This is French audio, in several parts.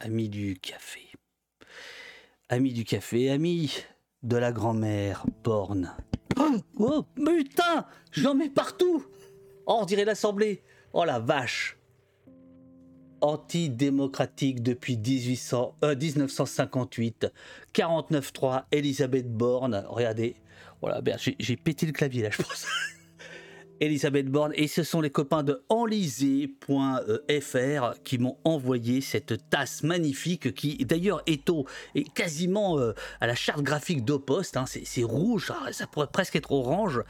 amis du café. Amis du café, amis de la grand-mère Borne. Oh, putain J'en mets partout Oh, on dirait l'Assemblée Oh la vache Antidémocratique depuis 1800, 1958, 49.3, Elisabeth Borne. Regardez, voilà, ben, j'ai pété le clavier là, je pense. Elisabeth Borne, et ce sont les copains de enlisé.fr qui m'ont envoyé cette tasse magnifique qui d'ailleurs est, au, est quasiment euh, à la charte graphique d'Opost, hein, c'est rouge, ça pourrait presque être orange.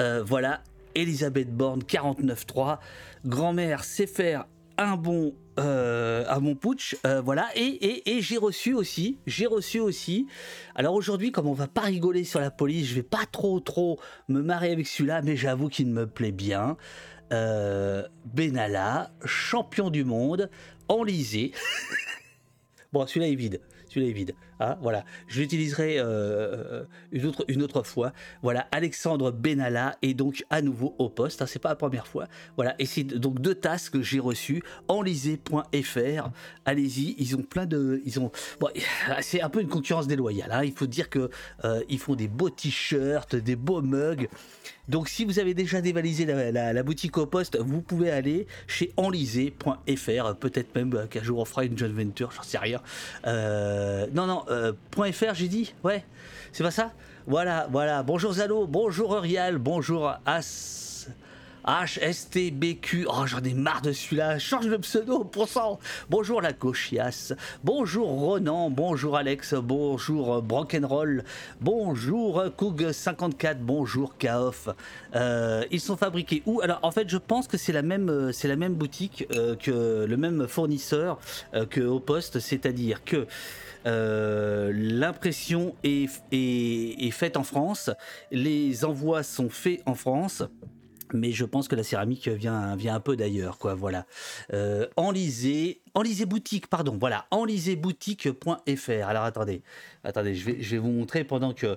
Euh, voilà, Elisabeth Borne 49.3, grand-mère sait faire un bon euh, à mon putsch, euh, voilà. Et, et, j'ai reçu aussi, j'ai reçu aussi. Alors aujourd'hui, comme on va pas rigoler sur la police, je vais pas trop trop me marrer avec celui-là, mais j'avoue qu'il me plaît bien. Euh, Benalla, champion du monde, enlisé. bon, celui-là est vide celui-là. Hein, voilà, je l'utiliserai euh, euh, une, autre, fois. Voilà, Alexandre Benalla est donc à nouveau au poste. Hein, c'est pas la première fois. Voilà, et c'est donc deux tasses que j'ai reçues. Enlisé.fr. Allez-y, ils ont plein de, ont. Bon, c'est un peu une concurrence déloyale. Hein, il faut dire que euh, ils font des beaux t-shirts, des beaux mugs. Donc si vous avez déjà dévalisé la, boutique au poste, vous pouvez aller chez enlisé.fr, peut-être même qu'un jour on fera une joint venture, j'en sais rien. Euh, non, non, euh, .fr j'ai dit Ouais, c'est pas ça? Voilà, voilà. Bonjour Zalo, bonjour Urial, bonjour As... HSTBQ. Oh, j'en ai marre de celui-là. Change de pseudo, pour ça. Bonjour la Cochias. Bonjour Ronan. Bonjour Alex. Bonjour Brokenroll. Bonjour Coug54. Bonjour Kaof. Euh, ils sont fabriqués où? Alors, en fait, je pense que c'est la même, boutique euh, que le même fournisseur euh, que au poste, c'est-à-dire que l'impression est faite en France, les envois sont faits en France mais je pense que la céramique vient, vient un peu d'ailleurs, quoi, voilà. Euh, enlisé, enlisé boutique, pardon, voilà, enliséboutique.fr. Alors attendez, attendez, je vais, vous montrer pendant que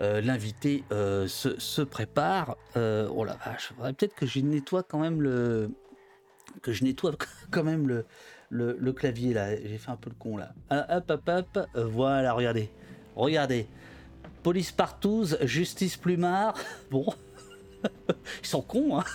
euh, l'invité euh, se, prépare. Oh la vache, peut-être que je nettoie quand même le, que je nettoie quand même le clavier là. J'ai fait un peu le con là. Ah, hop, hop, hop, voilà, regardez, regardez. Police partouze, justice plumard. Bon. Ils sont cons, hein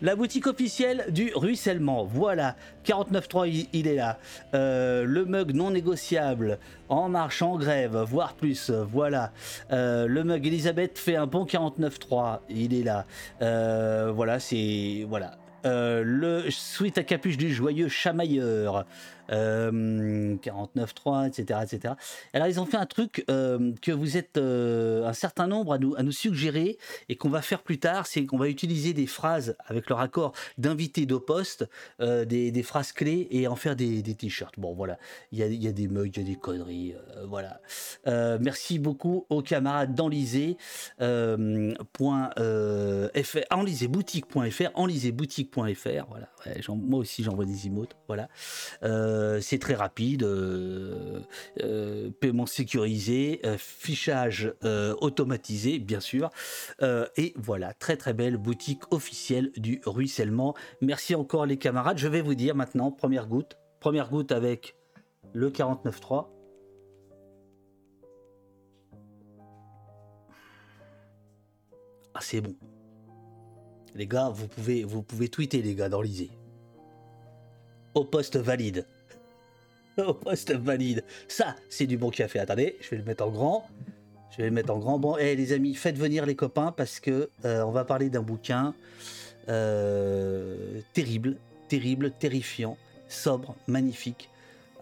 La boutique officielle du ruissellement, voilà, 49.3 il, il est là. Euh, le mug non négociable, en marche, en grève, voire plus, voilà. Euh, le mug Elisabeth fait un bon 49.3, il est là. Euh, voilà, c'est... Voilà. le suite à capuche du joyeux chamailleur, 49.3, etc., etc. Alors ils ont fait un truc euh, que vous êtes euh, un certain nombre à nous, à nous suggérer et qu'on va faire plus tard, c'est qu'on va utiliser des phrases avec leur accord d'invités de poste, euh, des, phrases clés et en faire des, t-shirts. Bon voilà, il y a, des mugs, il y a des conneries, voilà. merci beaucoup aux camarades d'Enlisé. point, fr, enliséboutique.fr, enliséboutique.fr, voilà. Moi aussi j'envoie des emotes, voilà. Euh, euh, c'est très rapide, euh, euh, paiement sécurisé, fichage automatisé, bien sûr. et voilà, très très belle boutique officielle du ruissellement. Merci encore les camarades. Je vais vous dire maintenant, première goutte. Première goutte avec le 49.3. Ah, c'est bon. Les gars, vous pouvez, vous tweeter, les gars, dans l'Isée. Au poste valide. au poste valide. Ça, c'est du bon café. Attendez, je vais le mettre en grand. Je vais le mettre en grand. Bon, et eh, les amis, faites venir les copains parce que euh, on va parler d'un bouquin euh, terrible, terrible, terrifiant, sobre, magnifique.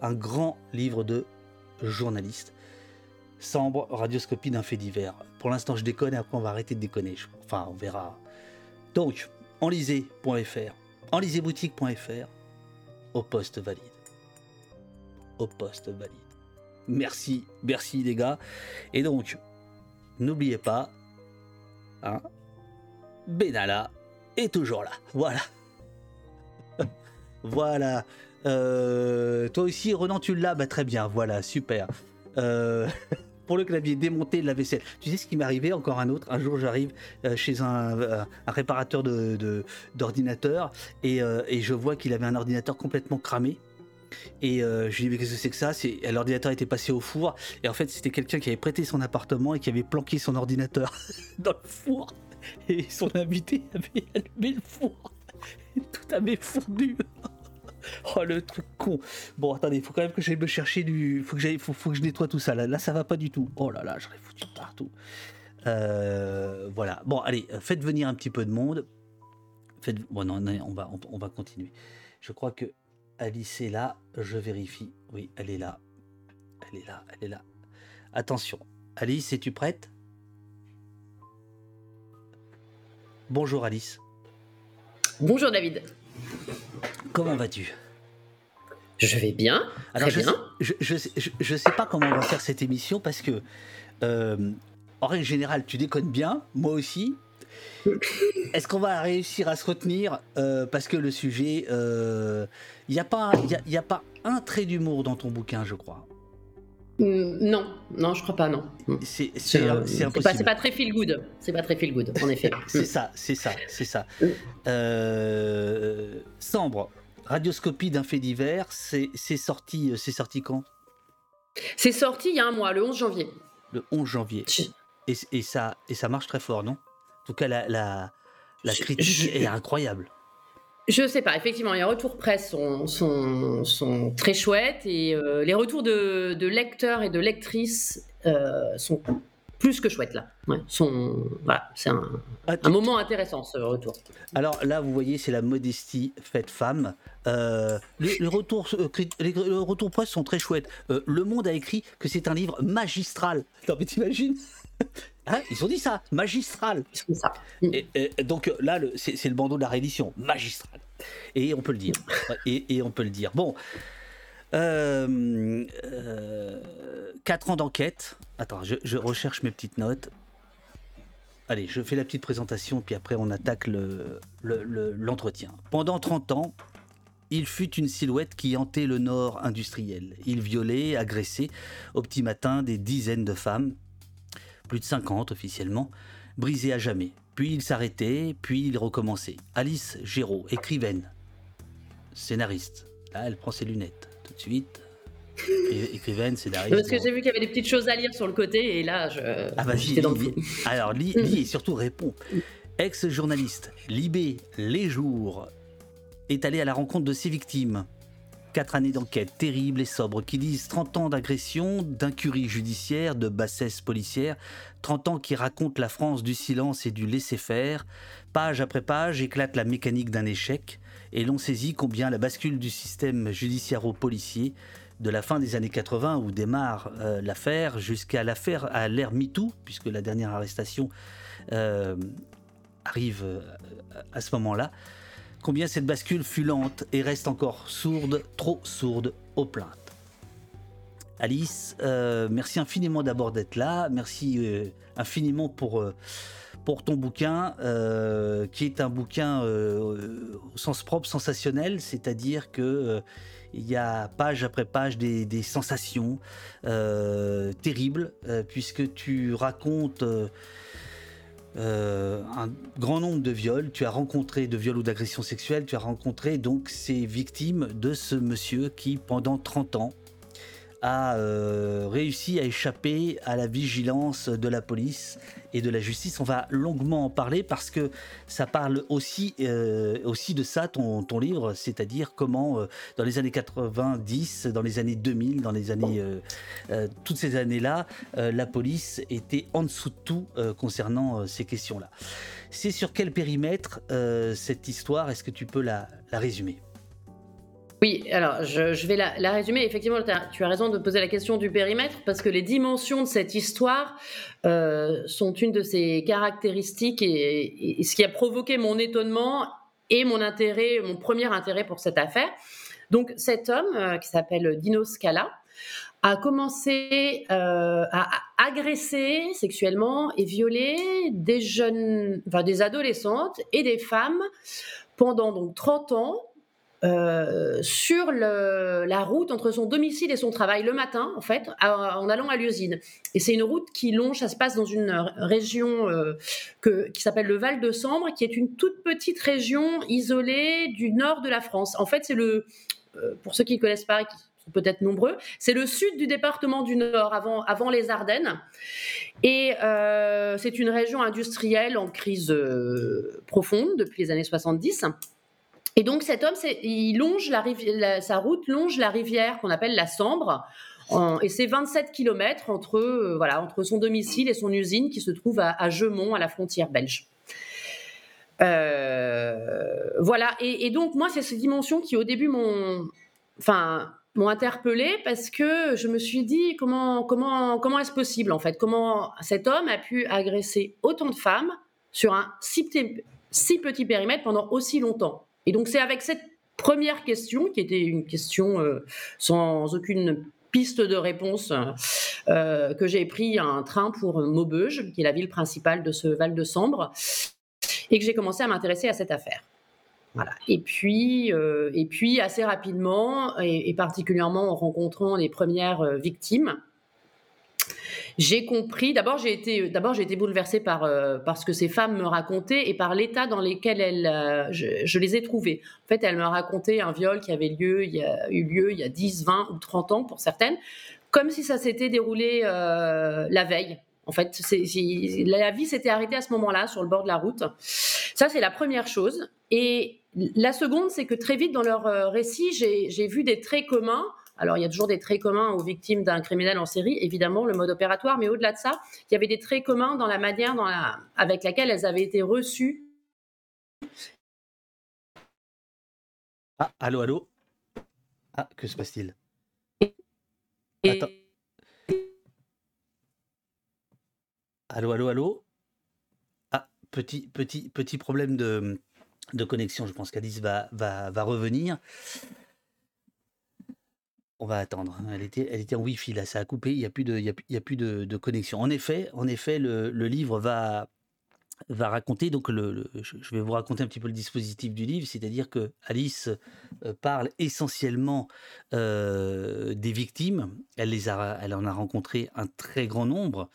Un grand livre de journaliste. Sambre, radioscopie d'un fait divers. Pour l'instant, je déconne et après, on va arrêter de déconner. Enfin, on verra. Donc, enlisez.fr, enlisezboutique.fr, au poste valide poste valide. Merci, merci les gars. Et donc, n'oubliez pas, hein, Benalla est toujours là. Voilà. voilà. Euh, toi aussi, Renan, tu l'as? Bah très bien, voilà, super. Euh, pour le clavier démonté de la vaisselle. Tu sais ce qui m'est arrivé? Encore un autre. Un jour, j'arrive euh, chez un, réparateur d'ordinateur de, et, je vois qu'il avait un ordinateur complètement cramé Et je lui dis mais qu'est-ce que c'est que ça? L'ordinateur était passé au four et en fait c'était quelqu'un qui avait prêté son appartement et qui avait planqué son ordinateur dans le four et son invité avait allumé le four et tout avait fondu. Oh le truc con. Bon attendez, il faut quand même que j'aille me chercher du. Faut faut, que je nettoie tout ça. Là, là ça va pas du tout. Oh là là, j'en ai foutu partout. Euh, voilà. Bon allez, faites venir un petit peu de monde. Faites. Bon non, on va on, va continuer. Je crois que Alice est là. Je vérifie. Oui, elle est là. Elle est là. Elle est là. Attention. Alice, es-tu prête? Bonjour Alice. Bonjour David. Comment vas-tu? Je vais bien. Alors, je, bien. Sais, je, sais, pas comment on va faire cette émission parce que, euh, en règle générale, tu déconnes bien, moi aussi. Est-ce qu'on va réussir à se retenir euh, parce que le sujet, il euh, n'y a, pas, a pas un trait d'humour dans ton bouquin, je crois. Mm, non, non, je crois pas, non. C'est impossible. C'est pas, très feel good. C'est pas très feel good, en effet. c'est ça, c'est ça, c'est ça. Mm. Euh, Sambre, radioscopie d'un fait divers, c'est sorti, c'est sorti quand? C'est sorti il y a un mois, le 11 janvier. Le 11 janvier. Et, et, ça, et ça marche très fort, non? Tout cas, la, la, la critique est incroyable. Je sais pas, effectivement, les retours presse sont, sont, sont très chouettes et euh, les retours de, de, lecteurs et de lectrices euh, sont plus que chouettes là. Ouais, voilà, c'est un, ah, un, moment intéressant ce retour. Alors là, vous voyez, c'est la modestie faite femme. Euh, les, retours, les, retours presse sont très chouettes. le Monde a écrit que c'est un livre magistral. Non mais t'imagines Hein, ils ont dit ça, magistral. Ça. Et, donc là, c'est le bandeau de la réédition, magistral. Et on peut le dire. et, on peut le dire. Bon. Euh, euh, 4 ans d'enquête. Attends, je, recherche mes petites notes. Allez, je fais la petite présentation, puis après on attaque l'entretien. Le, Pendant 30 ans, il fut une silhouette qui hantait le nord industriel. Il violait, agressait au petit matin des dizaines de femmes, plus de 50 officiellement, brisé à jamais. Puis il s'arrêtait, puis il recommençait. Alice Géraud, écrivaine, scénariste. Là, elle prend ses lunettes de suite. écrivaine, scénariste. Parce que j'ai vu qu'il y avait des petites choses à lire sur le côté et là, je. Ah, vas-y, dans Alors, lis, lis et surtout réponds. Ex-journaliste, Libé, Les Jours, est allé à la rencontre de ses victimes. Quatre années d'enquête terribles et sobres qui disent 30 ans d'agression, d'incurie judiciaire, de bassesse policière, 30 ans qui racontent la France du silence et du laisser-faire. Page après page éclate la mécanique d'un échec et l'on saisit combien la bascule du système judiciairo-policier de la fin des années 80 où démarre euh, l'affaire jusqu'à l'affaire à l'ère MeToo, puisque la dernière arrestation euh, arrive euh, à ce moment-là, combien cette bascule fut lente et reste encore sourde, trop sourde aux plaintes. Alice, merci infiniment d'abord d'être là, merci infiniment pour, pour ton bouquin, qui est un bouquin au sens propre sensationnel, c'est-à-dire que il y a page après page des, sensations terribles, puisque tu racontes euh, un grand nombre de viols, tu as rencontré de viols ou d'agressions sexuelles, tu as rencontré donc ces victimes de ce monsieur qui pendant 30 ans a euh, réussi à échapper à la vigilance de la police et de la justice. On va longuement en parler parce que ça parle aussi, euh, de ça, ton, livre, c'est-à-dire comment euh, dans les années 90, dans les années 2000, dans les années, toutes ces années-là, la police était en dessous de tout concernant ces questions-là. C'est sur quel périmètre cette histoire? Est-ce que tu peux la résumer? Oui, alors je, vais la, résumer. Effectivement, tu as raison de poser la question du périmètre parce que les dimensions de cette histoire euh, sont une de ses caractéristiques et, ce qui a provoqué mon étonnement et mon intérêt, mon premier intérêt pour cette affaire. Donc cet homme euh, qui s'appelle Dino Scala a commencé euh, à agresser sexuellement et violer des jeunes, des adolescentes et des femmes pendant donc 30 ans euh, sur la route entre son domicile et son travail le matin, en fait, en allant à l'usine. Et c'est une route qui longe, ça se passe dans une région euh, qui s'appelle le Val de Sambre, qui est une toute petite région isolée du nord de la France. En fait, c'est le, pour ceux qui ne connaissent pas, qui sont peut-être nombreux, c'est le sud du département du Nord, avant, avant les Ardennes. Et c'est une région industrielle en crise profonde depuis les années 70. Et donc cet homme, il longe sa route longe la rivière qu'on appelle la Sambre. et c'est 27 km entre, euh, entre son domicile et son usine qui se trouve à, à Gemont, à la frontière belge. Euh, voilà, et, donc moi, c'est ces dimensions qui au début m'ont interpellée parce que je me suis dit comment est-ce possible en fait? Comment cet homme a pu agresser autant de femmes sur un si petit périmètre pendant aussi longtemps? Et donc c'est avec cette première question, qui était une question euh, sans aucune piste de réponse, euh, que j'ai pris un train pour Maubeuge, qui est la ville principale de ce Val de Sambre, et que j'ai commencé à m'intéresser à cette affaire. Voilà. Et puis, euh, et puis assez rapidement, et, et, particulièrement en rencontrant les premières victimes, j'ai compris. D'abord, j'ai été, d'abord, j'ai été bouleversée par, euh, ce que ces femmes me racontaient et par l'état dans lequel elles, euh, je, les ai trouvées. En fait, elles me racontaient un viol qui avait lieu, il y a, eu lieu il y a 10, 20 ou 30 ans pour certaines, comme si ça s'était déroulé euh, la veille. En fait, la vie s'était arrêtée à ce moment-là, sur le bord de la route. Ça, c'est la première chose. Et la seconde, c'est que très vite dans leur récit, j'ai vu des traits communs alors, il y a toujours des traits communs aux victimes d'un criminel en série, évidemment, le mode opératoire, mais au-delà de ça, il y avait des traits communs dans la manière avec laquelle elles avaient été reçues. Ah, allô, allô? Ah, que se passe-t-il? Attends. Allô, allô, allô? Ah, petit, petit, petit problème de, connexion. Je pense qu'Alice va, va, va revenir. On va attendre. Hein. Elle était, elle était en Wi-Fi là, ça a coupé. Il n'y a plus de, il y a, plus de, connexion. En effet, en effet, le, livre va, va raconter. Donc, le, je vais vous raconter un petit peu le dispositif du livre, c'est-à-dire que Alice euh, parle essentiellement euh, des victimes. Elle les a, elle en a rencontré un très grand nombre.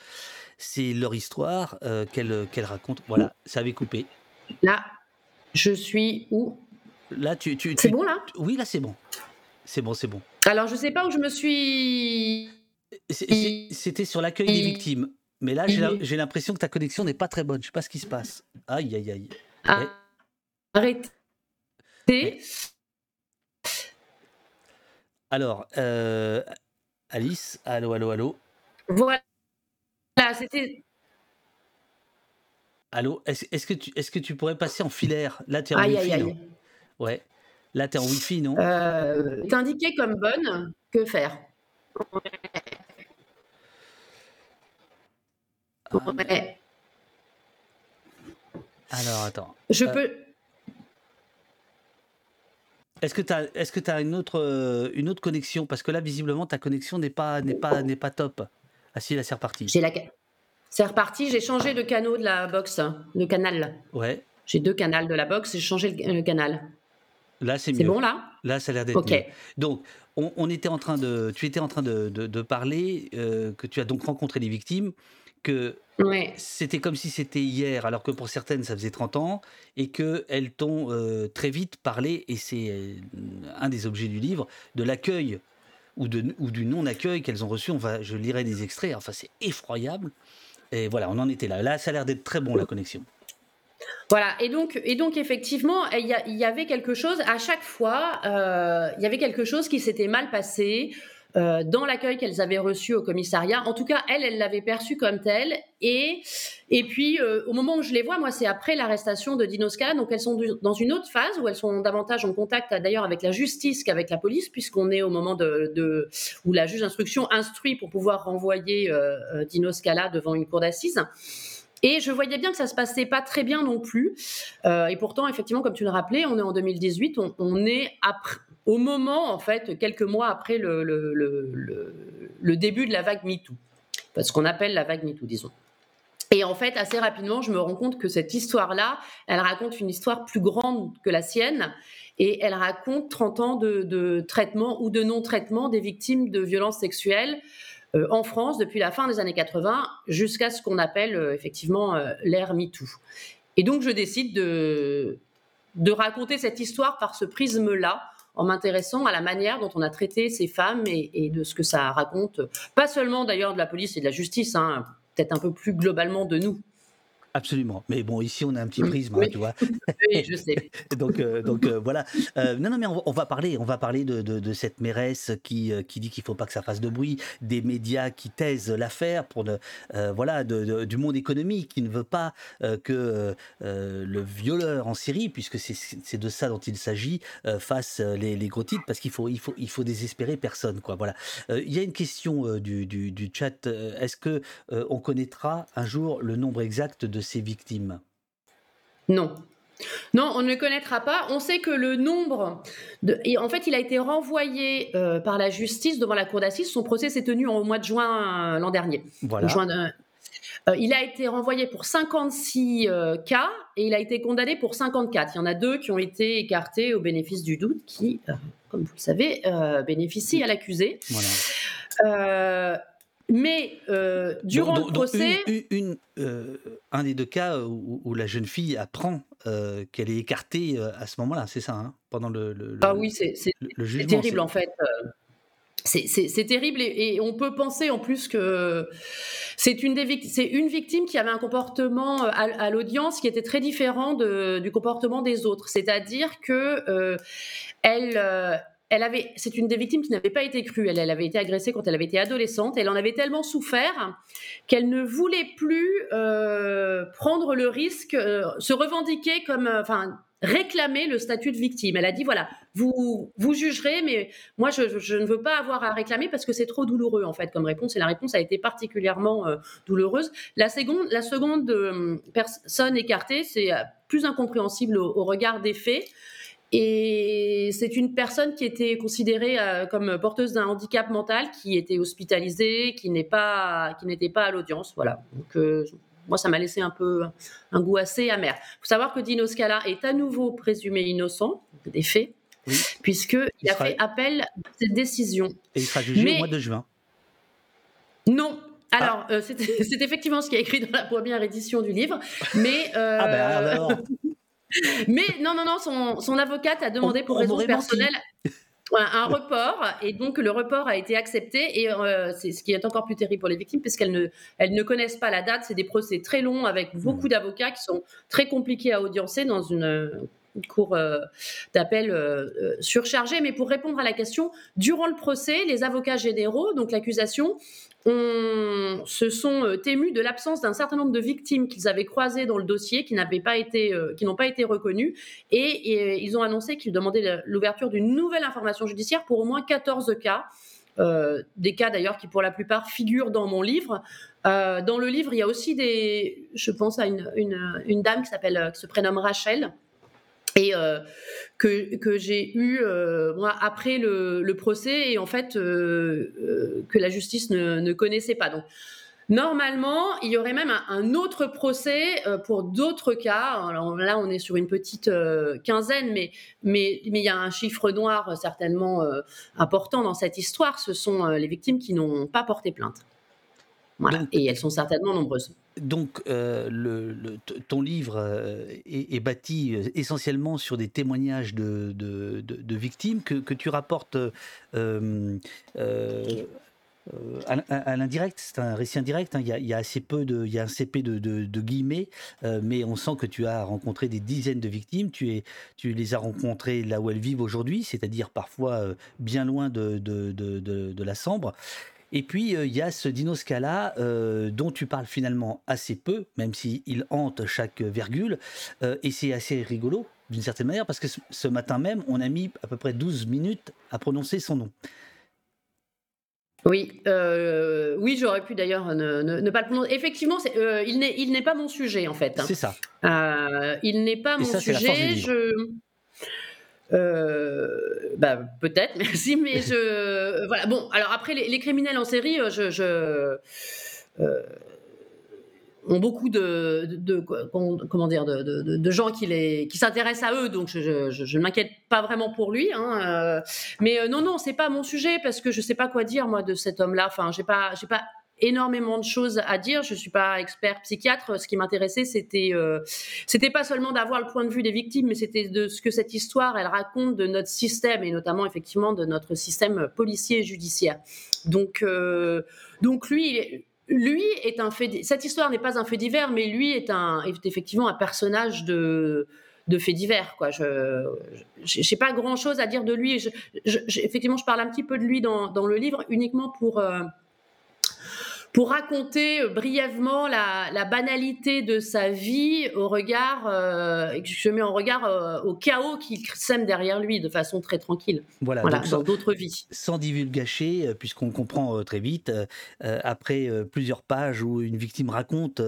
C'est leur histoire euh, qu'elle qu'elle raconte. Voilà, ça avait coupé. Là, je suis où? Là, tu, tu c'est bon là? Oui, là, c'est bon. C'est bon, c'est bon. Alors, je ne sais pas où je me suis. C'était sur l'accueil des victimes. Mais là, j'ai l'impression que ta connexion n'est pas très bonne. Je ne sais pas ce qui se passe. Aïe, aïe, aïe. Ah, Arrêtez. Alors, euh, Alice, allô, allô, allô. Voilà, c'était. Allô, est-ce que, tu, est que tu pourrais passer en filaire? Là, tu es en aïe, aïe, aïe. Ouais. Là, tu es en Wi-Fi, non? Euh, comme bonne, que faire? Ah, Alors, attends. Je euh, peux. Est-ce que tu as, est-ce que as une, autre, une autre connexion? Parce que là, visiblement, ta connexion n'est pas, n'est pas, n'est pas top. Ah si, là, c'est reparti. J'ai la... C'est reparti, j'ai changé de canal de la box, le canal. Ouais. J'ai deux canaux de la box, j'ai changé le canal. Là, c'est mieux. Bon là? Là, ça a l'air d'être mieux. Donc, on, était en train de, tu étais en train de, de, parler euh, que tu as donc rencontré les victimes, que c'était comme si c'était hier, alors que pour certaines, ça faisait 30 ans, et qu'elles t'ont euh, très vite parlé, et c'est euh, un des objets du livre, de l'accueil ou, de, ou du non-accueil qu'elles ont reçu. On va, je lirai des extraits, enfin, c'est effroyable. Et voilà, on en était là. Là, ça a l'air d'être très bon, la connexion. Voilà, et donc, et donc effectivement, il y, avait quelque chose, à chaque fois, euh, il y avait quelque chose qui s'était mal passé euh, dans l'accueil qu'elles avaient reçu au commissariat. En tout cas, elle, elle l'avait perçu comme tel. Et, et puis, euh, au moment où je les vois, moi, c'est après l'arrestation de Dinoska, donc elles sont dans une autre phase où elles sont davantage en contact d'ailleurs avec la justice qu'avec la police, puisqu'on est au moment de, où la juge d'instruction instruit pour pouvoir renvoyer Dinoska devant une cour d'assises. Et je voyais bien que ça se passait pas très bien non plus. Euh, et pourtant, effectivement, comme tu le rappelais, on est en 2018, on, est au moment, en fait, quelques mois après le, début de la vague MeToo. Ce qu'on appelle la vague MeToo, disons. Et en fait, assez rapidement, je me rends compte que cette histoire-là, elle raconte une histoire plus grande que la sienne. Et elle raconte 30 ans de traitement ou de non-traitement des victimes de violences sexuelles euh, en France depuis la fin des années 80 jusqu'à ce qu'on appelle euh, effectivement euh, l'ère MeToo. Et donc je décide de, de raconter cette histoire par ce prisme-là, en m'intéressant à la manière dont on a traité ces femmes et, de ce que ça raconte, pas seulement d'ailleurs de la police et de la justice, hein, peut-être un peu plus globalement de nous. Absolument. Mais bon, ici, on a un petit prisme, hein, tu vois. Oui, je sais. donc, euh, donc euh, voilà. Euh, non, non, mais on va, parler, on va parler de, de, cette mairesse qui, qui dit qu'il ne faut pas que ça fasse de bruit, des médias qui taisent l'affaire pour de, voilà, du monde économique qui ne veut pas que le violeur en Syrie, puisque c'est de ça dont il s'agit, fasse les, les, gros titres, parce qu'il faut, il faut, il faut désespérer personne, quoi. Voilà. Il y a une question du, du, du, chat. Est-ce que on connaîtra un jour le nombre exact de ces victimes? Non. Non, on ne connaîtra pas. On sait que le nombre de... Et en fait, il a été renvoyé euh, par la justice devant la cour d'assises. Son procès s'est tenu au mois de juin euh, l'an dernier. Voilà. Euh, il a été renvoyé pour 56 cas et il a été condamné pour 54. Il y en a deux qui ont été écartés au bénéfice du doute, qui, comme vous le savez, bénéficient à l'accusé. Voilà. Mais euh, durant le procès. Une, euh, un des deux cas où, la jeune fille apprend euh, qu'elle est écartée à ce moment-là, c'est ça, hein, pendant le, le, Ah oui, c'est terrible en fait. C'est terrible et, on peut penser en plus que c'est une, une victime qui avait un comportement à, l'audience qui était très différent de, du comportement des autres. C'est-à-dire que elle, avait, c'est une des victimes qui n'avait pas été crue. Elle, avait été agressée quand elle avait été adolescente. Elle en avait tellement souffert qu'elle ne voulait plus euh, prendre le risque, euh, se revendiquer comme, euh, enfin, réclamer le statut de victime. Elle a dit voilà, vous vous jugerez, mais moi je, ne veux pas avoir à réclamer parce que c'est trop douloureux en fait comme réponse. Et la réponse a été particulièrement douloureuse. La seconde, la seconde personne écartée, c'est plus incompréhensible au regard des faits. Et c'est une personne qui était considérée euh, comme porteuse d'un handicap mental, qui était hospitalisée, qui n'est pas, qui n'était pas à l'audience. Voilà. Donc euh, moi, ça m'a laissé un peu un goût assez amer. Il faut savoir que Dino Scala est à nouveau présumé innocent des faits, puisqu'il il a fait appel à cette décision. Et il sera jugé au mois de juin. Non, alors, ah. euh, c'est effectivement ce qui est écrit dans la première édition du livre, mais ah ben alors. Mais non, non, non, son, avocate a demandé pour raison personnelle un report et donc le report a été accepté et euh, c'est ce qui est encore plus terrible pour les victimes puisqu'elles ne, elles ne connaissent pas la date. C'est des procès très longs avec beaucoup mmh. d'avocats qui sont très compliqués à audiencer dans une, cour euh, d'appel euh, surchargée. Mais pour répondre à la question, durant le procès, les avocats généraux, donc l'accusation, se sont euh, émus de l'absence d'un certain nombre de victimes qu'ils avaient croisées dans le dossier, qui n'avaient pas été, euh, qui n'ont pas été reconnues, et, ils ont annoncé qu'ils demandaient l'ouverture d'une nouvelle information judiciaire pour au moins 14 cas. Euh, des cas d'ailleurs qui pour la plupart figurent dans mon livre. dans le livre, il y a aussi des, je pense à une, une dame qui s'appelle, qui se prénomme Rachel, et euh, que, que j'ai eu euh, moi après le, le, procès et en fait euh, que la justice ne, ne, connaissait pas. Donc normalement, il y aurait même un, autre procès pour d'autres cas. Alors là, on est sur une petite quinzaine, mais mais mais il y a un chiffre noir certainement important dans cette histoire. Ce sont les victimes qui n'ont pas porté plainte. Voilà. et elles sont certainement nombreuses. Donc, euh, ton livre euh, est, bâti euh, essentiellement sur des témoignages de, victimes que, tu rapportes à, l'indirect. C'est un récit indirect. Hein. Il, y a, assez peu de, il y a un CP de, guillemets, mais on sent que tu as rencontré des dizaines de victimes. Tu, tu les as rencontrées là où elles vivent aujourd'hui, c'est-à-dire parfois bien loin de, de, la Sambre. Et puis, euh, il y a ce Dino Scala euh, dont tu parles finalement assez peu, même s'il hante chaque virgule. Euh, et c'est assez rigolo, d'une certaine manière, parce que ce, matin même, on a mis à peu près 12 minutes à prononcer son nom. Oui, oui, j'aurais pu d'ailleurs ne, pas le prononcer. Effectivement, il n'est pas mon sujet en fait. Hein. C'est ça. il n'est pas mon sujet. Je... Euh, bah, peut-être, merci, mais je. voilà, bon, alors après, les, criminels en série, euh, je. je euh, ont beaucoup de, comment dire de, gens qui les qui s'intéressent à eux donc je, je, ne m'inquiète pas vraiment pour lui hein, mais non non c'est pas mon sujet parce que je sais pas quoi dire moi de cet homme là enfin j'ai pas j'ai pas énormément de choses à dire. Je suis pas expert psychiatre. Ce qui m'intéressait, c'était c'était pas seulement d'avoir le point de vue des victimes, mais c'était de ce que cette histoire elle raconte de notre système et notamment effectivement de notre système policier et judiciaire. Donc donc lui lui est un fait. Cette histoire n'est pas un fait divers, mais lui est, un, est effectivement un personnage de, de faits divers. Quoi. Je n'ai pas grand-chose à dire de lui. Effectivement, je parle un petit peu de lui dans, dans le livre uniquement pour, euh, pour raconter euh, brièvement la, banalité de sa vie au regard, euh, je mets en regard euh, au chaos qu'il sème derrière lui de façon très tranquille. Voilà, dans d'autres vies. Sans divulgacher, puisqu'on comprend très vite, après plusieurs pages où une victime raconte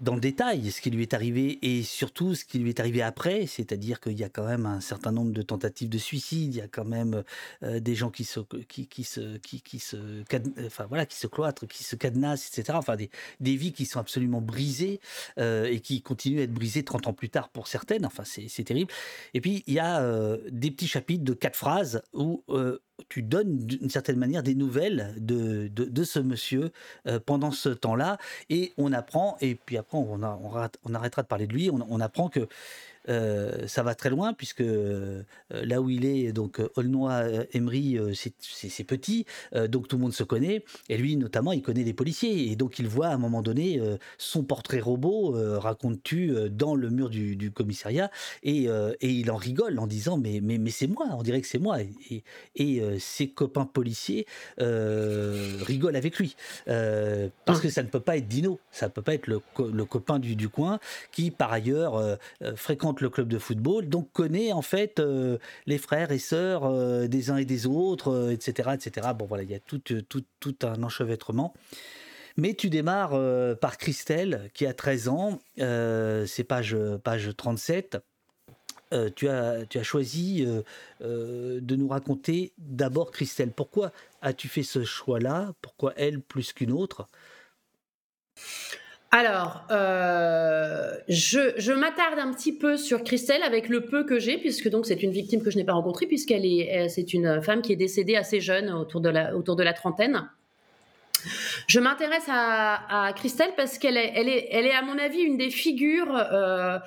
dans le détail ce qui lui est arrivé et surtout ce qui lui est arrivé après, c'est-à-dire qu'il y a quand même un certain nombre de tentatives de suicide, il y a quand même euh, des gens qui se qui, qui se qui, se enfin voilà qui se cloîtrent, qui se cadenassent, etc. Enfin des, des vies qui sont absolument brisées euh, et qui continuent à être brisées 30 ans plus tard pour certaines. Enfin c'est terrible. Et puis il y a euh, des petits chapitres de quatre phrases où tu donnes d'une certaine manière des nouvelles de, de, ce monsieur euh, pendant ce temps-là. Et on apprend, et puis après on, arrêtera de parler de lui, on apprend que euh, ça va très loin puisque euh, là où il est, donc Aulnoy-Emery, c'est petit, donc tout le monde se connaît. Et lui, notamment, il connaît les policiers. Et donc il voit à un moment donné son portrait robot, raconte-tu, dans le mur du, commissariat. Et, il en rigole en disant Mais, c'est moi, on dirait que c'est moi. Et, ses copains policiers rigolent avec lui. parce que ça ne peut pas être Dino, ça ne peut pas être le, copain du, coin qui, par ailleurs, fréquente le club de football, donc connaît en fait euh, les frères et sœurs euh, des uns et des autres, etc., euh, etc. Bon voilà, il y a tout, tout, tout un enchevêtrement. Mais tu démarres par Christelle, qui a 13 ans, c'est page, page 37. tu, as, tu as choisi de nous raconter d'abord Christelle. Pourquoi as-tu fait ce choix-là? Pourquoi elle plus qu'une autre? Alors, euh, je, m'attarde un petit peu sur Christelle avec le peu que j'ai, puisque donc c'est une victime que je n'ai pas rencontrée, puisqu'elle est, c'est une femme qui est décédée assez jeune, autour de la, autour de la trentaine. Je m'intéresse à, Christelle parce qu'elle est, elle est, elle est, à mon avis, une des figures euh,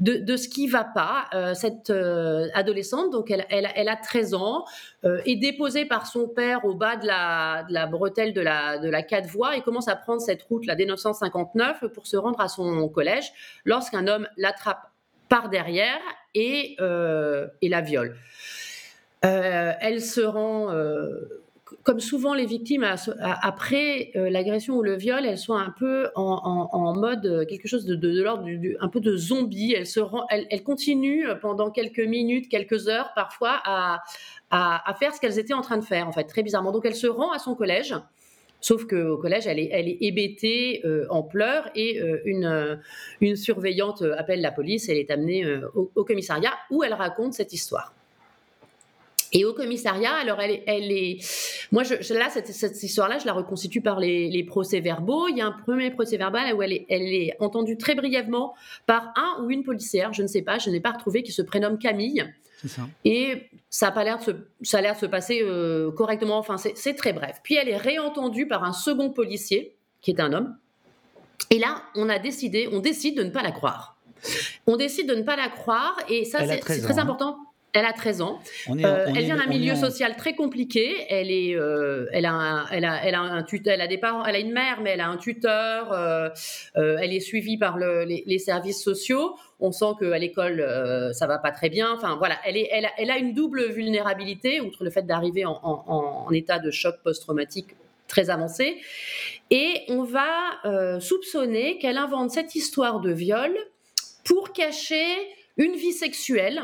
de, ce qui va pas. Euh, cette euh, adolescente, donc elle, elle, elle, a 13 ans, est déposée par son père au bas de la, de la bretelle de la, de la voies et commence à prendre cette route, la D959, pour se rendre à son collège lorsqu'un homme l'attrape par derrière et, et la viole. elle se rend comme souvent les victimes après euh, l'agression ou le viol, elles sont un peu en, mode euh, quelque chose de, l'ordre du, un peu de zombie. Elles se elles, continuent pendant quelques minutes, quelques heures parfois à, à, faire ce qu'elles étaient en train de faire en fait très bizarrement. Donc elle se rend à son collège. Sauf qu'au collège, elle est, elle est hébétée euh, en pleurs et une, une surveillante appelle la police. Elle est amenée au, commissariat où elle raconte cette histoire. Et au commissariat, alors elle est, elle est... moi je, là cette, cette histoire-là, je la reconstitue par les, les procès-verbaux. Il y a un premier procès-verbal où elle est, elle est entendue très brièvement par un ou une policière, je ne sais pas, je n'ai pas retrouvé, qui se prénomme Camille. Ça. Et ça a pas l'air de se, ça a l'air de se passer euh, correctement. Enfin, c'est très bref. Puis elle est réentendue par un second policier qui est un homme. Et là, on a décidé, on décide de ne pas la croire. On décide de ne pas la croire et ça c'est très hein. important. Elle a 13 ans. Euh, elle vient d'un milieu social très compliqué. Elle est, euh, elle a, elle a, elle a un tuteur, elle a des parents, elle a une mère, mais elle a un tuteur. Euh, elle est suivie par les, services sociaux. On sent qu'à l'école, ça va pas très bien. Enfin voilà, elle est, elle a, elle a une double vulnérabilité outre le fait d'arriver en, en, état de choc post-traumatique très avancé. Et on va soupçonner qu'elle invente cette histoire de viol pour cacher une vie sexuelle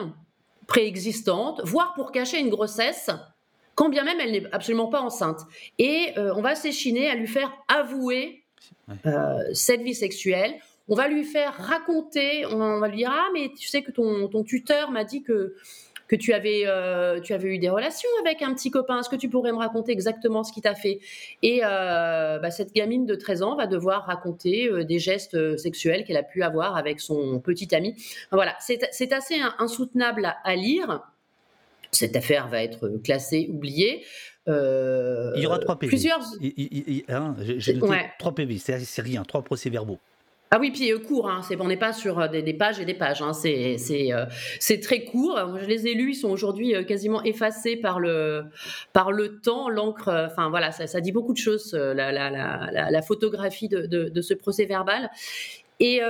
préexistante, voire pour cacher une grossesse, quand bien même elle n'est absolument pas enceinte. Et euh, on va s'échiner à lui faire avouer euh, cette vie sexuelle. On va lui faire raconter, on va lui dire Ah, mais tu sais que ton, ton tuteur m'a dit que que tu avais, euh, tu avais eu des relations avec un petit copain. Est-ce que tu pourrais me raconter exactement ce qu'il t'a fait? Et euh, bah, cette gamine de 13 ans va devoir raconter euh, des gestes sexuels qu'elle a pu avoir avec son petit ami. Voilà, c'est assez insoutenable à, lire. Cette affaire va être classée, oubliée. il y aura trois PV. Plusieurs. Hein, j'ai noté trois PV, c'est rien, trois procès-verbaux. Ah oui, puis euh, court, hein, on n'est pas sur euh, des, pages et des pages, hein, euh, c'est très court. je les ai lus, ils sont aujourd'hui quasiment effacés par le, par le temps, l'encre, enfin voilà, ça, dit beaucoup de choses, la, la, photographie de, de, ce procès verbal. Et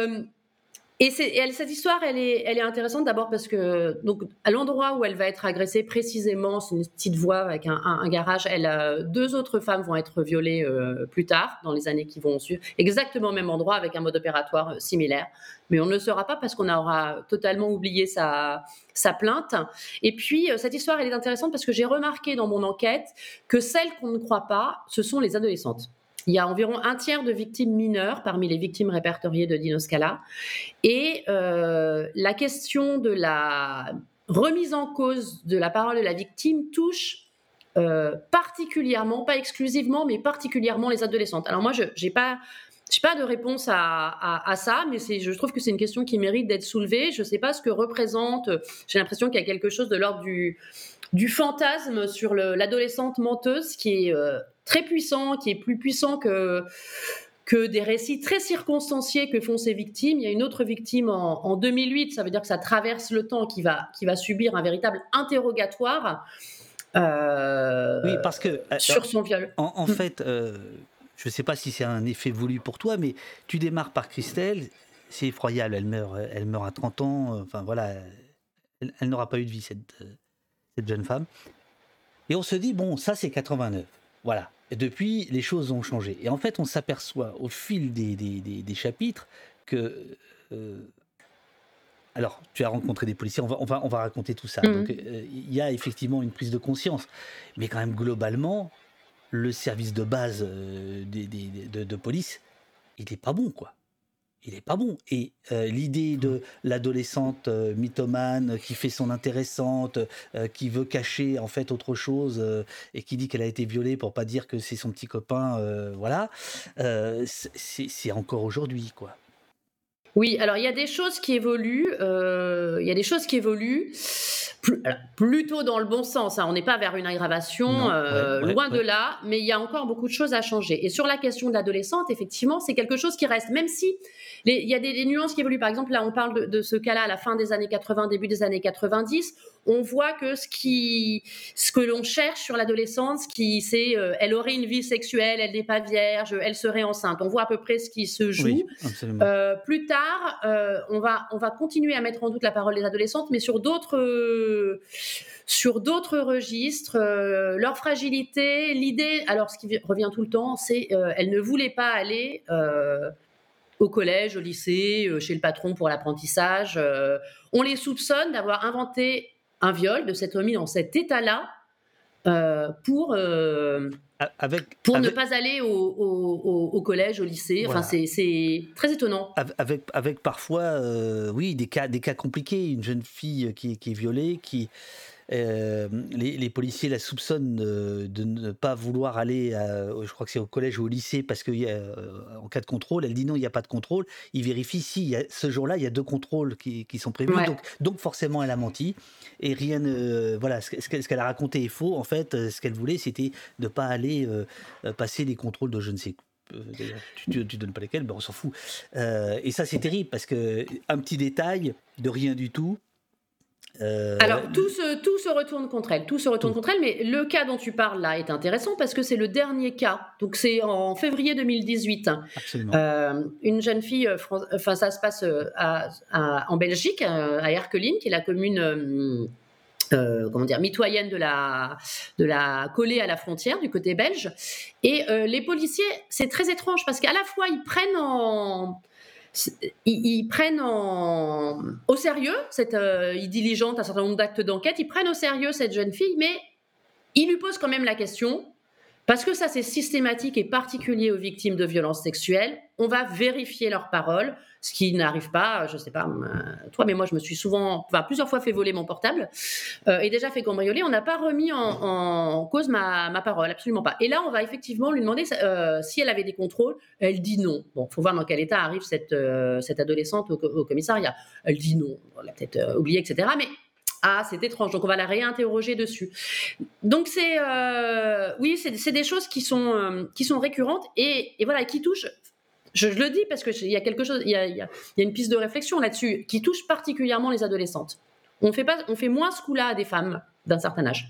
et, cette histoire, elle est, intéressante d'abord parce que donc à l'endroit où elle va être agressée précisément, c'est une petite voie avec un, garage. Elle, deux autres femmes vont être violées euh, plus tard, dans les années qui vont suivre, exactement au même endroit avec un mode opératoire euh, similaire. Mais on ne le saura pas parce qu'on aura totalement oublié sa, sa plainte. Et puis euh, cette histoire, elle est intéressante parce que j'ai remarqué dans mon enquête que celles qu'on ne croit pas, ce sont les adolescentes. Il y a environ un tiers de victimes mineures parmi les victimes répertoriées de Dinoscala. Et euh, la question de la remise en cause de la parole de la victime touche euh, particulièrement, pas exclusivement, mais particulièrement les adolescentes. Alors moi, je n'ai pas... pas de réponse à, ça, mais je trouve que c'est une question qui mérite d'être soulevée. Je ne sais pas ce que représente. J'ai l'impression qu'il y a quelque chose de l'ordre du, du fantasme sur l'adolescente menteuse qui est euh, très puissant, qui est plus puissant que, que des récits très circonstanciés que font ces victimes. Il y a une autre victime en, 2008, ça veut dire que ça traverse le temps, qui va, qui va subir un véritable interrogatoire. Euh, oui, parce que euh, sur son viol. En, fait, je ne sais pas si c'est un effet voulu pour toi, mais tu démarres par Christelle, c'est effroyable, elle meurt, elle meurt à 30 ans, enfin voilà, elle n'aura pas eu de vie cette, cette jeune femme. Et on se dit, bon, ça c'est 89. Voilà. Et depuis, les choses ont changé. Et en fait, on s'aperçoit au fil des, des, chapitres que. Euh, alors, tu as rencontré des policiers, on va, on va, on va raconter tout ça. Mhm. Donc, euh, il y a effectivement une prise de conscience. Mais quand même, globalement, le service de base euh, de, de, police, il n'est pas bon, quoi il n'est pas bon. Et euh, l'idée de l'adolescente euh, mythomane qui fait son intéressante, euh, qui veut cacher en fait autre chose et qui dit qu'elle a été violée pour pas dire que c'est son petit copain, voilà, c'est encore aujourd'hui quoi. Oui, alors il y a des choses qui évoluent. il y a des choses qui évoluent plutôt dans le bon sens. Hein. On n'est pas vers une aggravation, loin de là, mais il y a encore beaucoup de choses à changer. Et sur la question de l'adolescente, effectivement, c'est quelque chose qui reste, même si il y a des, nuances qui évoluent. Par exemple, là, on parle de, ce cas-là à la fin des années 80, début des années 90. On voit que ce, qui, ce que l'on cherche sur l'adolescence, qui c'est, euh, elle aurait une vie sexuelle, elle n'est pas vierge, elle serait enceinte. On voit à peu près ce qui se joue. Euh, plus tard, euh, on, va, on va continuer à mettre en doute la parole des adolescentes, mais sur d'autres sur d'autres registres, leur fragilité, l'idée, alors ce qui revient tout le temps, c'est elle ne voulait pas aller au collège, au lycée, euh, chez le patron pour l'apprentissage. Euh, on les soupçonne d'avoir inventé un viol, de s'être mis dans cet état-là euh, pour, avec, pour ne pas aller au, collège, au lycée. Enfin, c'est très étonnant. Avec, avec parfois, oui, des cas, des cas compliqués. Une jeune fille qui, qui est violée, qui euh, les, policiers la soupçonnent de, ne pas vouloir aller, je crois que c'est au collège ou au lycée, parce qu'en euh, cas de contrôle, elle dit non, il n'y a pas de contrôle. Ils vérifient si ce jour-là, il y a deux contrôles qui, sont prévus. Donc, forcément, elle a menti. Et rien Voilà, ce, qu'elle a raconté est faux. En fait, euh, ce qu'elle voulait, c'était de ne pas aller passer les contrôles de je ne sais quoi. tu, tu, donnes pas lesquels, ben on s'en fout. et ça, c'est terrible parce que un petit détail de rien du tout, euh, Alors, tout se, tout se retourne contre elle, tout se retourne contre elle, mais le cas dont tu parles là est intéressant parce que c'est le dernier cas. Donc, c'est en février 2018. Euh, une jeune fille, euh, enfin, ça se passe en Belgique, à Erkeline, qui est la commune. comment dire, mitoyenne de la, de la collée à la frontière du côté belge. Et les policiers, c'est très étrange parce qu'à la fois ils prennent en, ils, prennent au sérieux, cette, euh, ils diligentent un certain nombre d'actes d'enquête, ils prennent au sérieux cette jeune fille, mais ils lui posent quand même la question, parce que ça c'est systématique et particulier aux victimes de violences sexuelles, on va vérifier leurs paroles, ce qui n'arrive pas, je sais pas, euh, toi, mais moi je me suis souvent, enfin plusieurs fois fait voler mon portable euh, et déjà fait cambrioler. On n'a pas remis en, cause ma, parole, absolument pas. Et là, on va effectivement lui demander euh, si elle avait des contrôles. Elle dit non. Bon, faut voir dans quel état arrive cette, adolescente au, commissariat. Elle dit non. On l'a peut-être oublié, etc. Mais ah, c'est étrange. Donc, on va la réinterroger dessus. Donc, c'est oui, c'est des choses qui sont qui sont récurrentes et, voilà qui touchent je, le dis parce qu'il y a quelque chose, il y a, y a, une piste de réflexion là-dessus qui touche particulièrement les adolescentes. On fait, pas, on fait moins ce coup-là à des femmes d'un certain âge.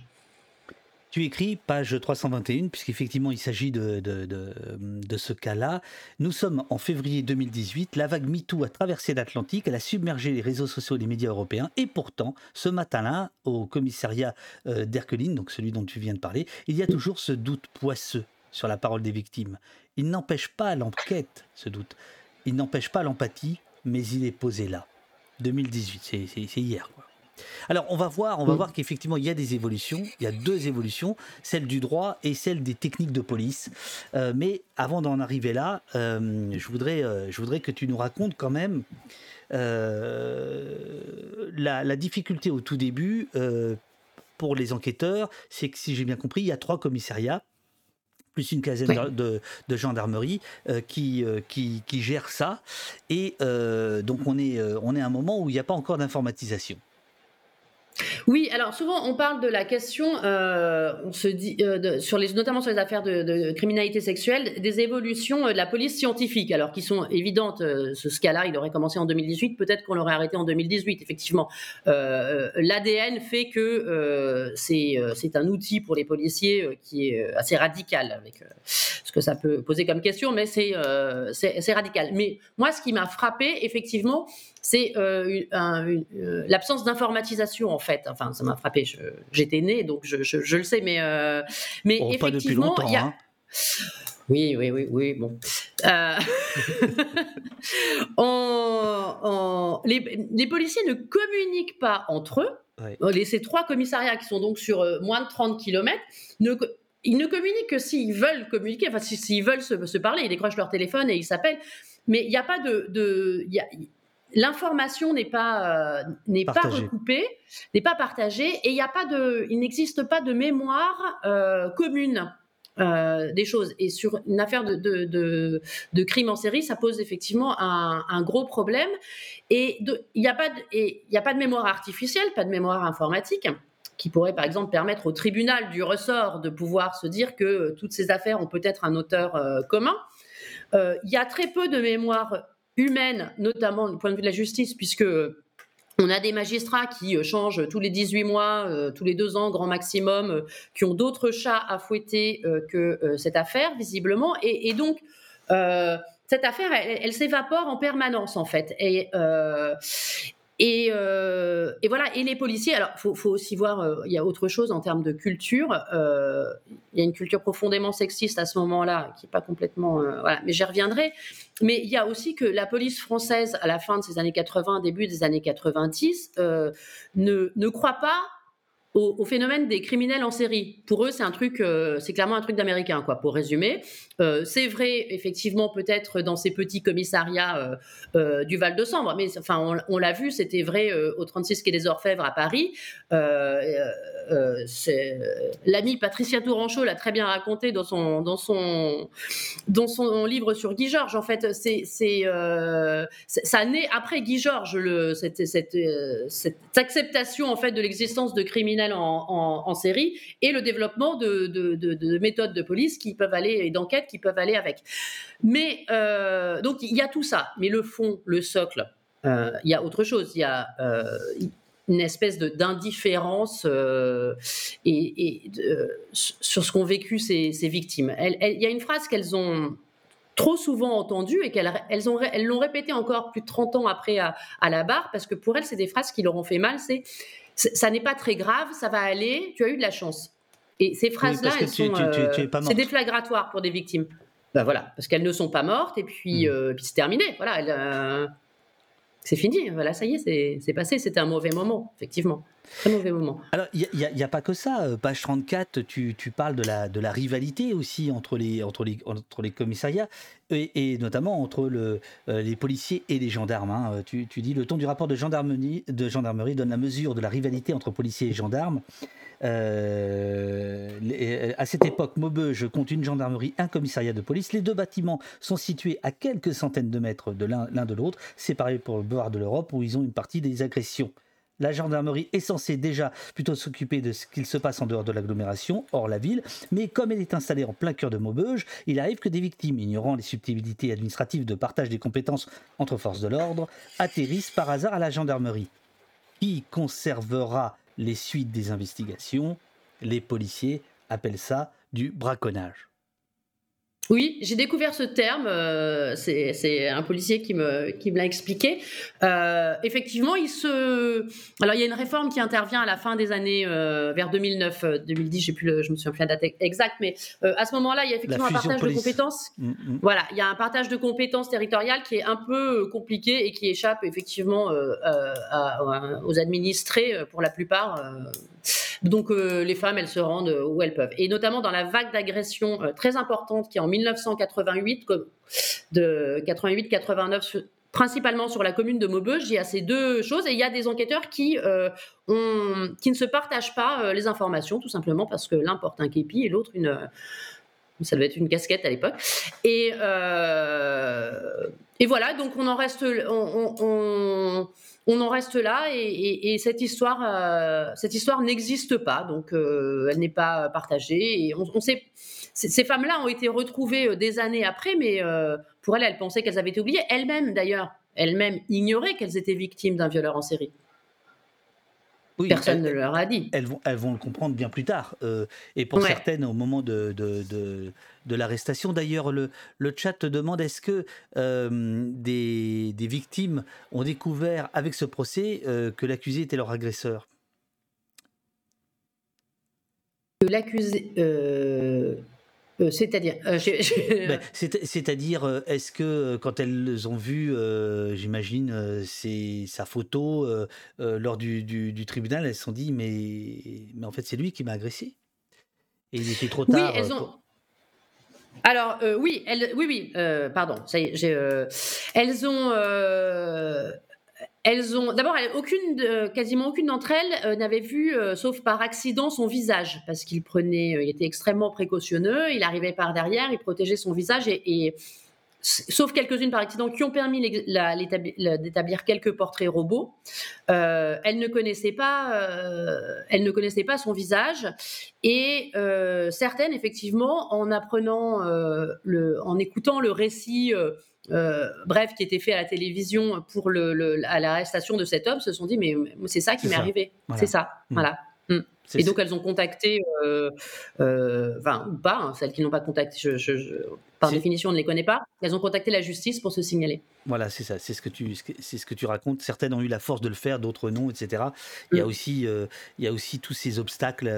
Tu écris page 321, puisqu'effectivement il s'agit de, de, de, ce cas-là. Nous sommes en février 2018, la vague MeToo a traversé l'Atlantique, elle a submergé les réseaux sociaux et les médias européens, et pourtant, ce matin-là, au commissariat euh, donc celui dont tu viens de parler, il y a toujours ce doute poisseux sur la parole des victimes. Il n'empêche pas l'enquête, ce doute. Il n'empêche pas l'empathie, mais il est posé là. 2018, c'est hier. Alors on va voir, on va mm. voir qu'effectivement il y a des évolutions. Il y a deux évolutions, celle du droit et celle des techniques de police. Euh, mais avant d'en arriver là, euh, je voudrais, euh, je voudrais que tu nous racontes quand même la, la, difficulté au tout début pour les enquêteurs. C'est que si j'ai bien compris, il y a trois commissariats plus une quinzaine de, gendarmerie euh, qui, euh, qui, qui, gère ça. Et euh, donc on est, on est à un moment où il n'y a pas encore d'informatisation. Oui, alors souvent on parle de la question, euh, on se dit, euh, sur les, notamment sur les affaires de, criminalité sexuelle, des évolutions euh, de la police scientifique, alors qui sont évidentes. ce cas-là, il aurait commencé en 2018, peut-être qu'on l'aurait arrêté en 2018. Effectivement, l'ADN fait que c'est un outil pour les policiers qui est assez radical avec ce que ça peut poser comme question, mais c'est c'est radical. Mais moi, ce qui m'a frappé, effectivement, c'est euh, euh, l'absence d'informatisation en fait. Enfin, ça m'a frappé. J'étais née, donc je, le sais, mais euh, mais effectivement, il y a. Hein. Oui, oui, oui, oui. Bon, les, policiers ne communiquent pas entre eux. ces trois commissariats qui sont donc sur moins de 30 km, ne, ils ne communiquent que s'ils veulent communiquer, enfin s'ils veulent se, parler, ils décrochent leur téléphone et ils s'appellent. Mais il n'y a pas de, de l'information n'est pas euh, n'est pas recoupée, n'est pas partagée et il a pas de il n'existe pas de mémoire euh, commune. Euh, des choses et sur une affaire de, de, de, crime en série, ça pose effectivement un, un gros problème. Et il n'y a pas de, il a pas de mémoire artificielle, pas de mémoire informatique qui pourrait par exemple permettre au tribunal du ressort de pouvoir se dire que toutes ces affaires ont peut-être un auteur commun. Il y a très peu de mémoire humaine, notamment du point de vue de la justice, puisque on a des magistrats qui euh, changent tous les 18 mois, euh, tous les deux ans, grand maximum, euh, qui ont d'autres chats à fouetter que cette affaire, visiblement. Et, donc, cette affaire, elle, elle s'évapore en permanence, en fait. Et, euh, et, voilà, et les policiers, alors il faut, aussi voir, euh, il y a autre chose en termes de culture. Euh, il y a une culture profondément sexiste à ce moment-là, qui n'est pas complètement. voilà, mais j'y reviendrai. Mais il y a aussi que la police française, à la fin de ces années 80, début des années 90, ne, ne croit pas au, phénomène des criminels en série. Pour eux, c'est euh, clairement un truc d'américain. Pour résumer, euh, c'est vrai effectivement peut-être dans ces petits commissariats euh, du Val de Sambre, mais enfin on, l'a vu, c'était vrai au 36 quai des Orfèvres à Paris. L'ami Patricia Tourangeau l'a très bien raconté dans son livre sur Guy Georges. En fait, ça naît après Guy Georges cette, cette acceptation en fait de l'existence de criminels en, série et le développement de, méthodes de police qui peuvent aller et d'enquête qui peuvent aller avec. Mais euh, donc il y a tout ça, mais le fond, le socle, euh, il y a autre chose. Il y a euh, une espèce d'indifférence et, sur ce qu'ont vécu ces, victimes. Il y a une phrase qu'elles ont trop souvent entendue et qu'elles elles elles l'ont répétée encore plus de 30 ans après à, à la barre parce que pour elles c'est des phrases qui leur ont fait mal c'est ça n'est pas très grave, ça va aller, tu as eu de la chance. Et ces phrases-là, elles sont, c'est déflagratoire pour des victimes. Ben voilà, parce qu'elles ne sont pas mortes et puis, hmm. euh, puis c'est terminé. Voilà, euh, c'est fini. Voilà, ça y est, c'est passé. C'était un mauvais moment, effectivement. Très mauvais moment. Alors, il n'y a, pas que ça. Page 34, tu, parles de la, rivalité aussi entre les, commissariats et, notamment entre le, les policiers et les gendarmes. Hein. Tu, tu, dis le ton du rapport de gendarmerie, donne la mesure de la rivalité entre policiers et gendarmes. Euh, euh, à cette époque, Maubeuge compte une gendarmerie, un commissariat de police. Les deux bâtiments sont situés à quelques centaines de mètres de l'un de l'autre, séparés pour le boulevard de l'Europe, où ils ont une partie des agressions La gendarmerie est censée déjà plutôt s'occuper de ce qu'il se passe en dehors de l'agglomération, hors la ville, mais comme elle est installée en plein cœur de Maubeuge, il arrive que des victimes, ignorant les subtilités administratives de partage des compétences entre forces de l'ordre, atterrissent par hasard à la gendarmerie. Qui conservera les suites des investigations? Les policiers appellent ça du braconnage. Oui, j'ai découvert ce terme. Euh, c'est un policier qui me, qui me l'a expliqué. Euh, effectivement, il se. Alors, il y a une réforme qui intervient à la fin des années euh, vers 2009, 2010. J'ai plus, je me souviens plus la date exacte, mais à ce moment-là, il y a effectivement un partage de compétences. Mm, mm. Voilà, il y a un partage de compétences territoriales qui est un peu compliqué et qui échappe effectivement aux administrés pour la plupart. Donc euh, les femmes, elles se rendent euh, où elles peuvent. Et notamment dans la vague d'agression euh, très importante qui est en 1988, de 88-89 principalement sur la commune de Maubeuge, il y a ces deux choses et il y a des enquêteurs qui, ne se partagent pas les informations tout simplement parce que l'un porte un képi et l'autre une ça devait être une casquette à l'époque et voilà donc on en reste en reste là et, cette histoire, euh, cette histoire n'existe pas, donc euh, elle n'est pas partagée. Et on, ces femmes-là ont été retrouvées euh, des années après, mais pour elles, elles pensaient qu'elles avaient été oubliées. Elles-mêmes, d'ailleurs, elles-mêmes ignoraient qu'elles étaient victimes d'un violeur en série. Personne ne leur a dit. Elles vont, elles vont le comprendre bien plus tard. Euh, et pour certaines, au moment de, de, de, l'arrestation. D'ailleurs, le, le chat te demande est-ce que euh, des, des, victimes ont découvert avec ce procès euh, que l'accusé était leur agresseur? Que l'accusé. Euh, c'est-à-dire, euh, ben, c'est-à-dire, euh, est-ce que quand elles ont vu, j'imagine, c'est sa photo lors du, tribunal, elles se sont dit, mais, mais en fait, c'est lui qui m'a agressé. Et il était trop tard. Oui, elles ont. Alors oui, elles, oui, oui, pardon, ça y est, elles ont, elles ont d'abord aucune, quasiment aucune d'entre elles euh, n'avait vu, euh, sauf par accident, son visage parce qu'il prenait, euh, il était extrêmement précautionneux. Il arrivait par derrière, il protégeait son visage et, sauf quelques-unes par accident qui ont permis d'établir quelques portraits robots. elle ne connaissait pas, ne pas son visage et certaines effectivement en apprenant le, en écoutant le récit euh, bref, qui était fait à la télévision pour le, à l'arrestation de cet homme, se sont dit mais c'est ça qui m'est arrivé, c'est ça, mm. voilà. Mm. Et donc elles ont contacté, euh, euh, enfin ou pas, hein, celles qui n'ont pas contacté, je, par définition on ne les connaît pas, elles ont contacté la justice pour se signaler. Voilà, c'est ça, c'est ce que tu, c'est ce que tu racontes. Certaines ont eu la force de le faire, d'autres non, etc. Il y a mm. aussi, il y a aussi tous ces obstacles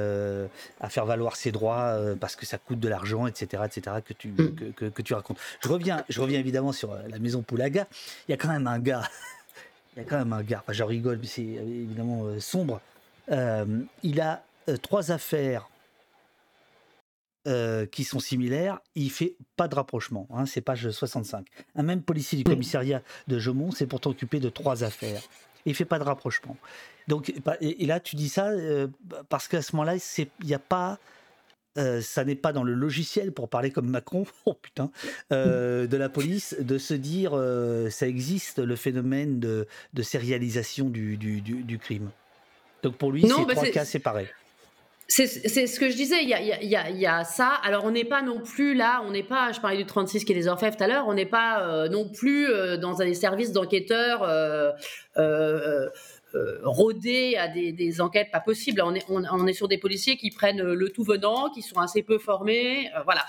à faire valoir ses droits parce que ça coûte de l'argent, etc., etc. Que tu, que, que, tu racontes. Je reviens, je reviens évidemment sur la maison Poulaga. Il y a quand même un gars. Il y a quand même un gars. Enfin, je rigole, mais c'est évidemment sombre. Euh, il a euh, trois affaires euh, qui sont similaires, il fait pas de rapprochement. Hein, c'est page 65. Un même policier du commissariat de Jomont s'est pourtant occupé de trois affaires. Il fait pas de rapprochement. Donc, et, là, tu dis ça parce qu'à ce moment-là, il n'y a pas. ça n'est pas dans le logiciel, pour parler comme Macron, oh putain, de la police, de se dire ça existe le phénomène de, de sérialisation du, du, du crime. Donc pour lui, c'est bah, trois cas séparés. C'est ce que je disais, il y a, y, y a, ça. Alors on n'est pas non plus là, on n'est pas, je parlais du 36 qui est des orfèvres tout à l'heure, on n'est pas euh, non plus euh, dans un services d'enquêteurs euh, rodés à des, enquêtes pas possibles. On est, on, est sur des policiers qui prennent le tout venant, qui sont assez peu formés, voilà.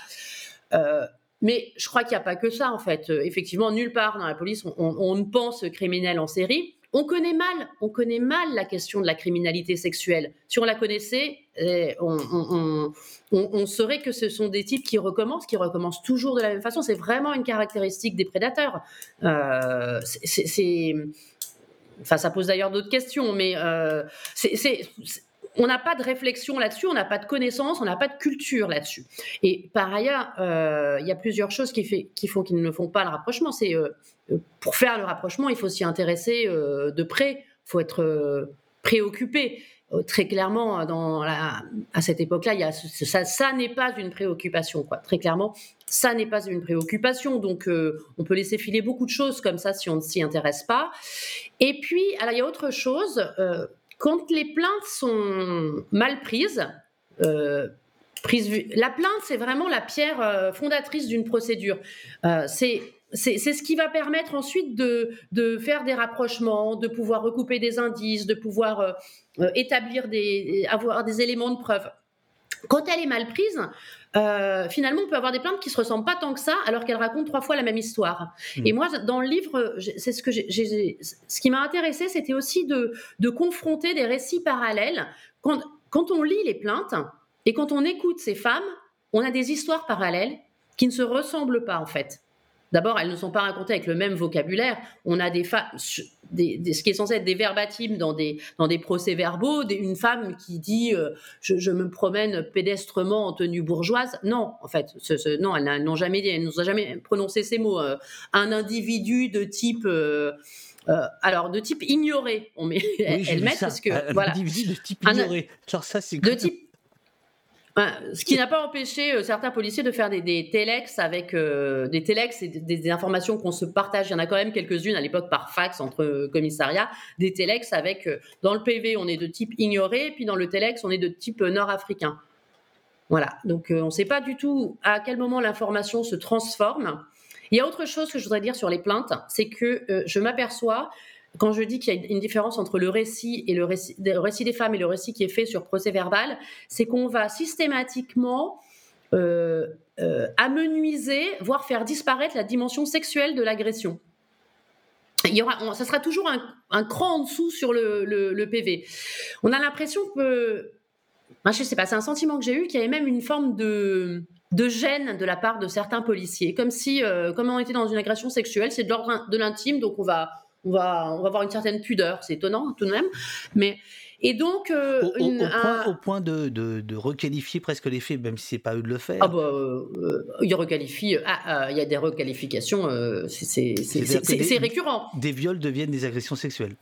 mais je crois qu'il n'y a pas que ça en fait. effectivement, nulle part dans la police on, on ne pense criminel en série. On connaît mal, on connaît mal la question de la criminalité sexuelle. Si on la connaissait, eh, on, saurait que ce sont des types qui recommencent, qui recommencent toujours de la même façon. C'est vraiment une caractéristique des prédateurs. Euh, enfin, ça pose d'ailleurs d'autres questions, mais euh, on n'a pas de réflexion là-dessus, on n'a pas de connaissances, on n'a pas de culture là-dessus. Et par ailleurs, euh, il y a plusieurs choses qui, font qu'ils ne font pas le rapprochement. C'est euh, euh, pour faire le rapprochement, il faut s'y intéresser de près, il faut être préoccupé. Très clairement, à cette époque-là, ça, n'est pas une préoccupation. Très clairement, ça n'est pas une préoccupation. Donc, on peut laisser filer beaucoup de choses comme ça si on ne s'y intéresse pas. Et puis, il y a autre chose quand les plaintes sont mal prises, prise, la plainte, c'est vraiment la pierre fondatrice d'une procédure. c'est c'est ce qui va permettre ensuite de, faire des rapprochements, de pouvoir recouper des indices, de pouvoir euh, euh, établir des, avoir des éléments de preuve. Quand elle est mal prise, euh, finalement, on peut avoir des plaintes qui se ressemblent pas tant que ça, alors qu'elles racontent trois fois la même histoire. Hmm. Et moi, dans le livre, c'est ce que j'ai, ce qui m'a intéressé, c'était aussi de, de, confronter des récits parallèles. Quand, quand on lit les plaintes et quand on écoute ces femmes, on a des histoires parallèles qui ne se ressemblent pas en fait. D'abord, elles ne sont pas racontées avec le même vocabulaire. On a des, des, ce qui est censé être des verbatims dans des, dans des procès-verbaux, une femme qui dit euh, je, me promène pédestrement en tenue bourgeoise. Non, en fait, non, elles n'ont jamais dit, elles n'ont jamais prononcé ces mots. Euh, un individu de type. Euh, alors, de type ignoré, on met, oui, elles mettent parce que. Un voilà. individu de type ignoré. Genre, ça, c'est. De type ce qui n'a pas empêché euh, certains policiers de faire des, des telex avec euh, des telex et des, informations qu'on se partage. Il y en a quand même quelques-unes à l'époque par fax entre euh, commissariats. Des telex avec dans le PV on est de type ignoré, puis dans le telex on est de type nord-africain. Voilà. Donc on ne sait pas du tout à quel moment l'information se transforme. Il y a autre chose que je voudrais dire sur les plaintes, c'est que je m'aperçois quand je dis qu'il y a une différence entre le récit et le récit, des femmes et le récit qui est fait sur procès verbal, c'est qu'on va systématiquement euh, euh, amenuiser, voire faire disparaître la dimension sexuelle de l'agression. Il y aura, ça sera toujours un, cran en dessous sur le, PV. On a l'impression que, je je sais pas, c'est un sentiment que j'ai eu, qu'il y avait même une forme de, de gêne de la part de certains policiers, comme si, euh, comme on était dans une agression sexuelle, c'est de l'ordre de l'intime, donc on va, on va, on va avoir une certaine pudeur. C'est étonnant tout de même. Mais, et donc, euh, au, point, de, de, requalifier presque les faits, même si c'est pas eux de le faire. Ah bah, euh, il requalifie. Ah, ah, il y a des requalifications. Euh, c'est récurrent. Des viols deviennent des agressions sexuelles.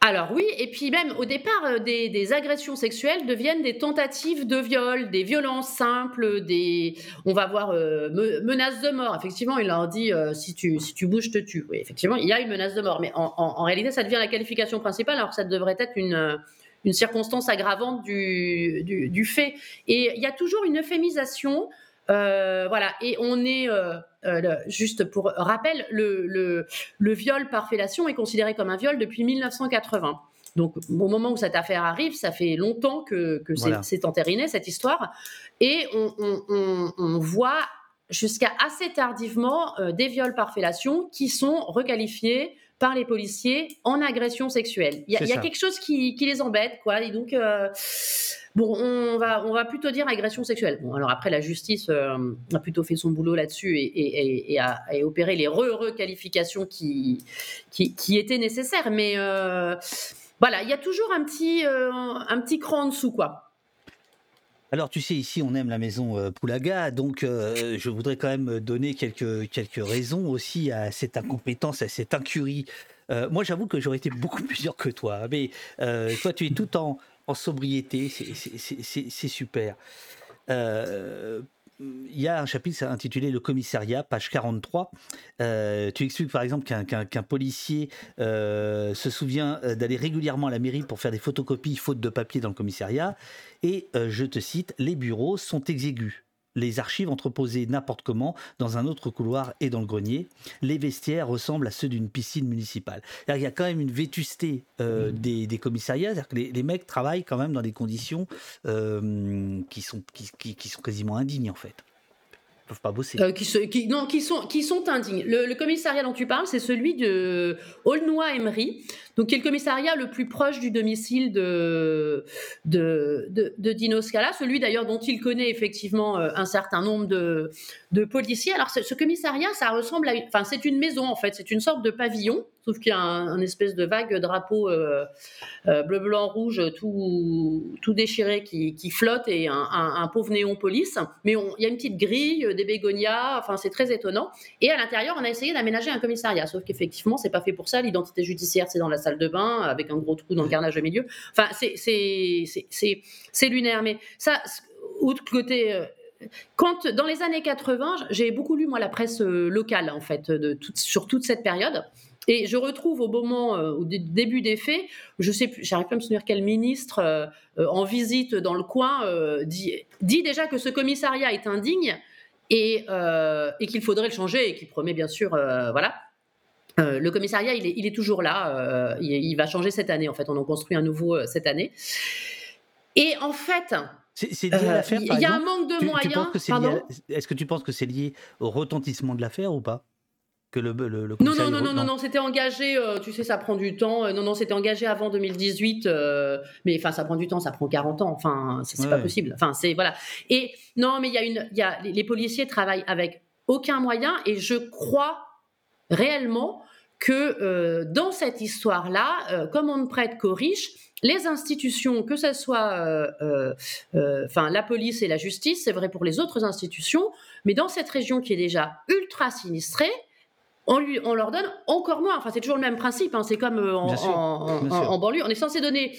Alors oui, et puis même au départ, euh, des, agressions sexuelles deviennent des tentatives de viol, des violences simples, des, on va voir euh, menaces de mort. Effectivement, il leur dit euh, si tu si tu bouges, te tue. Oui, effectivement, il y a une menace de mort, mais en, réalité, ça devient la qualification principale, alors que ça devrait être une une circonstance aggravante du, du, fait. Et il y a toujours une euphémisation. Voilà, et on est euh, juste pour rappel, le, viol par fellation est considéré comme un viol depuis 1980. Donc, au moment où cette affaire arrive, ça fait longtemps que, c'est entériné, cette histoire. Et on, voit jusqu'à assez tardivement euh, des viols par fellation qui sont requalifiés par les policiers en agression sexuelle. Il y, a quelque chose qui, les embête, quoi. Et donc, euh, Bon, on va, on va plutôt dire agression sexuelle. Bon, alors après, la justice euh, a plutôt fait son boulot là-dessus et, a, opéré les re-requalifications qui, qui, étaient nécessaires. Mais euh, voilà, il y a toujours un petit, euh, un petit cran en dessous, quoi. Alors, tu sais, ici, on aime la maison Poulaga, donc je voudrais quand même donner quelques, quelques raisons aussi à cette incompétence, à cette incurie. moi, j'avoue que j'aurais été beaucoup plus dur que toi, mais toi, tu es tout en, en sobriété, c'est super. Euh, il y a un chapitre intitulé Le commissariat, page 43. Euh, tu expliques par exemple qu'un policier euh, se souvient d'aller régulièrement à la mairie pour faire des photocopies faute de papier dans le commissariat. Et je te cite, les bureaux sont exigus les archives entreposées n'importe comment dans un autre couloir et dans le grenier. Les vestiaires ressemblent à ceux d'une piscine municipale. Il y a quand même une vétusté euh, mmh. des, commissariats, c'est-à-dire que les, mecs travaillent quand même dans des conditions euh, qui, sont, qui sont quasiment indignes en fait peuvent pas bosser. Euh, qui, non, qui sont, qui indignes. Le, commissariat dont tu parles, c'est celui de Aulnoy-Emery, qui est le commissariat le plus proche du domicile de, de, de, Dino Scala, celui d'ailleurs dont il connaît effectivement euh, un certain nombre de, de policiers. Alors ce, commissariat, ça ressemble à, enfin c'est une maison en fait, c'est une sorte de pavillon Sauf qu'il y a un, espèce de vague drapeau euh, euh, bleu, blanc, rouge, tout, tout déchiré qui, flotte et un, pauvre néon police. Mais il y a une petite grille, des bégonias, enfin c'est très étonnant. Et à l'intérieur, on a essayé d'aménager un commissariat. Sauf qu'effectivement, c'est pas fait pour ça. L'identité judiciaire, c'est dans la salle de bain avec un gros trou dans le carnage au milieu. Enfin, c'est lunaire. Mais ça, autre côté. Euh, quand, dans les années 80, j'ai beaucoup lu moi la presse locale en fait sur toute cette période Et je retrouve au moment, au début des faits, je sais plus, j'arrive pas à me souvenir quel ministre en visite dans le coin dit, dit déjà que ce commissariat est indigne et, et qu'il faudrait le changer et qui promet bien sûr, voilà. Euh, le commissariat, il est, il est toujours là. Euh, il, va changer cette année. En fait, on en construit un nouveau euh, cette année. Et en fait, c'est lié à l'affaire. Il y a un manque de moyens. Est-ce que tu penses que c'est lié au retentissement de l'affaire ou pas? Que le, le, non, non, non, non, non, non, c'était engagé, tu sais, ça prend du temps. non, non, c'était engagé avant 2018, mais enfin, ça prend du temps, ça prend 40 ans. Enfin, c'est pas possible. Enfin, c'est voilà. Et non, mais il y a une, y a, les policiers travaillent avec aucun moyen, et je crois réellement que euh, dans cette histoire-là, euh, comme on ne prête qu'aux riches, les institutions, que ce soit euh, enfin la police et la justice, c'est vrai pour les autres institutions, mais dans cette région qui est déjà ultra sinistrée, on, lui, on leur donne encore moins. Enfin, c'est toujours le même principe. Hein. c'est comme en, banlieue. On est censé donner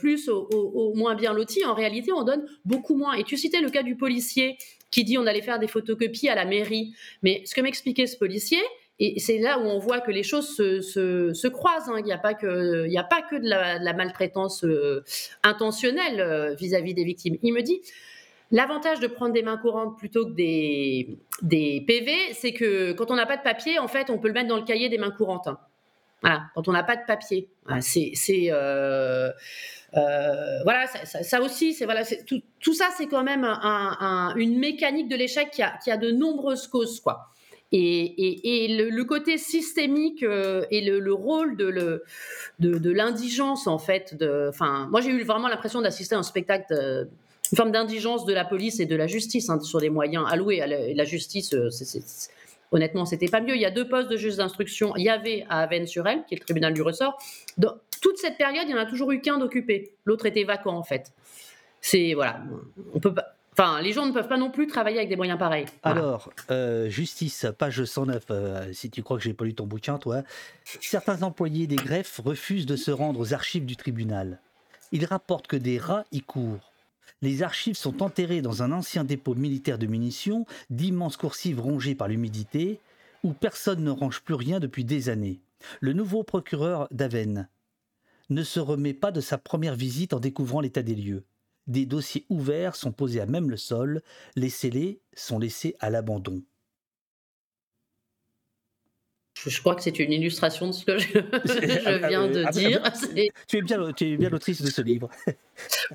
plus aux, moins bien lotis. En réalité, on donne beaucoup moins. Et tu citais le cas du policier qui dit on allait faire des photocopies à la mairie. Mais ce que m'expliquait ce policier, et c'est là où on voit que les choses se, croisent. Hein. Il n'y a, pas que, il a pas que de la, maltraitance euh, intentionnelle euh, vis-à-vis des victimes. Il me dit, l'avantage de prendre des mains courantes plutôt que des, PV, c'est que quand on n'a pas de papier, en fait, on peut le mettre dans le cahier des mains courantes. Hein. Voilà, quand on n'a pas de papier. c'est... Euh, voilà, ça, aussi, c'est voilà, tout, ça, c'est quand même une mécanique de l'échec qui a, de nombreuses causes, quoi. Et, le, côté systémique euh, et le, rôle de, le, de, l'indigence, en fait, de, moi j'ai eu vraiment l'impression d'assister à un spectacle, une forme d'indigence de la police et de la justice hein, sur les moyens alloués à la, justice. Euh, honnêtement, c'était pas mieux. Il y a deux postes de juge d'instruction. Il y avait à Avennes-sur-Elle, qui est le tribunal du ressort. Dans toute cette période, il n'y en a toujours eu qu'un d'occupé. L'autre était vacant, en fait. C'est, voilà, on peut pas Enfin, les gens ne peuvent pas non plus travailler avec des moyens pareils. Alors, euh, justice, page 109, euh, si tu crois que j'ai pas lu ton bouquin, toi. Certains employés des greffes refusent de se rendre aux archives du tribunal. Ils rapportent que des rats y courent. Les archives sont enterrées dans un ancien dépôt militaire de munitions, d'immenses coursives rongées par l'humidité, où personne ne range plus rien depuis des années. Le nouveau procureur d'Aven ne se remet pas de sa première visite en découvrant l'état des lieux. Des dossiers ouverts sont posés à même le sol, les scellés sont laissés à l'abandon. Je crois que c'est une illustration de ce que je, viens de ah, dire. tu es bien, tu es bien l'autrice de ce livre.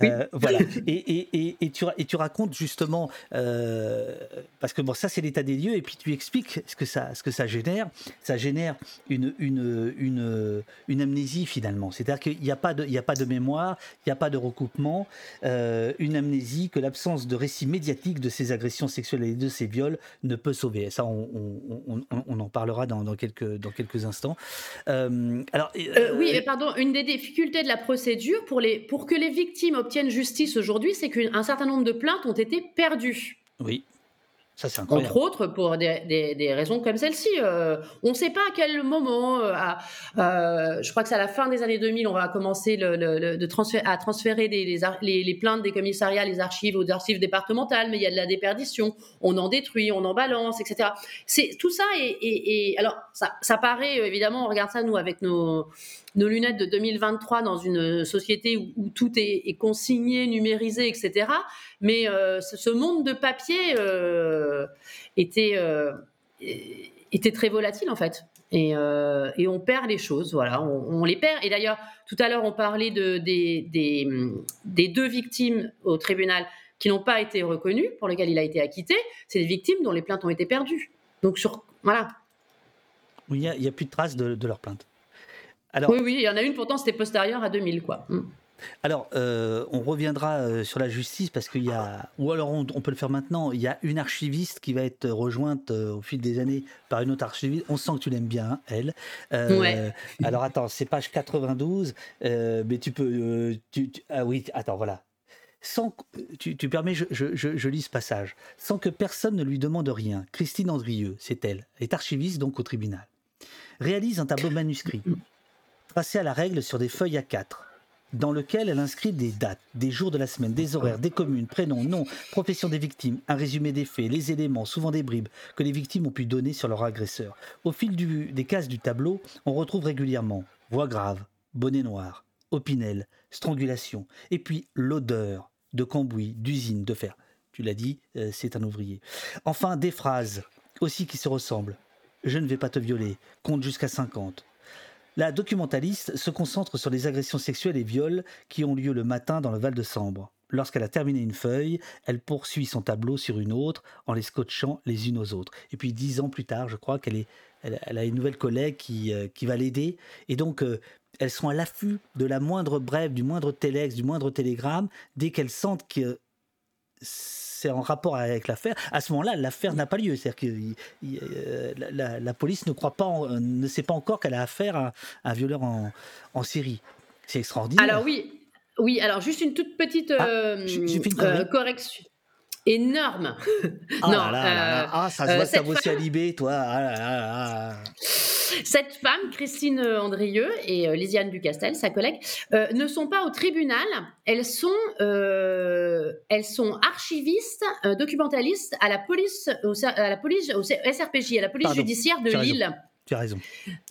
Euh, voilà. Et, et, et, tu, et tu racontes justement, euh, parce que bon, ça c'est l'état des lieux, et puis tu expliques ce que ça, ce que ça génère. Ça génère une, une, une, une amnésie finalement. C'est-à-dire qu'il n'y a, pas de, il a pas de mémoire, il n'y a pas de recoupement, euh, une amnésie que l'absence de récit médiatique de ces agressions sexuelles et de ces viols ne peut sauver. Ça, on, on, on, en parlera dans, dans, quelques, dans quelques instants. alors, oui, pardon, une des difficultés de la procédure pour, les, pour que les victimes victimes obtiennent justice aujourd'hui, c'est qu'un certain nombre de plaintes ont été perdues. Oui. Entre autres, pour des, raisons comme celle-ci. Euh, on ne sait pas à quel moment, euh, euh, je crois que c'est à la fin des années 2000, on va commencer le, de à transférer les, les, plaintes des commissariats, les archives aux archives départementales, mais il y a de la déperdition, on en détruit, on en balance, etc. C'est, tout ça, et, alors ça, ça, paraît, évidemment, on regarde ça, nous, avec nos, nos lunettes de 2023 dans une société où, tout est, consigné, numérisé, etc. Mais euh, ce, monde de papier euh, était, euh, était très volatile en fait. Et, on perd les choses, voilà, on, les perd. Et d'ailleurs, tout à l'heure, on parlait de, des, des, deux victimes au tribunal qui n'ont pas été reconnues, pour lesquelles il a été acquitté. C'est des victimes dont les plaintes ont été perdues. Donc, sur, voilà. il n'y a, plus de traces de leurs plaintes oui, oui, il y en a une, pourtant c'était postérieur à 2000, quoi. Mm. Alors, euh, on reviendra euh, sur la justice parce qu'il y a, ou alors on, peut le faire maintenant, il y a une archiviste qui va être rejointe euh, au fil des années par une autre archiviste. On sent que tu l'aimes bien, hein, elle. ouais. Alors attends, c'est page 92, mais tu peux. ah oui, attends, voilà. Sans, tu, permets, je, je, lis ce passage. Sans que personne ne lui demande rien, Christine Andrieux, c'est elle, est archiviste donc au tribunal, réalise un tableau manuscrit Passer à la règle sur des feuilles à 4 dans lequel elle inscrit des dates, des jours de la semaine, des horaires, des communes, prénoms, noms, profession des victimes, un résumé des faits, les éléments, souvent des bribes, que les victimes ont pu donner sur leur agresseur. Au fil des cases du tableau, on retrouve régulièrement voix grave, bonnet noir, opinel, strangulation, et puis l'odeur de cambouis, d'usine, de fer. Tu l'as dit, euh, c'est un ouvrier. Enfin, des phrases aussi qui se ressemblent. Je ne vais pas te violer, compte jusqu'à 50. La documentaliste se concentre sur les agressions sexuelles et viols qui ont lieu le matin dans le Val de Sambre. Lorsqu'elle a terminé une feuille, elle poursuit son tableau sur une autre en les scotchant les unes aux autres. Et puis dix ans plus tard, je crois qu'elle est, elle, a une nouvelle collègue qui, euh, va l'aider. Et donc, euh, elles sont à l'affût de la moindre brève, du moindre téléx, du moindre télégramme, dès qu'elles sentent que c'est en rapport avec l'affaire, à ce moment-là, l'affaire n'a pas lieu. C'est-à-dire que euh, la, police ne croit pas, ne sait pas encore qu'elle a affaire à, un violeur en, série. C'est extraordinaire. Alors oui, oui. Alors juste une toute petite ah, euh, euh, correction énorme. Ah non, ah, ça se voit que t'as à Libé, toi. Ah cette femme, Christine Andrieux et euh, Lisiane Ducastel, sa collègue, euh, ne sont pas au tribunal. Elles sont, euh, elles sont archivistes, documentalistes à la police, à la police, au SRPJ, à la police judiciaire de Lille. Tu as raison.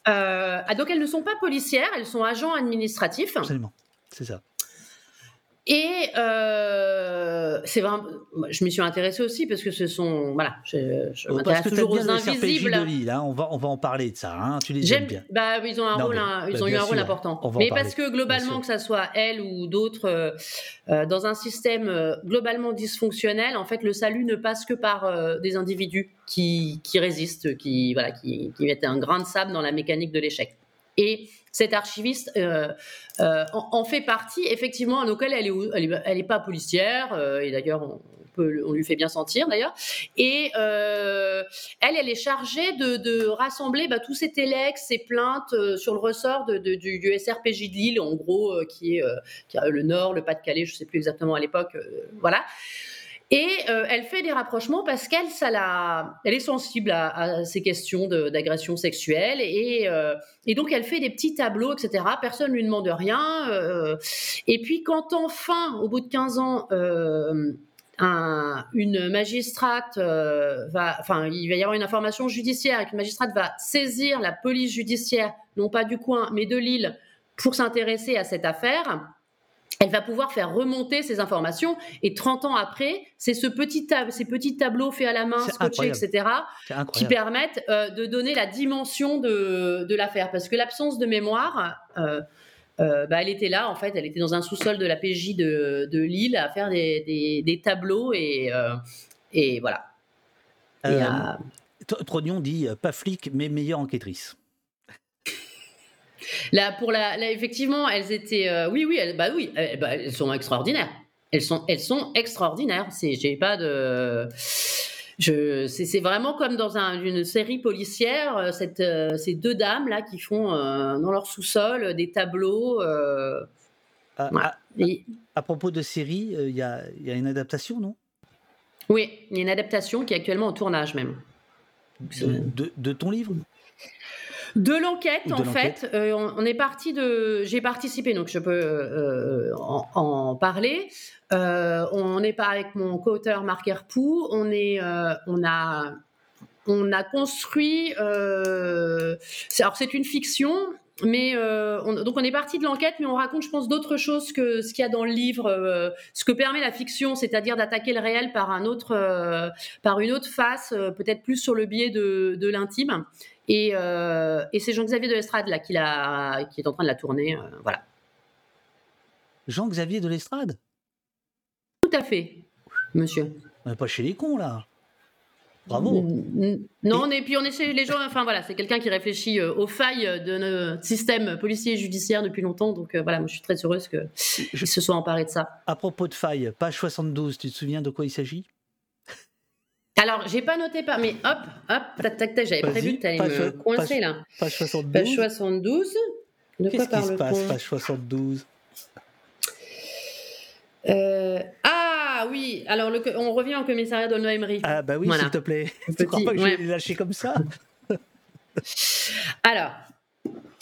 Ah, donc elles ne sont pas policières, elles sont agents administratifs. Absolument, c'est ça. Et euh, c'est vraiment, je m'y suis intéressée aussi parce que ce sont, voilà, je, je m'intéresse toujours aux invisibles. Hein, on va, on va en parler de ça. Hein, tu les aimes bien. Bah, ils ont un rôle, ils bah, ont eu un rôle important. Mais parce que globalement, que ça soit elle ou d'autres, euh, euh, dans un système euh, globalement dysfonctionnel, en fait, le salut ne passe que par euh, des individus qui, qui résistent, qui, voilà, qui, qui mettent un grain de sable dans la mécanique de l'échec. Et cette archiviste euh, euh, en, fait partie, effectivement, auquel elle elle est, pas policière, euh, et d'ailleurs, on, lui fait bien sentir d'ailleurs. Et elle, elle est chargée de, rassembler bah, tous ces téléx, ces plaintes sur le ressort du, SRPJ de Lille, en gros, qui est le Nord, le Pas-de-Calais, je ne sais plus exactement à l'époque. voilà. Et euh, elle fait des rapprochements parce qu'elle, ça la, elle est sensible à, ces questions d'agression sexuelle et, euh, et, donc elle fait des petits tableaux, etc. Personne ne lui demande rien. Euh, et puis quand enfin, au bout de 15 ans, un, une magistrate va, enfin, il va y avoir une information judiciaire et qu'une magistrate va saisir la police judiciaire, non pas du coin, mais de Lille, pour s'intéresser à cette affaire elle va pouvoir faire remonter ces informations et 30 ans après, c'est ce petit ces petits tableaux faits à la main, scotchés, etc., qui permettent euh, de donner la dimension de, de l'affaire. Parce que l'absence de mémoire, euh, euh, bah, elle était là, en fait, elle était dans un sous-sol de la PJ de, de, Lille à faire des, des, tableaux et, et voilà. Trognon dit pas flic, mais meilleure enquêtrice. Là, pour la, effectivement, elles étaient, euh, oui, oui, elles, bah oui, elles, bah, elles, sont extraordinaires. Elles sont, elles sont extraordinaires. C'est, j'ai pas de, je, c'est, vraiment comme dans une série policière, euh, cette, euh, ces deux dames là qui font dans leur sous-sol des tableaux. À, à, propos de série, il y, a, y a une adaptation, non? Oui, il y a une adaptation qui est actuellement en tournage même. de, de ton livre? De l'enquête, en fait, euh, on, est parti de. J'ai participé, donc je peux euh, en, parler. Euh, on n'est pas avec mon co-auteur Marc Herpoux. On est, on a, on a construit. alors c'est une fiction, mais donc on est parti de l'enquête, mais on raconte, je pense, d'autres choses que ce qu'il y a dans le livre, ce que permet la fiction, c'est-à-dire d'attaquer le réel par un autre, par une autre face, peut-être plus sur le biais de, de l'intime. Euh, et, c'est Jean-Xavier de l'Estrade là, qui, qui, est en train de la tourner. Euh, voilà. Jean-Xavier de l'Estrade? Tout à fait, monsieur. On n'est pas chez les cons là. Bravo. Non, et... puis on essaie les gens. Enfin voilà, c'est quelqu'un qui réfléchit euh, aux failles de notre système policier et judiciaire depuis longtemps. Donc voilà, moi je suis très heureuse que je... se soit emparé de ça. À propos de failles, page 72, tu te souviens de quoi il s'agit? Alors, j'ai pas noté pas, mais hop, hop, tac, tac, tac, j'avais prévu que tu allais me coincer là. Page 72. Page 72. De Qu'est-ce qui se passe, page 72 euh, Ah oui, alors le, on revient au commissariat d'Aulnoy-Emery. Ah bah oui, s'il te plaît. Tu crois pas que je vais les lâcher comme ça? Alors,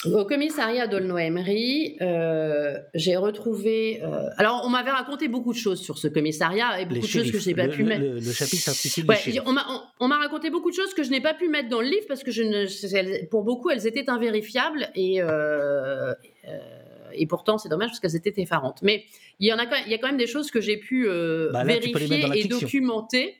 Au commissariat d'Aulnoy-Emery, euh, j'ai retrouvé. Euh, alors, on m'avait raconté beaucoup de choses sur ce commissariat et beaucoup de choses que je n'ai pas pu mettre. Le, chapitre s'intitule On m'a raconté beaucoup de choses que je n'ai pas pu mettre dans le livre parce que je ne, pour beaucoup, elles étaient invérifiables et. Euh, et pourtant, c'est dommage parce qu'elles étaient effarantes. Mais il y, en a, il y a quand même des choses que j'ai pu bah vérifier et documenter.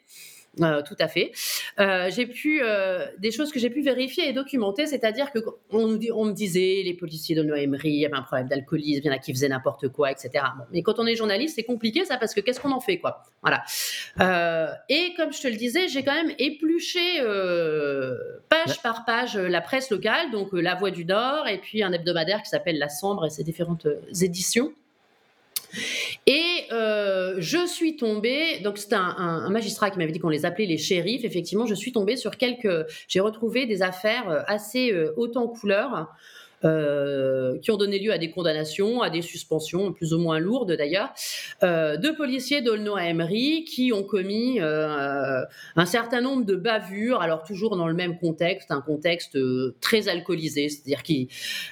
Euh, tout à fait. Euh, j'ai pu euh, des choses que j'ai pu vérifier et documenter, c'est-à-dire que on, on, me disait les policiers de Noëmery, il y avait un problème d'alcoolisme, il y en a qui faisaient n'importe quoi, etc. mais quand on est journaliste, c'est compliqué ça parce que qu'est-ce qu'on en fait quoi? Voilà. et comme je te le disais, j'ai quand même épluché page par page la presse locale, donc La Voix du Nord, et puis un hebdomadaire qui s'appelle La Sambre et ses différentes éditions. Et euh, je suis tombée, donc c'était un, magistrat qui m'avait dit qu'on les appelait les shérifs. Effectivement, je suis tombée sur quelques. J'ai retrouvé des affaires euh, assez euh, hautes en couleur euh, qui ont donné lieu à des condamnations, à des suspensions plus ou moins lourdes d'ailleurs, euh, de policiers d'Aulnoy-Emery qui ont commis euh, un certain nombre de bavures, alors toujours dans le même contexte, un contexte très alcoolisé, c'est-à-dire qui...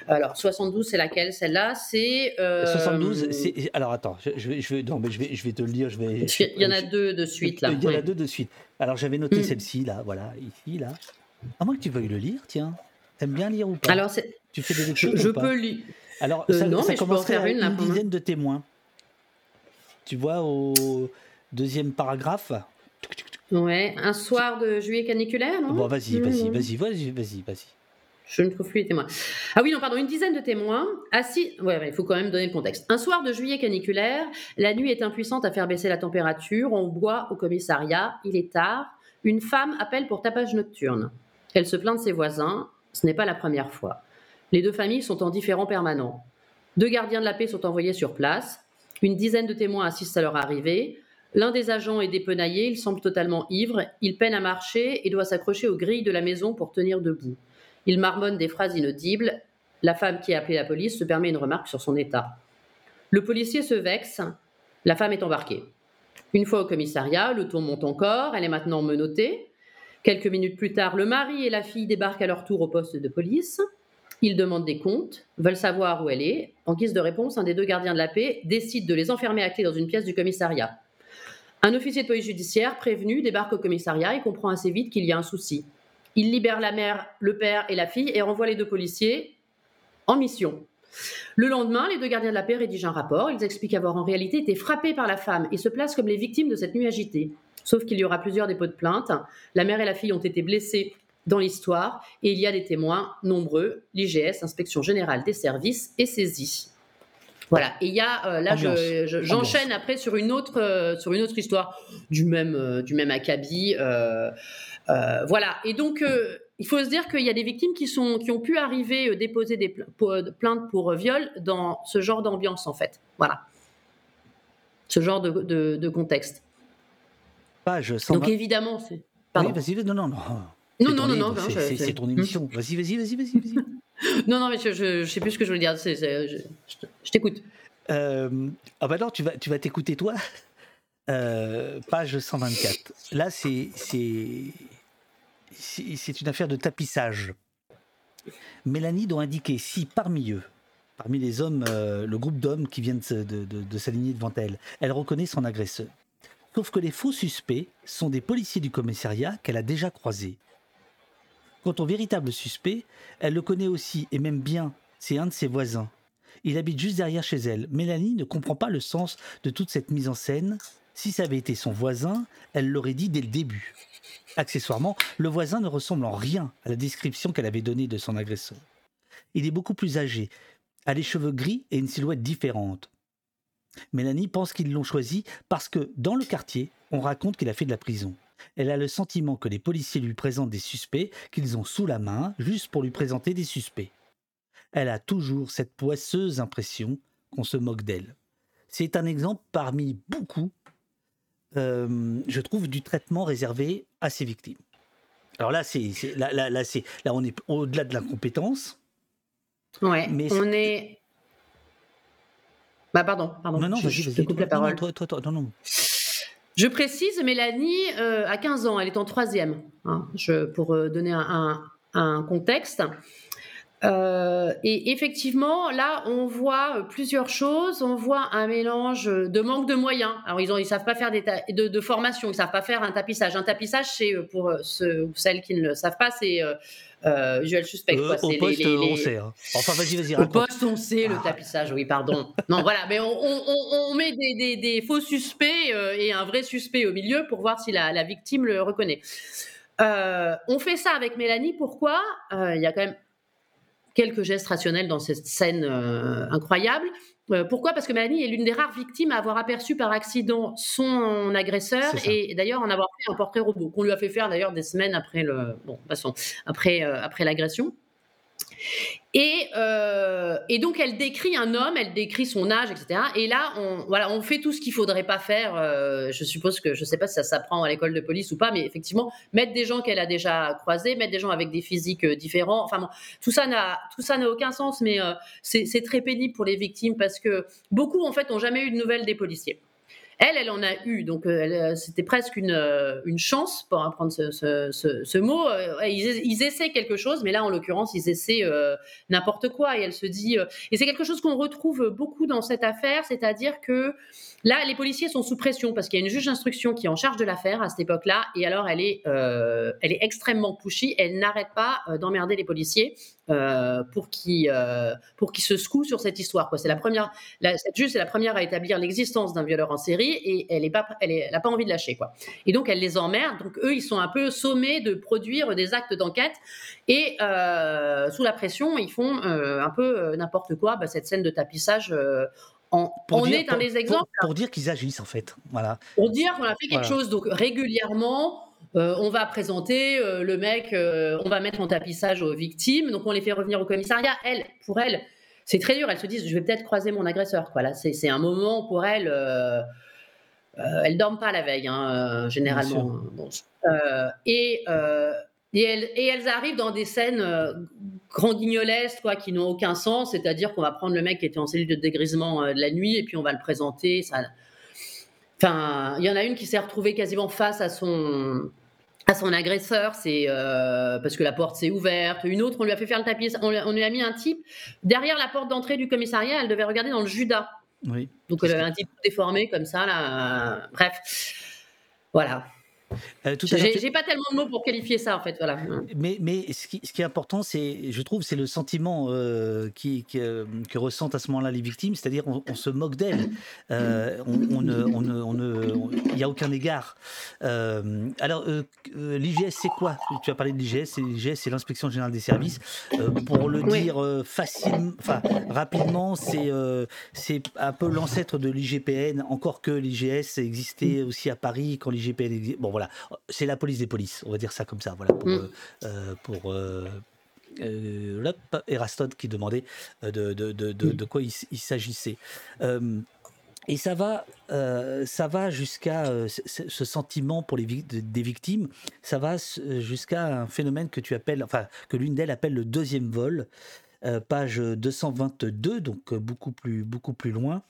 Alors 72, c'est laquelle celle-là? C'est... 72, c'est... Alors attends, je, vais, je, vais, non, mais je, vais, je vais te le dire, je vais... Il y en a deux de suite là. Il y en a deux de suite. Alors j'avais noté mm. celle-ci là, voilà, ici là. À moins que tu veuilles le lire, tiens. T'aimes bien lire ou pas? Alors, c'est... Tu fais des lectures Je, peux lire. Alors, euh, ça, non, ça faire une, une dizaine de témoins. Tu vois au deuxième paragraphe. Ouais, un soir de juillet caniculaire, non? Bon, vas-y, vas-y, vas-y, vas-y, vas-y, vas-y. Je ne trouve plus les témoins. Ah oui, non, pardon, une dizaine de témoins assis. Ouais, il faut quand même donner le contexte. Un soir de juillet caniculaire, la nuit est impuissante à faire baisser la température. On boit au commissariat. Il est tard. Une femme appelle pour tapage nocturne. Elle se plaint de ses voisins. Ce n'est pas la première fois. Les deux familles sont en différents permanents. Deux gardiens de la paix sont envoyés sur place. Une dizaine de témoins assistent à leur arrivée. L'un des agents est dépenaillé, il semble totalement ivre, il peine à marcher et doit s'accrocher aux grilles de la maison pour tenir debout. Il marmonne des phrases inaudibles. La femme qui a appelé la police se permet une remarque sur son état. Le policier se vexe. La femme est embarquée. Une fois au commissariat, le ton monte encore. Elle est maintenant menottée. Quelques minutes plus tard, le mari et la fille débarquent à leur tour au poste de police. Ils demandent des comptes, veulent savoir où elle est. En guise de réponse, un des deux gardiens de la paix décide de les enfermer à clé dans une pièce du commissariat. Un officier de police judiciaire, prévenu, débarque au commissariat et comprend assez vite qu'il y a un souci. Il libère la mère, le père et la fille et renvoie les deux policiers en mission. Le lendemain, les deux gardiens de la paix rédigent un rapport. Ils expliquent avoir en réalité été frappés par la femme et se placent comme les victimes de cette nuit agitée. Sauf qu'il y aura plusieurs dépôts de plainte. La mère et la fille ont été blessées dans l'histoire et il y a des témoins nombreux. L'IGS, Inspection générale des services, est saisie. Voilà. Et il y a euh, là, j'enchaîne après sur une autre euh, sur une autre histoire du même euh, du même acabit. voilà. Et donc il faut se dire qu'il y a des victimes qui sont qui ont pu arriver déposer des plaintes pour viol dans ce genre d'ambiance en fait. Voilà. Ce genre de, de, contexte. Page Donc évidemment, c'est. Oui, vas-y, non, non, non. Non, non, non, non, c'est ton émission. Vas-y, vas-y, vas-y, vas-y. Vas non, non, mais je, ne sais plus ce que je voulais dire. je, t'écoute. Euh, ah bah non, tu vas, tu vas t'écouter toi. Euh, page 124. Là, c'est c'est une affaire de tapissage. Mélanie doit indiquer si parmi eux, parmi les hommes, euh, le groupe d'hommes qui viennent de, de, de s'aligner devant elle, elle reconnaît son agresseur. Sauf que les faux suspects sont des policiers du commissariat qu'elle a déjà croisés. Quant au véritable suspect, elle le connaît aussi, et même bien, c'est un de ses voisins. Il habite juste derrière chez elle. Mélanie ne comprend pas le sens de toute cette mise en scène. Si ça avait été son voisin, elle l'aurait dit dès le début. Accessoirement, le voisin ne ressemble en rien à la description qu'elle avait donnée de son agresseur. Il est beaucoup plus âgé, a les cheveux gris et une silhouette différente. Mélanie pense qu'ils l'ont choisi parce que, dans le quartier, on raconte qu'il a fait de la prison. Elle a le sentiment que les policiers lui présentent des suspects qu'ils ont sous la main juste pour lui présenter des suspects. Elle a toujours cette poisseuse impression qu'on se moque d'elle. C'est un exemple parmi beaucoup, euh, je trouve, du traitement réservé à ses victimes. Alors là, c'est, là, là, là, là, on est au-delà de l'incompétence. Ouais, mais on est bah pardon, pardon. Non, non, je, je te coupe la parole. toi, toi, toi, non, non. Je précise, Mélanie euh, a 15 ans, elle est en troisième, hein, pour euh, donner un, contexte. Euh, et effectivement, là, on voit plusieurs choses. On voit un mélange de manque de moyens. Alors, ils ne savent pas faire des de, de, formation, ils ne savent pas faire un tapissage. Un tapissage, c'est pour ceux ou celles qui ne le savent pas, c'est euh, visual suspect. Quoi. au poste, les, on sait. Hein. Enfin, vas-y, vas-y. Au poste, on sait le ah. tapissage. Oui, pardon. non, voilà, mais on, on, on met des, des, des, faux suspects et un vrai suspect au milieu pour voir si la, la victime le reconnaît. Euh, on fait ça avec Mélanie. Pourquoi? Il y a quand même quelques gestes rationnels dans cette scène euh, incroyable. Euh, pourquoi? Parce que Mélanie est l'une des rares victimes à avoir aperçu par accident son agresseur et d'ailleurs en avoir fait un portrait robot qu'on lui a fait faire d'ailleurs des semaines après le bon, après euh, après l'agression. Et, euh, et, donc elle décrit un homme, elle décrit son âge, etc. Et là, on, voilà, on fait tout ce qu'il faudrait pas faire. Euh, je suppose que je sais pas si ça s'apprend à l'école de police ou pas, mais effectivement, mettre des gens qu'elle a déjà croisés, mettre des gens avec des physiques euh, différents. Enfin bon, tout ça n'a tout ça n'a aucun sens, mais c'est très pénible pour les victimes parce que beaucoup en fait ont jamais eu de nouvelles des policiers. Elle, elle en a eu, donc euh, euh, c'était presque une, euh, une, chance pour apprendre ce, mot. Ils, ils, essaient quelque chose, mais là, en l'occurrence, ils essaient n'importe quoi. Et elle se dit, et c'est quelque chose qu'on retrouve beaucoup dans cette affaire, c'est-à-dire que là, les policiers sont sous pression parce qu'il y a une juge d'instruction qui est en charge de l'affaire à cette époque-là, et alors elle est, elle est extrêmement pushy. Elle n'arrête pas d'emmerder les policiers. Euh, pour qui euh, pour qui se secouent sur cette histoire. Quoi. C'est la première, la, cette juge, c'est la première à établir l'existence d'un violeur en série et elle est pas, elle, est, elle a pas envie de lâcher quoi. Et donc elle les emmerde. Donc eux, ils sont un peu sommés de produire des actes d'enquête et euh, sous la pression, ils font un peu n'importe quoi. Bah, cette scène de tapissage. En, on est un des exemples. Pour, dire qu'ils agissent en fait, voilà. Pour dire qu'on a fait quelque chose donc régulièrement euh, on va présenter euh, le mec, euh, on va mettre en tapissage aux victimes, donc on les fait revenir au commissariat. Elle, pour elle, c'est très dur. Elle se dit, je vais peut-être croiser mon agresseur. Quoi. Là, c'est un moment pour elle. Euh, elles dorment pas la veille, hein, généralement. et, et, elles, arrivent dans des scènes grand guignolesques, quoi, qui n'ont aucun sens. C'est-à-dire qu'on va prendre le mec qui était en cellule de dégrisement de la nuit et puis on va le présenter. Ça, Enfin, il y en a une qui s'est retrouvée quasiment face à son, à son agresseur, c'est euh, parce que la porte s'est ouverte. Une autre, on lui a fait faire le tapis, on lui, a mis un type derrière la porte d'entrée du commissariat. Elle devait regarder dans le Judas. Oui. Donc elle avait un type déformé comme ça là. Bref, voilà. Euh, J'ai pas tellement de mots pour qualifier ça en fait, voilà. Mais, mais ce, qui, ce qui est important, c'est, je trouve, c'est le sentiment euh, qui, euh, que ressentent à ce moment-là les victimes, c'est-à-dire on, se moque d'elles, on, il n'y a aucun égard. alors l'IGS, c'est quoi? Tu as parlé de l'IGS, l'IGS, c'est l'inspection générale des services. pour le dire facilement, enfin rapidement, c'est c'est un peu l'ancêtre de l'IGPN, encore que l'IGS existait aussi à Paris quand l'IGPN existait. Bon voilà c'est la police des polices, on va dire ça comme ça. Voilà, pour, mm. euh, pour euh, euh qui demandait euh, de, de, de, de mm. quoi il, s'agissait. et ça va, ça va jusqu'à ce sentiment pour les des victimes, ça va jusqu'à un phénomène que tu appelles, enfin que l'une d'elles appelle le deuxième vol. page 222, donc beaucoup plus, beaucoup plus loin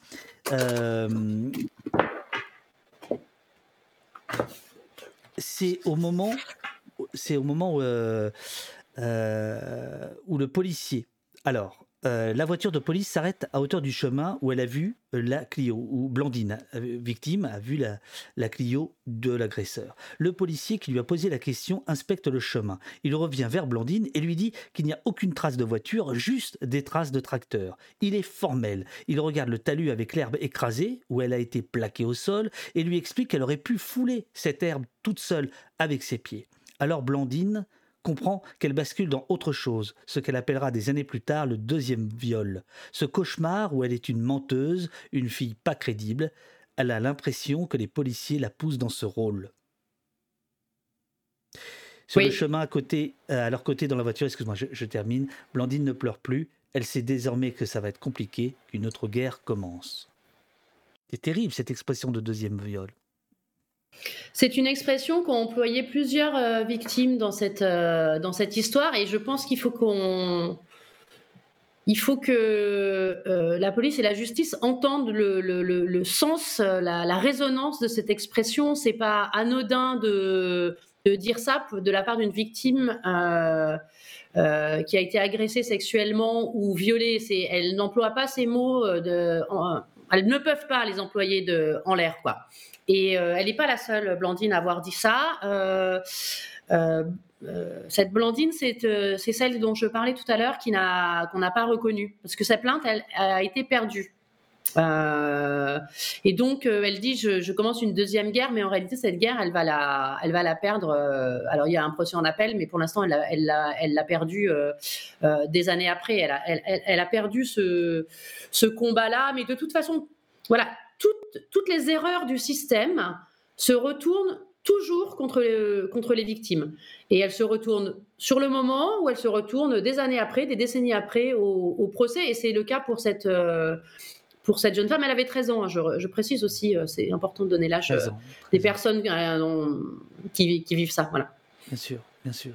c'est au moment, c'est au moment où, euh, euh, où le policier. Alors, euh, la voiture de police s'arrête à hauteur du chemin où elle a vu la Clio, ou Blandine, victime, a vu la, la Clio de l'agresseur. Le policier qui lui a posé la question inspecte le chemin. Il revient vers Blandine et lui dit qu'il n'y a aucune trace de voiture, juste des traces de tracteur. Il est formel. Il regarde le talus avec l'herbe écrasée, où elle a été plaquée au sol, et lui explique qu'elle aurait pu fouler cette herbe toute seule avec ses pieds. Alors Blandine comprend qu'elle bascule dans autre chose, ce qu'elle appellera des années plus tard le deuxième viol. Ce cauchemar où elle est une menteuse, une fille pas crédible, elle a l'impression que les policiers la poussent dans ce rôle. Sur le chemin à côté, euh, à leur côté dans la voiture, excuse-moi, je, je termine. Blandine ne pleure plus. Elle sait désormais que ça va être compliqué, qu'une autre guerre commence. C'est terrible cette expression de deuxième viol. C'est une expression qu'ont employé plusieurs euh, victimes dans cette, euh, dans cette histoire et je pense qu'il faut qu'on il faut que euh, la police et la justice entendent le, le, le, sens, la, la, résonance de cette expression. C'est pas anodin de de dire ça de la part d'une victime euh, euh, qui a été agressée sexuellement ou violée. C'est, elle n'emploie pas ces mots de, elles ne peuvent pas les employer de, en l'air, quoi. Et elle n'est pas la seule Blandine à avoir dit ça. cette Blandine, c'est, celle dont je parlais tout à l'heure qu'on n'a pas reconnue. Parce que sa plainte, elle, a été perdue. Euh, et donc, euh, elle dit je, commence une deuxième guerre, mais en réalité, cette guerre, elle va la, elle va la perdre. Euh, alors, il y a un procès en appel, mais pour l'instant, elle l'a elle l'a perdu des années après. Elle a, elle, a perdu ce, combat-là, mais de toute façon, voilà, toutes, les erreurs du système se retournent toujours contre, contre les victimes. Et elles se retournent sur le moment ou elles se retournent des années après, des décennies après au procès. Et c'est le cas pour cette pour cette jeune femme. Elle avait 13 ans, hein, je, précise aussi, euh, c'est important de donner l'âge euh, des personnes euh, qui, vivent ça. Voilà. Bien sûr, bien sûr.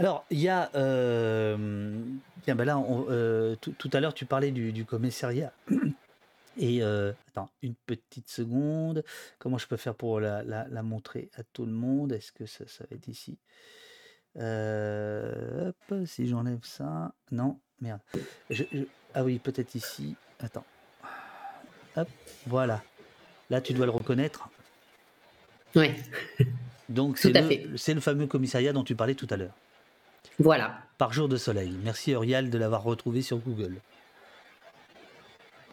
Alors, il y a. ben là, tout, à l'heure, tu parlais du, commissariat. Et attends, une petite seconde. Comment je peux faire pour la, montrer à tout le monde? Est-ce que ça, ça va être ici? Hop, si j'enlève ça. Non, merde. ah oui, peut-être ici. Attends voilà. Là, tu dois le reconnaître. Oui. Donc, c'est le, le, fameux commissariat dont tu parlais tout à l'heure. Voilà. Par jour de soleil. Merci Eurial de l'avoir retrouvé sur Google.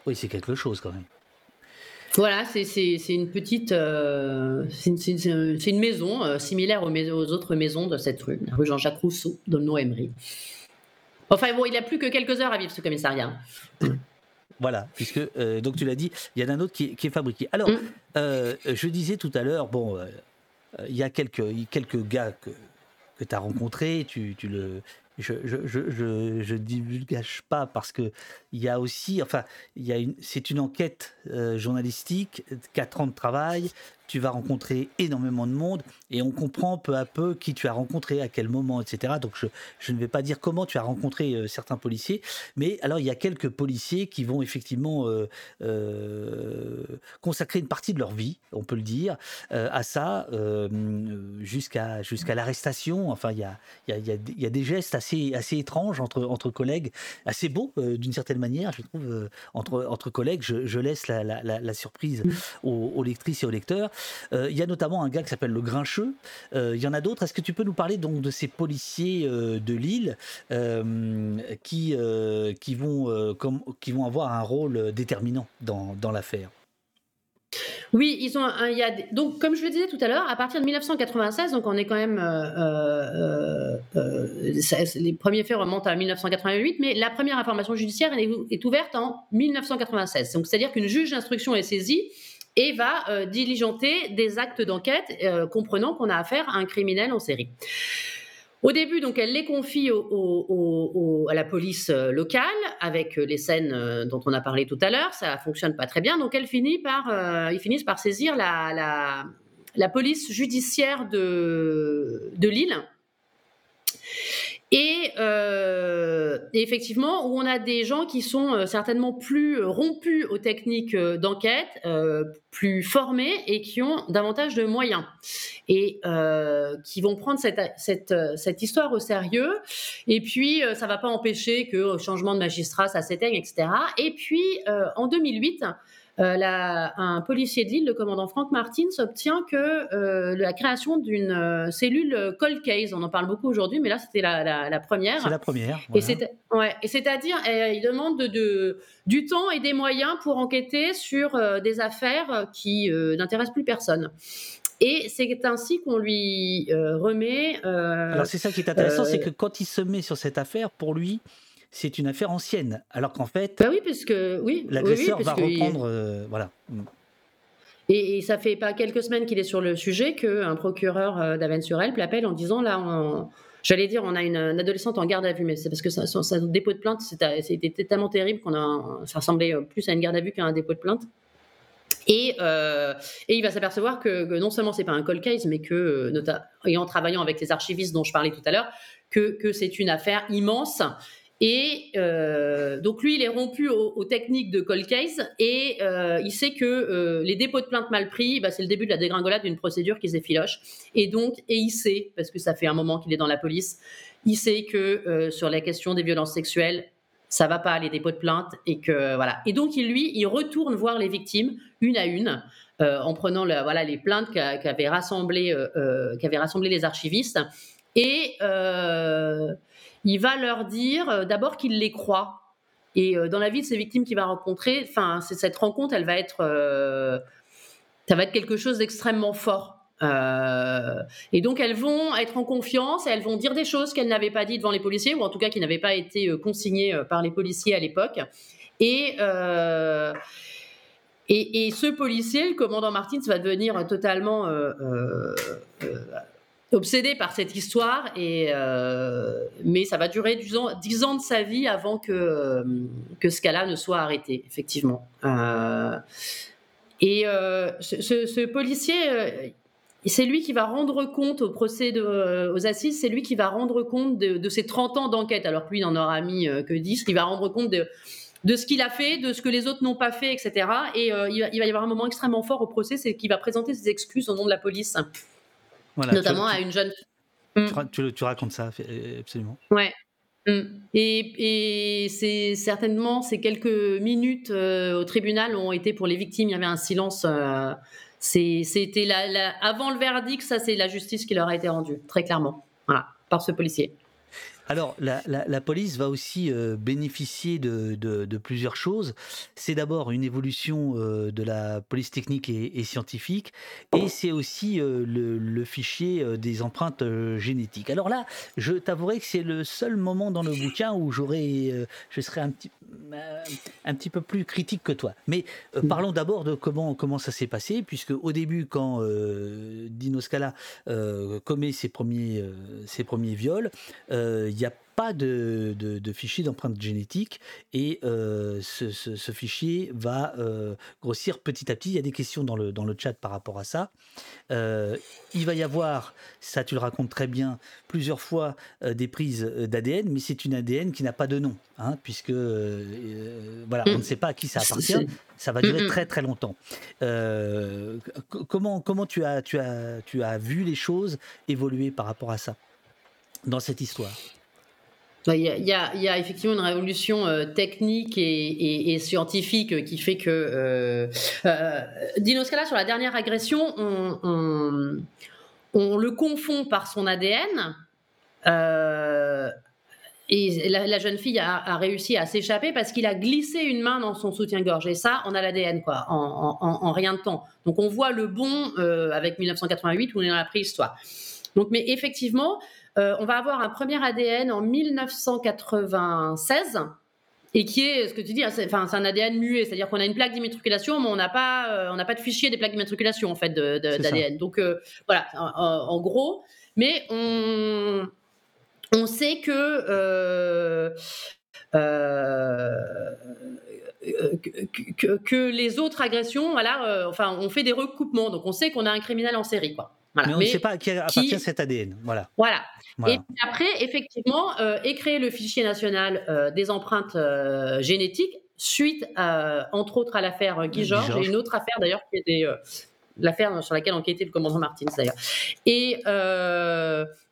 Oui, c'est quelque chose quand même. Voilà, c'est une petite. Euh, c'est une, maison euh, similaire aux, aux, autres maisons de cette rue, la rue Jean-Jacques Rousseau, dans le Emery. Enfin bon, il n'a plus que quelques heures à vivre ce commissariat. Voilà, puisque, euh, donc tu l'as dit, il y en a un autre qui, est fabriqué. Alors, mm. euh, je disais tout à l'heure, bon, euh, il y a quelques, quelques gars que, que tu as rencontrés, tu, tu le, je je, je, je, divulgage pas parce que il y a aussi, enfin, il y a une, c'est une enquête journalistique, quatre ans de travail, tu vas rencontrer énormément de monde et on comprend peu à peu qui tu as rencontré, à quel moment, etc. Donc je, je ne vais pas dire comment tu as rencontré euh, certains policiers, mais alors il y a quelques policiers qui vont effectivement euh, euh, consacrer une partie de leur vie, on peut le dire, à ça, jusqu'à jusqu'à l'arrestation. Enfin, il y a, y, a, y a des gestes assez, assez étranges entre, entre collègues, assez beaux d'une certaine manière, je trouve, entre, entre collègues. Je, je laisse la, la, la, surprise aux, aux lectrices et aux lecteurs. Euh, il y a notamment un gars qui s'appelle le Grincheux. Euh, il y en a d'autres. Est-ce que tu peux nous parler donc de ces policiers euh, de Lille qui, qui, vont, qui vont avoir un rôle déterminant dans, dans l'affaire? Oui, ils ont il y a, donc comme je le disais tout à l'heure, à partir de 1996, donc on est quand même les premiers faits remontent à 1988, mais la première information judiciaire est, est ouverte en 1996. Donc c'est-à-dire qu'une juge d'instruction est saisie et va euh, diligenter des actes d'enquête euh, comprenant qu'on a affaire à un criminel en série. Au début, donc, elle les confie à la police euh, locale avec les scènes dont on a parlé tout à l'heure. Ça fonctionne pas très bien, donc elle finit par, ils finissent par saisir la, police judiciaire de, de Lille euh, et, effectivement, où on a des gens qui sont euh, certainement plus rompus aux techniques euh, d'enquête, plus formés et qui ont davantage de moyens. Et qui vont prendre cette, cette, histoire au sérieux. Et puis, ça ne va pas empêcher que changement de magistrat, ça s'éteigne, etc. Et puis, en 2008, euh, un policier de Lille, le commandant Franck Martin, s'obtient que euh, la création d'une euh, cellule cold case, on en parle beaucoup aujourd'hui, mais là c'était la, première. C'est la première. Et c'est-à-dire, il demande de, du temps et des moyens pour enquêter sur des affaires qui n'intéressent plus personne. Et c'est ainsi qu'on lui remet. Alors c'est ça qui est intéressant, c'est que quand il se met sur cette affaire, pour lui, c'est une affaire ancienne, alors qu'en fait, bah oui, parce que oui, l'agresseur va reprendre, euh, voilà. Mm. Et, ça fait pas quelques semaines qu'il est sur le sujet qu'un procureur euh, d'Avennes-sur-Elbe l'appelle en disant là, j'allais dire, on a une, adolescente en garde à vue, mais c'est parce que ça, son, dépôt de plainte, c'était tellement terrible qu'on a, ça ressemblait plus à une garde à vue qu'à un dépôt de plainte. Et, euh, et, il va s'apercevoir que, non seulement c'est pas un cold case, mais que, et en travaillant avec les archivistes dont je parlais tout à l'heure, que, que c'est une affaire immense Et euh, donc lui, il est rompu aux, techniques de cold case et euh, il sait que euh, les dépôts de plainte mal pris, bah, c'est le début de la dégringolade d'une procédure qui s'effiloche. Et donc, et il sait, parce que ça fait un moment qu'il est dans la police, il sait que sur la question des violences sexuelles, ça va pas les dépôts de plainte et que voilà. Et donc lui, il retourne voir les victimes une à une en prenant les plaintes qu'avaient rassemblées, les archivistes et il va leur dire euh, d'abord qu'il les croit. Et euh, dans la vie de ces victimes qu'il va rencontrer, enfin, cette rencontre, elle va être, euh, ça va être quelque chose d'extrêmement fort. et donc elles vont être en confiance elles vont dire des choses qu'elles n'avaient pas dit devant les policiers ou en tout cas qui n'avaient pas été consignées par les policiers à l'époque. Et, et, ce policier, le commandant Martins, va devenir totalement obsédé par cette histoire, et, euh, mais ça va durer 10 ans, de sa vie avant que, euh, que ce cas-là ne soit arrêté, effectivement. Euh, et ce, policier, c'est lui qui va rendre compte au procès de, aux assises, c'est lui qui va rendre compte de, ses 30 ans d'enquête, alors que lui, n'en aura mis que 10, il va rendre compte de de ce qu'il a fait, de ce que les autres n'ont pas fait, etc. Et il, va, y avoir un moment extrêmement fort au procès, c'est qu'il va présenter ses excuses au nom de la police notamment à une jeune. Tu, tu, racontes ça, absolument. Ouais. Mm. Et, et c'est certainement ces quelques minutes euh, au tribunal ont été pour les victimes. Il y avait un silence. Euh, c'était la, avant le verdict, ça c'est la justice qui leur a été rendue, très clairement, voilà, par ce policier. Alors, la, police va aussi euh, bénéficier de, plusieurs choses. C'est d'abord une évolution euh, de la police technique et, scientifique, et c'est aussi euh, le, fichier des empreintes génétiques. Alors là, je t'avouerai que c'est le seul moment dans le bouquin où j'aurais, je serais un petit, un petit peu plus critique que toi. Mais parlons d'abord de comment, comment ça s'est passé, puisque au début, quand Dino Scala commet ses premiers, ses premiers viols, il n'y a pas de, de, fichier d'empreinte génétique et euh, ce, fichier va euh, grossir petit à petit. Il y a des questions dans le, dans le chat par rapport à ça. Euh, il va y avoir, ça tu le racontes très bien, plusieurs fois des prises d'ADN, mais c'est une ADN qui n'a pas de nom, hein, puisque voilà, on ne sait pas à qui ça appartient. Ça va durer très très longtemps. comment comment tu as, tu, as, tu as vu les choses évoluer par rapport à ça dans cette histoire? Bah, il y, a, effectivement une révolution euh, technique et, scientifique qui fait que euh, euh, Dino Scala sur la dernière agression, on, le confond par son ADN. et la, jeune fille a, réussi à s'échapper parce qu'il a glissé une main dans son soutien-gorge. Et ça, on a l'ADN, quoi, en, rien de temps. Donc on voit le bon avec 1988 où on est dans la préhistoire. Donc, mais effectivement, euh, on va avoir un premier ADN en 1996 et qui est ce que tu dis, hein, c'est un ADN muet, c'est-à-dire qu'on a une plaque d'immatriculation, mais on n'a pas, euh, on n'a pas de fichier des plaques d'immatriculation en fait d'ADN. Donc euh, voilà, en, gros, mais on, on sait que que, les autres agressions, voilà, enfin, on fait des recoupements, donc on sait qu'on a un criminel en série, quoi mais on ne sait pas à qui appartient cet ADN. Voilà. Voilà. Et après, effectivement, euh, est créé le fichier national euh, des empreintes euh, génétiques suite, entre autres, à l'affaire Guy Georges et une autre affaire d'ailleurs qui était l'affaire sur laquelle enquêtait le commandant Martins d'ailleurs. Et,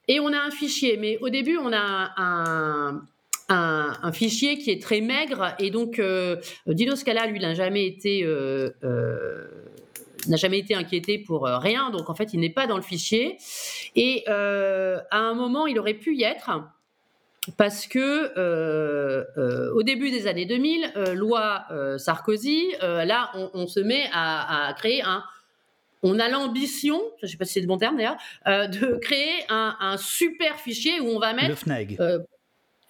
et on a un fichier, mais au début, on a un, un, fichier qui est très maigre et donc Dino Scala, lui, n'a jamais été n'a jamais été inquiété pour euh, rien, donc en fait, il n'est pas dans le fichier. Et euh, à un moment, il aurait pu y être parce que euh, au début des années 2000, loi Sarkozy, là, on, se met à, créer un. On a l'ambition, je ne sais pas si c'est le bon terme d'ailleurs, de créer un, super fichier où on va mettre. Le FNAG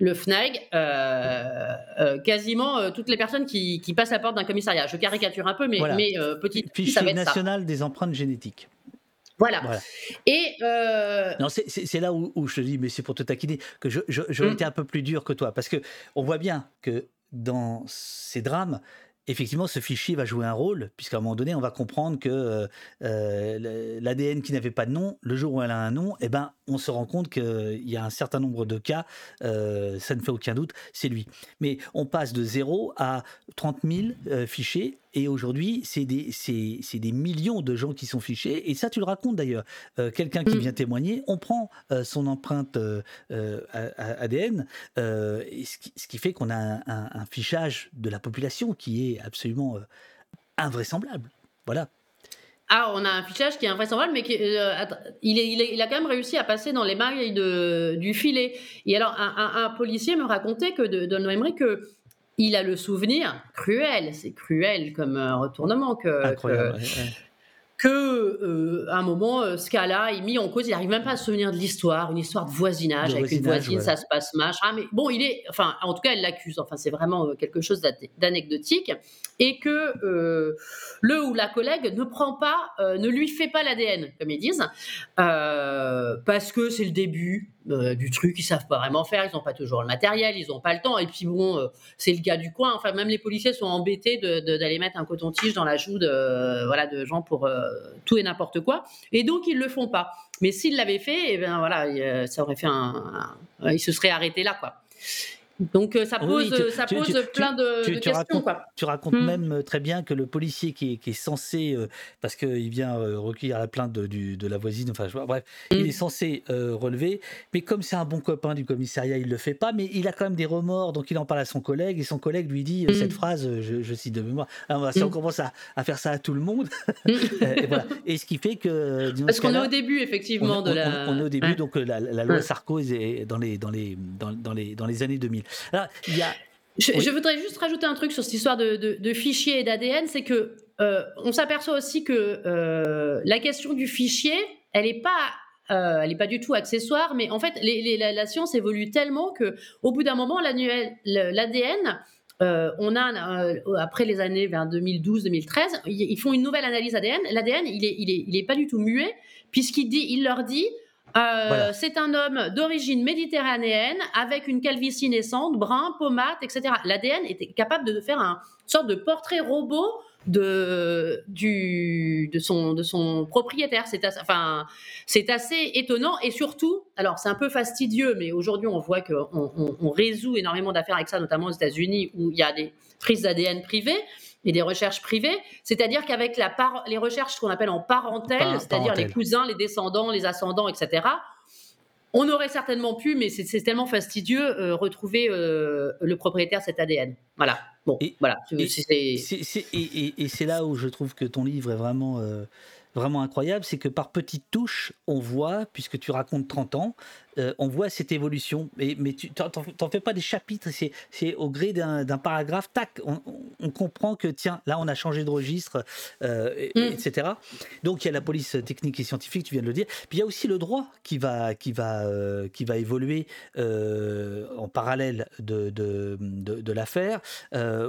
le FNAG, euh, euh, quasiment euh, toutes les personnes qui, passent la porte d'un commissariat. Je caricature un peu, mais, mais petite fichier national des empreintes génétiques. Voilà. Et non, c'est là où, je te dis, mais c'est pour te taquiner que j'aurais je, mm. été un peu plus dur que toi, parce que on voit bien que dans ces drames, effectivement, ce fichier va jouer un rôle, puisqu'à un moment donné, on va comprendre que euh, l'ADN qui n'avait pas de nom, le jour où elle a un nom, eh ben, on se rend compte qu'il y a un certain nombre de cas, euh, ça ne fait aucun doute, c'est lui. Mais on passe de 0 à 30 000 euh, fichiers, et aujourd'hui, c'est des, des, millions de gens qui sont fichés, et ça, tu le racontes d'ailleurs. Quelqu'un qui mm. vient témoigner, on prend son empreinte ADN, ce qui, ce, qui, fait qu'on a un, un fichage de la population qui est absolument euh, invraisemblable. Voilà. Ah, on a un fichage qui est invraisemblable, mais qui, euh, il, est, il, a quand même réussi à passer dans les mailles de, du filet. Et alors, un, policier me racontait que de, de que il a le souvenir cruel, c'est cruel comme retournement que, que euh, à un moment, euh, ce cas-là est mis en cause. Il n'arrive même pas à se souvenir de l'histoire, une histoire de voisinage avec une voisine, ça se passe machin. Mais bon, il est, enfin, en tout cas, elle l'accuse. Enfin, c'est vraiment euh, quelque chose d'anecdotique et que le ou la collègue ne prend pas, ne lui fait pas l'ADN, comme ils disent, parce que c'est le début euh, du truc, ils savent pas vraiment faire, ils n'ont pas toujours le matériel, ils n'ont pas le temps. Et puis bon, euh, c'est le gars du coin. Enfin, même les policiers sont embêtés d'aller mettre un coton-tige dans la joue de, voilà, de gens pour euh, tout et n'importe quoi. Et donc, ils le font pas. Mais s'ils l'avaient fait, eh ben voilà, ça aurait fait un, il se serait arrêté là, quoi. Donc ça pose, ça pose plein de, questions. Racontes, Tu racontes hmm. même très bien que le policier qui est, censé, parce qu'il vient recueillir la plainte de, de la voisine, enfin bref, il hmm. est censé relever, mais comme c'est un bon copain du commissariat, il le fait pas, mais il a quand même des remords, donc il en parle à son collègue, et son collègue lui dit cette hmm. phrase, je, cite de mémoire, alors, si on commence à, faire ça à tout le monde, et, voilà. et ce qui fait que... Parce qu'on est au début, effectivement, de la... On, est au début, donc la, loi Sarko est dans les, dans, les, dans, les, dans les années 2000 il y a... je, voudrais juste rajouter un truc sur cette histoire de, fichiers et d'ADN, c'est que euh, on s'aperçoit aussi que euh, la question du fichier, elle n'est pas euh, elle n'est pas du tout accessoire, mais en fait, la, science évolue tellement que, au bout d'un moment, l'ADN, on a après les années vers 2012-2013, ils font une nouvelle analyse ADN. L'ADN, il est, il est, il est pas du tout muet, puisqu'il dit, il leur dit, euh, c'est un homme d'origine méditerranéenne avec une calvitie naissante, brun, pommade, etc. L'ADN était capable de faire un, une sorte de portrait robot de, du, de, son, de son propriétaire. C'est assez, enfin, c'est assez étonnant et surtout, alors c'est un peu fastidieux, mais aujourd'hui on voit qu'on on, résout énormément d'affaires avec ça, notamment aux États-Unis où il y a des prises d'ADN privées et des recherches privées. C'est-à-dire qu'avec la les recherches qu'on appelle en parentèle, c'est-à-dire les cousins, les descendants, les ascendants, etc., on aurait certainement pu, mais c'est tellement fastidieux, euh, retrouver euh, le propriétaire de cet ADN. Voilà. Bon, voilà. Et c'est là où je trouve que ton livre est vraiment. Euh, vraiment incroyable, c'est que par petites touches, on voit, puisque tu racontes 30 ans, euh, on voit cette évolution. Mais, mais tu n'en fais pas des chapitres, c'est au gré d'un paragraphe, tac, on, comprend que, tiens, là, on a changé de registre, euh, etc. Mm. Donc, il y a la police technique et scientifique, tu viens de le dire. Puis, il y a aussi le droit qui va, qui va, euh, qui va évoluer en parallèle de, de, de, l'affaire,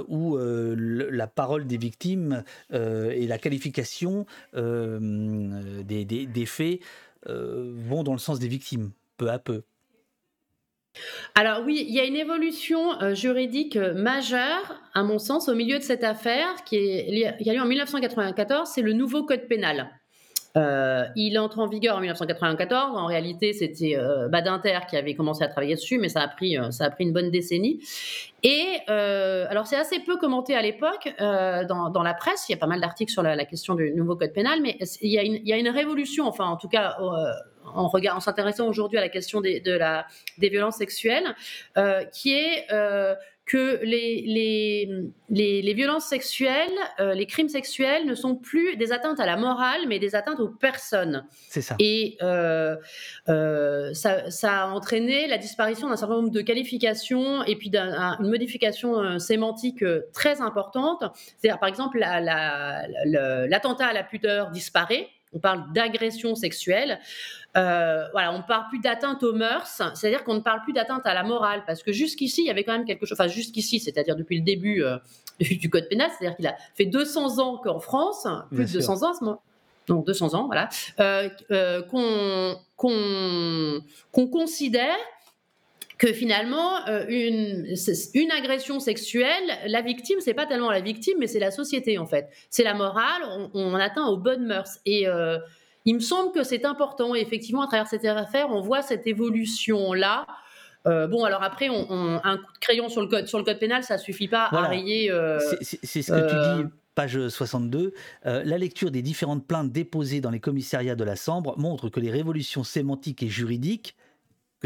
où la parole des victimes et la qualification des, des, des faits vont dans le sens des victimes peu à peu. Alors oui, il y a une évolution euh, juridique euh, majeure, à mon sens, au milieu de cette affaire qui, est, qui a lieu en 1994, c'est le nouveau code pénal. Euh, il entre en vigueur en 1994. En réalité, c'était Badinter qui avait commencé à travailler dessus, mais ça a pris, une bonne décennie. Et alors, c'est assez peu commenté à l'époque dans, la presse. Il y a pas mal d'articles sur la, question du nouveau code pénal, mais il y, a une, il y a une révolution, enfin, en tout cas en, regard, en s'intéressant aujourd'hui à la question des, de la, des violences sexuelles, euh, qui est euh, que les, les, les, violences sexuelles, euh, les crimes sexuels ne sont plus des atteintes à la morale, mais des atteintes aux personnes. C'est ça. Et ça, ça, a entraîné la disparition d'un certain nombre de qualifications et puis une modification sémantique très importante. C'est-à-dire, par exemple, l'attentat la, à la pudeur disparaît on parle d'agression sexuelle. Euh, voilà, on ne parle plus d'atteinte aux mœurs, c'est-à-dire qu'on ne parle plus d'atteinte à la morale, parce que jusqu'ici, il y avait quand même quelque chose, enfin jusqu'ici, c'est-à-dire depuis le début euh, du code pénal, c'est-à-dire qu'il a fait 200 ans qu'en France, plus de 200 ans, ce donc 200 ans, voilà, euh, qu'on considère que finalement, euh, une, une agression sexuelle, la victime, c'est pas tellement la victime, mais c'est la société en fait. C'est la morale, on, atteint aux bonnes mœurs. Et euh, il me semble que c'est important. Et effectivement, à travers cette affaire, on voit cette évolution-là. Euh, bon, alors après, on, un coup de crayon sur le code, sur le code pénal, ça suffit pas à rayer. c'est ce que tu dis page 62, la lecture des différentes plaintes déposées dans les commissariats de la Sambre montre que les révolutions sémantiques et juridiques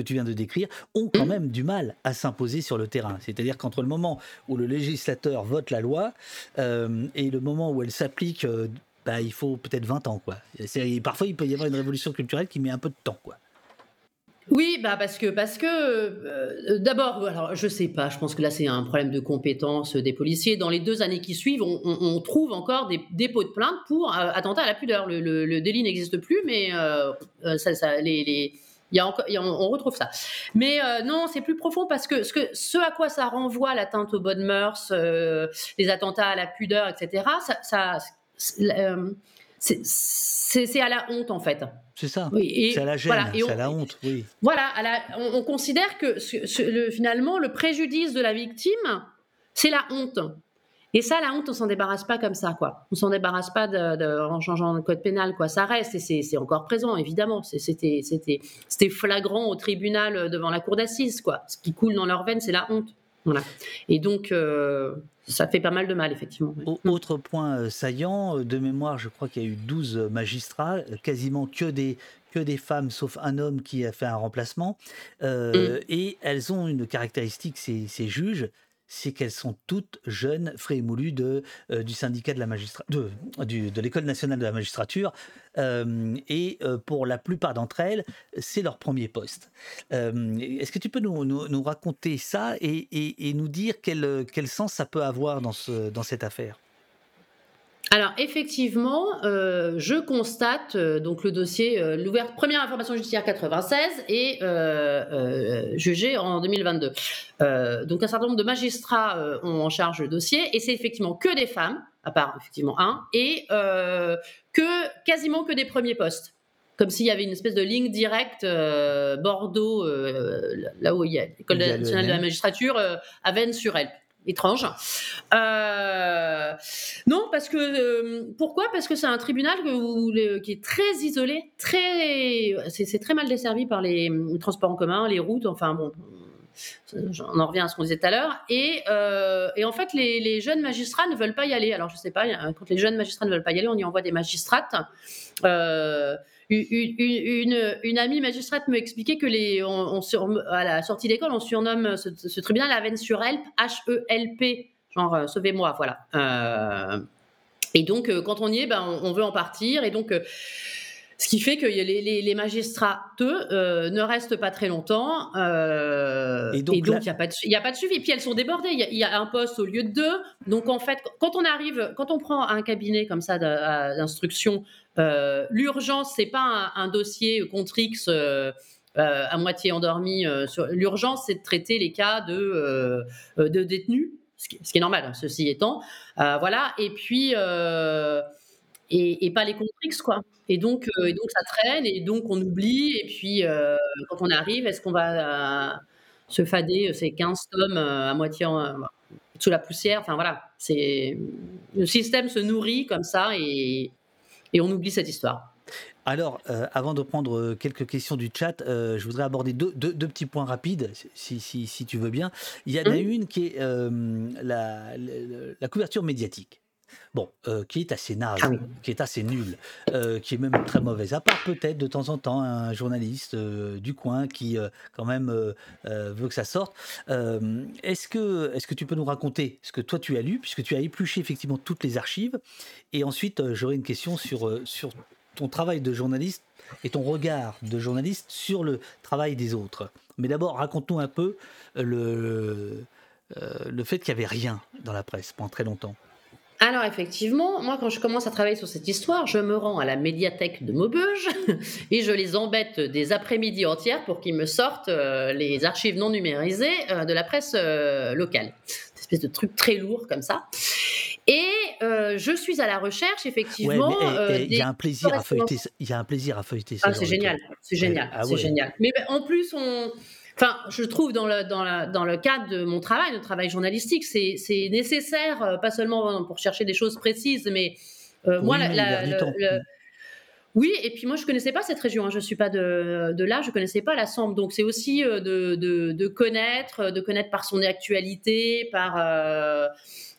que tu viens de décrire ont quand même du mal à s'imposer sur le terrain. C'est-à-dire qu'entre le moment où le législateur vote la loi euh, et le moment où elle s'applique, euh, bah, il faut peut-être 20 ans. Quoi. Parfois, il peut y avoir une révolution culturelle qui met un peu de temps. Quoi. Oui, bah parce que parce que euh, d'abord, alors je sais pas, je pense que là c'est un problème de compétence des policiers. Dans les deux années qui suivent, on, trouve encore des dépôts de plainte pour attentat à la pudeur. Le, délit n'existe plus, mais les il y a encore, on retrouve ça. Mais euh, non, c'est plus profond parce que ce, que ce à quoi ça renvoie l'atteinte aux bonnes mœurs, euh, les attentats à la pudeur, etc., ça, ça euh, c'est à la honte en fait. C'est ça. Oui, c'est à la gêne, c'est à la honte. Oui. Voilà, on, considère que le, finalement le préjudice de la victime, c'est la honte. Et ça, la honte, on s'en débarrasse pas comme ça, quoi. On s'en débarrasse pas de, en changeant le code pénal, quoi. Ça reste et c'est encore présent, évidemment. C'était flagrant au tribunal euh, devant la cour d'assises, quoi. Ce qui coule dans leurs veines, c'est la honte. Voilà. Et donc, euh, ça fait pas mal de mal, effectivement. Autre point euh, saillant, de mémoire, je crois qu'il y a eu 12 magistrats, quasiment que des, que des femmes, sauf un homme qui a fait un remplacement. Mm. Et elles ont une caractéristique, ces, ces juges, c'est qu'elles sont toutes jeunes, frais et moulues de, euh, du syndicat de l'école nationale de la magistrature. Euh, et euh, pour la plupart d'entre elles, c'est leur premier poste. Est-ce que tu peux nous, raconter ça et, et, et nous dire quel, quel, sens ça peut avoir dans cette affaire? Alors effectivement, euh, je constate euh, donc le dossier, euh, l'ouverte première information judiciaire 96 et jugé en 2022. donc un certain nombre de magistrats ont en charge le dossier et c'est effectivement que des femmes, à part effectivement un, et que quasiment que des premiers postes. Comme s'il y avait une espèce de ligne directe Bordeaux, là où il y a l'école nationale de la magistrature, à Vennes-sur-Elpe étrange. Euh, non, parce que euh, pourquoi? Parce que c'est un tribunal qui est très isolé, très, c'est très mal desservi par les, transports en commun, les routes. Enfin bon, on en revient à ce qu'on disait tout à l'heure. Et, euh, en fait, les, jeunes magistrats ne veulent pas y aller. Alors je sais pas, quand les jeunes magistrats ne veulent pas y aller, on y envoie des magistrates une, amie magistrate me expliquait que les, on, à la sortie d'école, on surnomme ce, tribunal la veine sur Help, genre euh, sauvez-moi, voilà. Euh, et donc, euh, quand on y est, ben, on, veut en partir. Et donc, ce qui fait que les, les, magistrats, eux, ne restent pas très longtemps. et donc, il n'y a, pas de, a pas de suivi. Et puis, elles sont débordées. Il y, a un poste au lieu de deux. Donc, en fait, quand on arrive, quand on prend un cabinet comme ça d'instruction euh, l'urgence, c'est pas un, dossier contre X euh, euh, à moitié endormi. L'urgence, c'est de traiter les cas de, de détenus, ce qui, est normal, hein, ceci étant. voilà. Et puis. Et, pas les X, quoi. Et donc, et donc, ça traîne, et donc, on oublie. Et puis, quand on arrive, est-ce qu'on va se fader ces 15 tomes à moitié sous la poussière? Enfin, voilà. c'est Le système se nourrit comme ça, et, et on oublie cette histoire. Alors, euh, avant de prendre euh, quelques questions du chat, euh, je voudrais aborder deux, petits points rapides, si, si, si, tu veux bien. Il y en a mmh. une qui est la, la, couverture médiatique. Bon, euh, qui est assez naze, ah qui est assez nul, euh, qui est même très mauvaise, à part peut-être de temps en temps un journaliste euh, du coin qui quand même veut que ça sorte. est-ce que, est-ce que tu peux nous raconter ce que toi tu as lu, puisque tu as épluché effectivement toutes les archives, et ensuite j'aurai une question sur, sur ton travail de journaliste et ton regard de journaliste sur le travail des autres. Mais d'abord, raconte-nous un peu le, le fait qu'il n'y avait rien dans la presse pendant très longtemps. Alors effectivement, moi quand je commence à travailler sur cette histoire, je me rends à la médiathèque de Maubeuge et je les embête des après-midi entières pour qu'ils me sortent euh, les archives non numérisées euh, de la presse euh, locale. Une espèce de truc très lourd comme ça. Et je suis à la recherche effectivement. il y a un plaisir à feuilleter. Il y a un plaisir à feuilleter. Ah, c'est génial, c'est génial, ah c'est génial. Mais ben, en plus on Enfin, je trouve dans le, dans, dans le cadre de mon travail, de travail journalistique, c'est nécessaire, pas seulement pour chercher des choses précises, mais moi, la, oui, et puis moi je connaissais pas cette région, hein. je suis pas de, de, là, je connaissais pas la Sambre, donc c'est aussi euh, de, de, de, connaître, de connaître par son actualité, par euh,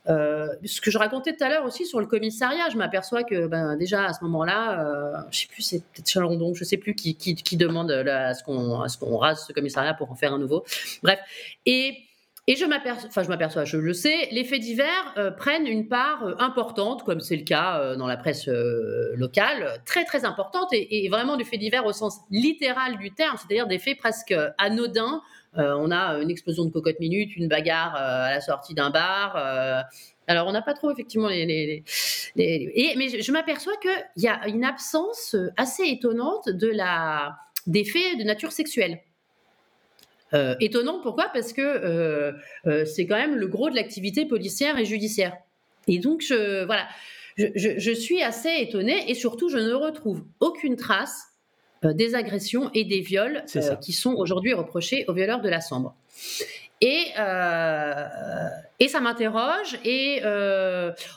euh, ce que je racontais tout à l'heure aussi sur le commissariat. Je m'aperçois que ben, déjà à ce moment-là, euh, je sais plus, c'est peut-être Chalandon, je sais plus qui, demande là, à ce qu'on rase ce commissariat pour en faire un nouveau. Bref, et je m'aperçois, je le sais, les faits divers euh, prennent une part euh, importante, comme c'est le cas euh, dans la presse locale, très très importante, et, vraiment du fait divers au sens littéral du terme, c'est-à-dire des faits presque anodins. On a une explosion de cocotte minute, une bagarre à la sortie d'un bar. alors on n'a pas trop effectivement les, et, mais je m'aperçois qu'il y a une absence assez étonnante de la des faits de nature sexuelle. Euh, étonnant, pourquoi? Parce que euh, euh, c'est quand même le gros de l'activité policière et judiciaire. Et donc, je, voilà, je, suis assez étonnée et surtout, je ne retrouve aucune trace des agressions et des viols qui sont aujourd'hui reprochés aux violeurs de la Sambre. Et, et ça m'interroge. Et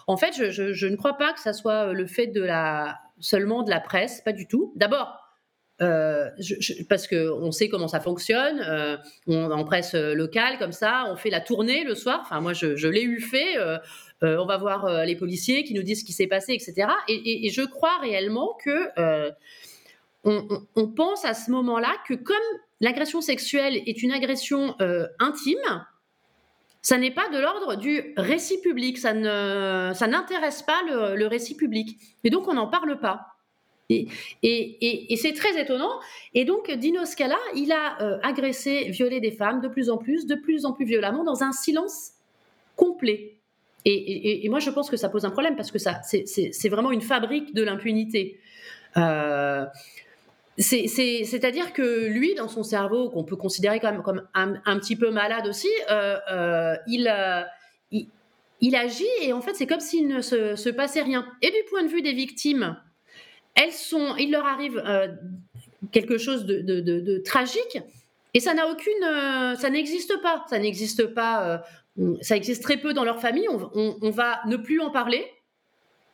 en fait, je, je, ne crois pas que ça soit le fait de la, seulement de la presse, pas du tout. D'abord, euh, parce qu'on sait comment ça fonctionne, euh, on, en presse euh, locale comme ça, on fait la tournée le soir. Enfin, moi, je, l'ai eu fait. on va voir les policiers qui nous disent ce qui s'est passé, etc. Et, je crois réellement que on, pense à ce moment-là que comme l'agression sexuelle est une agression intime, ça n'est pas de l'ordre du récit public, ça n'intéresse pas le, récit public, et donc on n'en parle pas. Et, et, c'est très étonnant. Et donc, Dino Scala, il a euh, agressé, violé des femmes de plus en plus, de plus en plus violemment, dans un silence complet. Et, moi, je pense que ça pose un problème parce que ça, c'est vraiment une fabrique de l'impunité. Euh, c'est-à-dire que lui, dans son cerveau, qu'on peut considérer comme, un, petit peu malade aussi, euh, il, il, agit et en fait, c'est comme s'il ne se, passait rien. Et du point de vue des victimes, elles sont, il leur arrive euh, quelque chose de, tragique et ça n'a aucune, euh, ça n'existe pas, ça n'existe pas, euh, ça existe très peu dans leur famille. On, va ne plus en parler.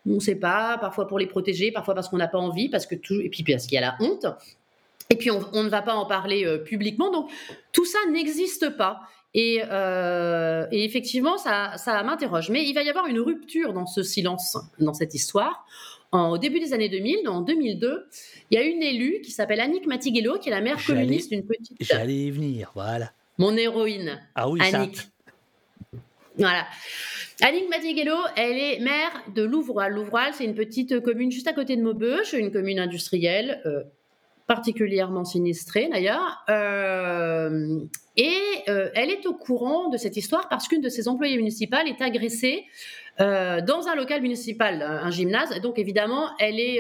On ne sait pas, parfois pour les protéger, parfois parce qu'on n'a pas envie, parce que tout, et puis parce qu'il y a la honte. Et puis on, ne va pas en parler publiquement. Donc tout ça n'existe pas. Et, et, effectivement, ça, ça m'interroge. Mais il va y avoir une rupture dans ce silence, dans cette histoire au début des années 2000, en 2002, il y a une élue qui s'appelle Annick Matiguello, qui est la mère communiste d'une petite. J'allais y venir, voilà. Mon héroïne. Ah oui, Annick. Voilà. Annick Matiguello, elle est maire de Louvroil. Louvroil, c'est une petite commune juste à côté de Maubeuge, une commune industrielle euh, particulièrement sinistrée d'ailleurs. Euh, et euh, elle est au courant de cette histoire parce qu'une de ses employées municipales est agressée dans un local municipal, un gymnase. Donc évidemment, elle est,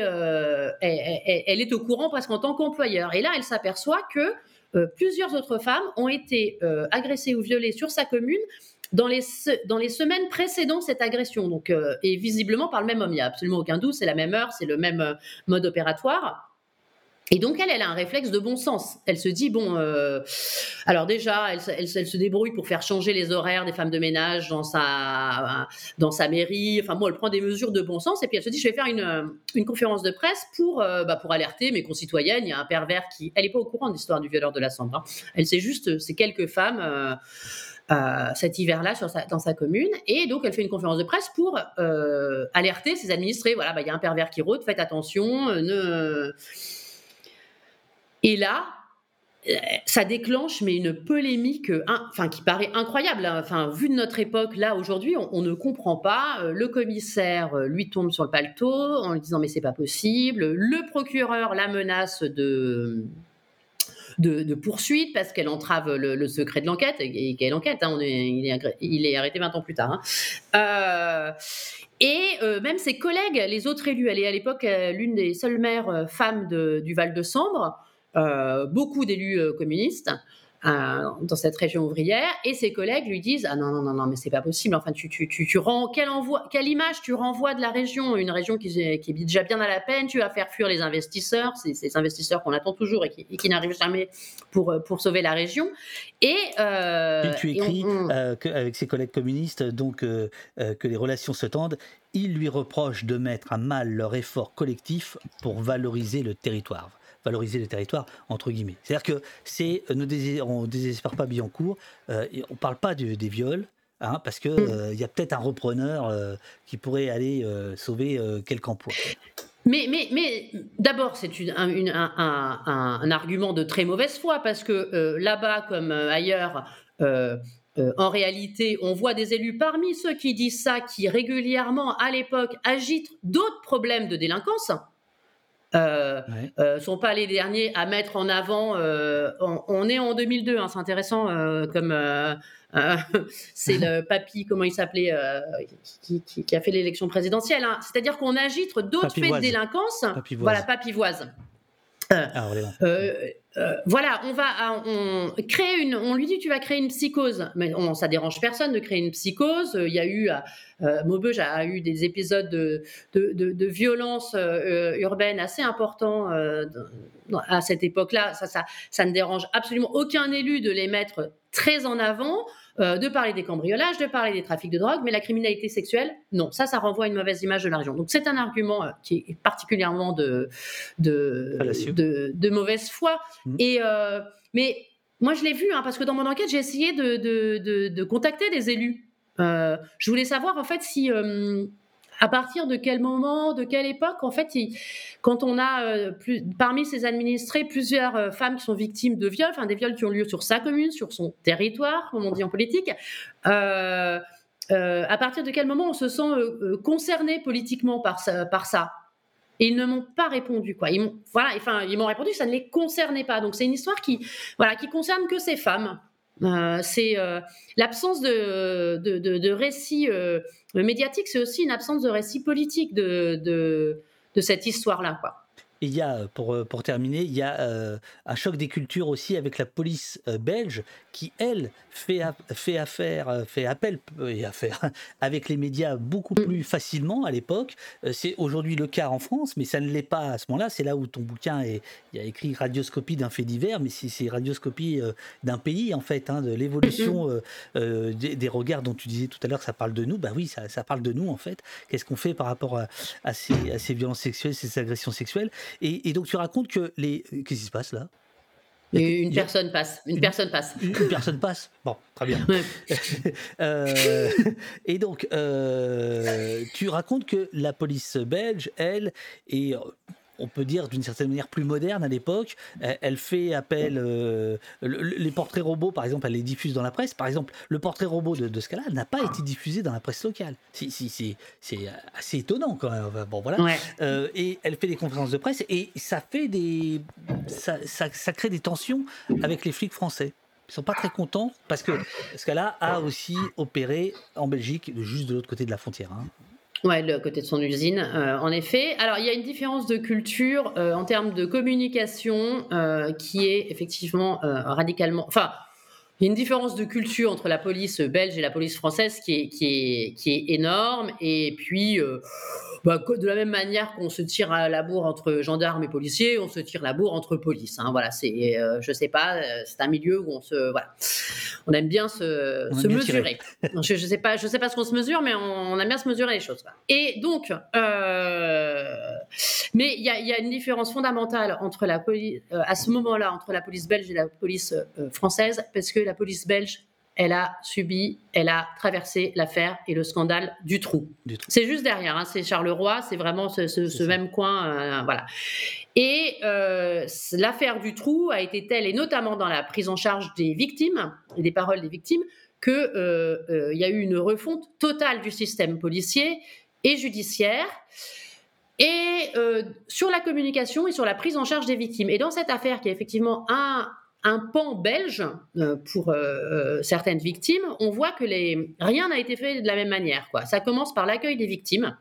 elle, est au courant presque en tant qu'employeur. Et là, elle s'aperçoit que plusieurs autres femmes ont été agressées ou violées sur sa commune dans les, dans les semaines précédant cette agression. Donc, et visiblement par le même homme. Il n'y a absolument aucun doute, c'est la même heure, c'est le même mode opératoire. Et donc elle, elle a un réflexe de bon sens. Elle se dit bon, euh, alors déjà, elle, elle, se débrouille pour faire changer les horaires des femmes de ménage dans sa dans sa mairie. Enfin bon, elle prend des mesures de bon sens et puis elle se dit je vais faire une, une conférence de presse pour euh, bah, pour alerter mes concitoyennes. Il y a un pervers qui, elle est pas au courant de l'histoire du violeur de la Sambre. Hein. Elle sait juste c'est quelques femmes. Euh, cet hiver-là dans sa commune. Et donc, elle fait une conférence de presse pour alerter ses administrés. Voilà, bah, il y a un pervers qui rôde, faites attention, ne, et là, euh, ça déclenche mais une polémique enfin qui paraît incroyable hein. enfin vu de notre époque là aujourd'hui on, ne comprend pas euh, le commissaire euh, lui tombe sur le paletot en lui disant mais c'est pas possible le procureur la menace de de, poursuite parce qu'elle entrave le, secret de l'enquête et, quelle enquête hein, il, est, arrêté 20 ans plus tard hein. et même ses collègues les autres élus elle est à l'époque l'une des seules maires femmes du Val de Sambre euh, beaucoup d'élus euh, communistes. Dans cette région ouvrière, et ses collègues lui disent ah non non non non mais c'est pas possible. Enfin tu tu, tu, tu rends quelle envoi quelle image tu renvoies de la région, une région qui, qui vit déjà bien à la peine. Tu vas faire fuir les investisseurs, c'est ces investisseurs qu'on attend toujours et qui, qui n'arrivent jamais pour pour sauver la région. Et, euh, tu écris euh, avec ses collègues communistes donc euh, que les relations se tendent. Il lui reproche de mettre à mal leur effort collectif pour valoriser le territoire valoriser le territoire, entre guillemets. C'est-à-dire que c'est, ne désespère, on désespère pas Billancourt, euh, on parle pas des viols, hein, parce qu'il mm. euh, y a peut-être un repreneur euh, qui pourrait aller euh, sauver quelques emplois. Mais, mais, mais d'abord, c'est un, un, un, argument de très mauvaise foi, parce que là-bas, comme ailleurs, en réalité, on voit des élus parmi ceux qui disent ça, qui régulièrement, à l'époque, agitent d'autres problèmes de délinquance euh, euh, sont pas les derniers à mettre en avant. Euh, on, est en 2002, hein, c'est intéressant comme c'est le papy, comment il s'appelait, qui, a fait l'élection présidentielle. Hein. C'est-à-dire qu'on agite d'autres faits de délinquance. Voilà, papivoise. Ah, euh, voilà, on va on, créer une. On lui dit tu vas créer une psychose, mais on, ça dérange personne de créer une psychose. Il y a eu, euh, Maubeuge a eu des épisodes de, de, violence euh, urbaine assez importants à cette époque-là. Ça, ça, ça ne dérange absolument aucun élu de les mettre très en avant. Euh, de parler des cambriolages, de parler des trafics de drogue, mais la criminalité sexuelle, non. Ça, ça renvoie à une mauvaise image de la région. Donc c'est un argument euh, qui est particulièrement de, de, de, mauvaise foi. Mmh. Et, euh, mais moi, je l'ai vu, hein, parce que dans mon enquête, j'ai essayé de, de, contacter des élus. je voulais savoir, en fait, si à partir de quel moment, de quelle époque, en fait, quand on a euh, parmi ses administrés plusieurs euh, femmes qui sont victimes de viols, enfin des viols qui ont lieu sur sa commune, sur son territoire, comme on dit en politique, euh, à partir de quel moment on se sent concerné politiquement par ça, par ça? Ils ne m'ont pas répondu quoi. Ils m'ont voilà, enfin ils m'ont répondu ça ne les concernait pas. Donc c'est une histoire qui voilà qui concerne que ces femmes. Euh, c'est euh, l'absence de, récit euh, médiatique, c'est aussi une absence de récit politique de, de cette histoire-là. Quoi il y a, pour, euh, pour terminer, il y a euh, un choc des cultures aussi avec la police euh, belge qui, elle, fait, fait affaire, fait appel et affaire avec les médias beaucoup mm. plus facilement à l'époque. c'est aujourd'hui le cas en France, mais ça ne l'est pas à ce moment-là. C'est là où ton bouquin est, il y a écrit radioscopie d'un fait divers, mais c'est radioscopie d'un pays en fait, hein, de l'évolution mm-hmm. des, regards dont tu disais tout à l'heure, ça parle de nous. Bah oui, ça, ça parle de nous en fait. Qu'est-ce qu'on fait par rapport à, à, ces, à ces violences sexuelles, ces agressions sexuelles? Et, donc tu racontes que les. Qu'est-ce qui se passe là? Une personne passe. Une, personne passe. Une, personne passe. Bon, très bien. Euh, et donc, euh, tu racontes que la police belge, elle, est on peut dire d'une certaine manière plus moderne à l'époque. Elle, fait appel. Euh, les portraits robots, par exemple, elle les diffuse dans la presse. Par exemple, le portrait robot de, ce cas-là n'a pas été diffusé dans la presse locale. Si, si, c'est assez étonnant quand même. Bon, voilà. Euh, et elle fait des conférences de presse et ça fait des. Ça, ça, crée des tensions avec les flics français. Ils sont pas très contents parce que ce cas-là a aussi opéré en Belgique, juste de l'autre côté de la frontière. Hein. Ouais, le côté de son usine, euh, en effet. Alors, il y a une différence de culture euh, en termes de communication euh, qui est effectivement radicalement. Enfin, il y a une différence de culture entre la police belge et la police française qui est, qui est, qui est énorme. Et puis, bah, de la même manière qu'on se tire à la bourre entre gendarmes et policiers, on se tire la bourre entre police. Hein. Voilà, c'est, euh, je sais pas, euh, c'est un milieu où on se, voilà, on aime bien se, se mesurer. je, je sais pas, je sais pas ce qu'on se mesure, mais on, aime bien se mesurer les choses. Et donc, euh, mais il y a, y a, une différence fondamentale entre la police, à ce moment-là, entre la police belge et la police française, parce que la police belge elle a subi, elle a traversé l'affaire et le scandale du trou. C'est juste derrière, hein, c'est Charleroi, c'est vraiment ce, même coin, euh, voilà. Et euh, l'affaire du trou a été telle, et notamment dans la prise en charge des victimes et des paroles des victimes, qu'il euh, y a eu une refonte totale du système policier et judiciaire. Et sur la communication et sur la prise en charge des victimes. Et dans cette affaire qui est effectivement un, un pan belge euh, pour euh, euh, certaines victimes, on voit que les... rien n'a été fait de la même manière. Quoi. Ça commence par l'accueil des victimes.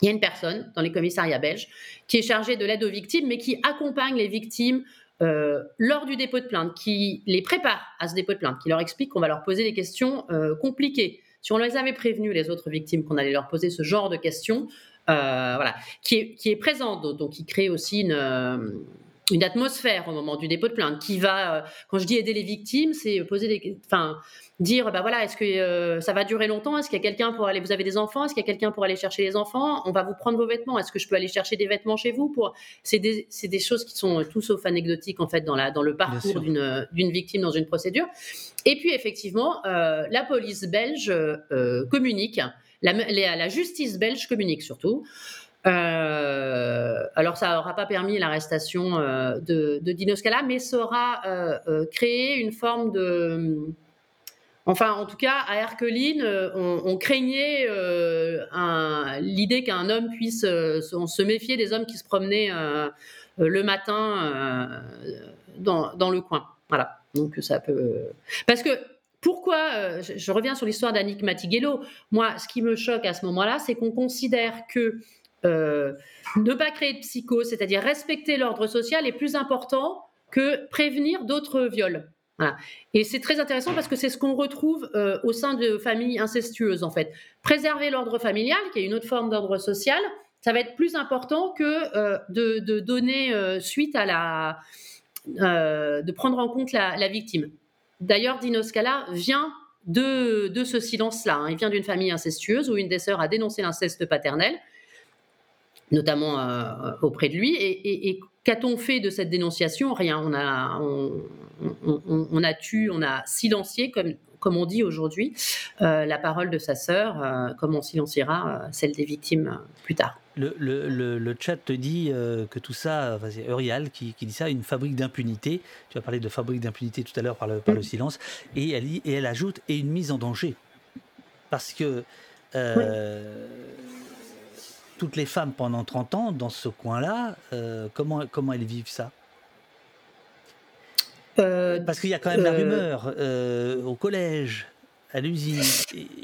Il y a une personne dans les commissariats belges qui est chargée de l'aide aux victimes, mais qui accompagne les victimes lors du dépôt de plainte, qui les prépare à ce dépôt de plainte, qui leur explique qu'on va leur poser des questions compliquées. Si on les avait prévenus, les autres victimes, qu'on allait leur poser ce genre de questions, voilà, qui est, qui est présente, donc qui crée aussi une une atmosphère au moment du dépôt de plainte qui va, euh, quand je dis aider les victimes, c'est poser des, enfin, dire, bah voilà, est-ce que euh, ça va durer longtemps? Est-ce qu'il y a quelqu'un pour aller, vous avez des enfants? Est-ce qu'il y a quelqu'un pour aller chercher les enfants? On va vous prendre vos vêtements. Est-ce que je peux aller chercher des vêtements chez vous pour C'est des, des, choses qui sont tout sauf anecdotiques en fait dans la dans le parcours d'une d'une victime dans une procédure. Et puis effectivement, euh, la police belge communique, la, la justice belge communique surtout. Euh, alors, ça n'aura pas permis l'arrestation euh, de, de mais ça aura euh, créé une forme de. Enfin, en tout cas, à Erkeline, on, craignait l'idée qu'un homme puisse se méfier des hommes qui se promenaient le matin dans, le coin. Voilà. Donc, ça peut. Parce que pourquoi, je, reviens sur l'histoire d'Annick Matiguello, moi, ce qui me choque à ce moment-là, c'est qu'on considère que ne pas créer de psychose, c'est-à-dire respecter l'ordre social, est plus important que prévenir d'autres viols. Et c'est très intéressant parce que c'est ce qu'on retrouve euh, au sein de familles incestueuses, en fait. Préserver l'ordre familial, qui est une autre forme d'ordre social, ça va être plus important que euh, de, donner suite à la. de prendre en compte la, victime. D'ailleurs, Dino Scala vient de, de ce silence-là. Hein. Il vient d'une famille incestueuse où une des sœurs a dénoncé l'inceste paternel notamment euh, auprès de lui. Et, qu'a-t-on fait de cette dénonciation? Rien. On a, on, a tué, on a silencié, comme, comme on dit aujourd'hui, euh, la parole de sa sœur, euh, comme on silenciera celle des victimes plus tard. Le, le, le, chat te dit que tout ça, c'est Eurial qui, qui, dit ça, une fabrique d'impunité. Tu as parlé de fabrique d'impunité tout à l'heure par, le, par silence. Et elle, et elle ajoute, et une mise en danger. Parce que toutes les femmes pendant 30 ans dans ce coin-là, euh, comment, comment elles vivent ça? Euh, Parce qu'il y a quand même la euh, rumeur au collège, à l'usine,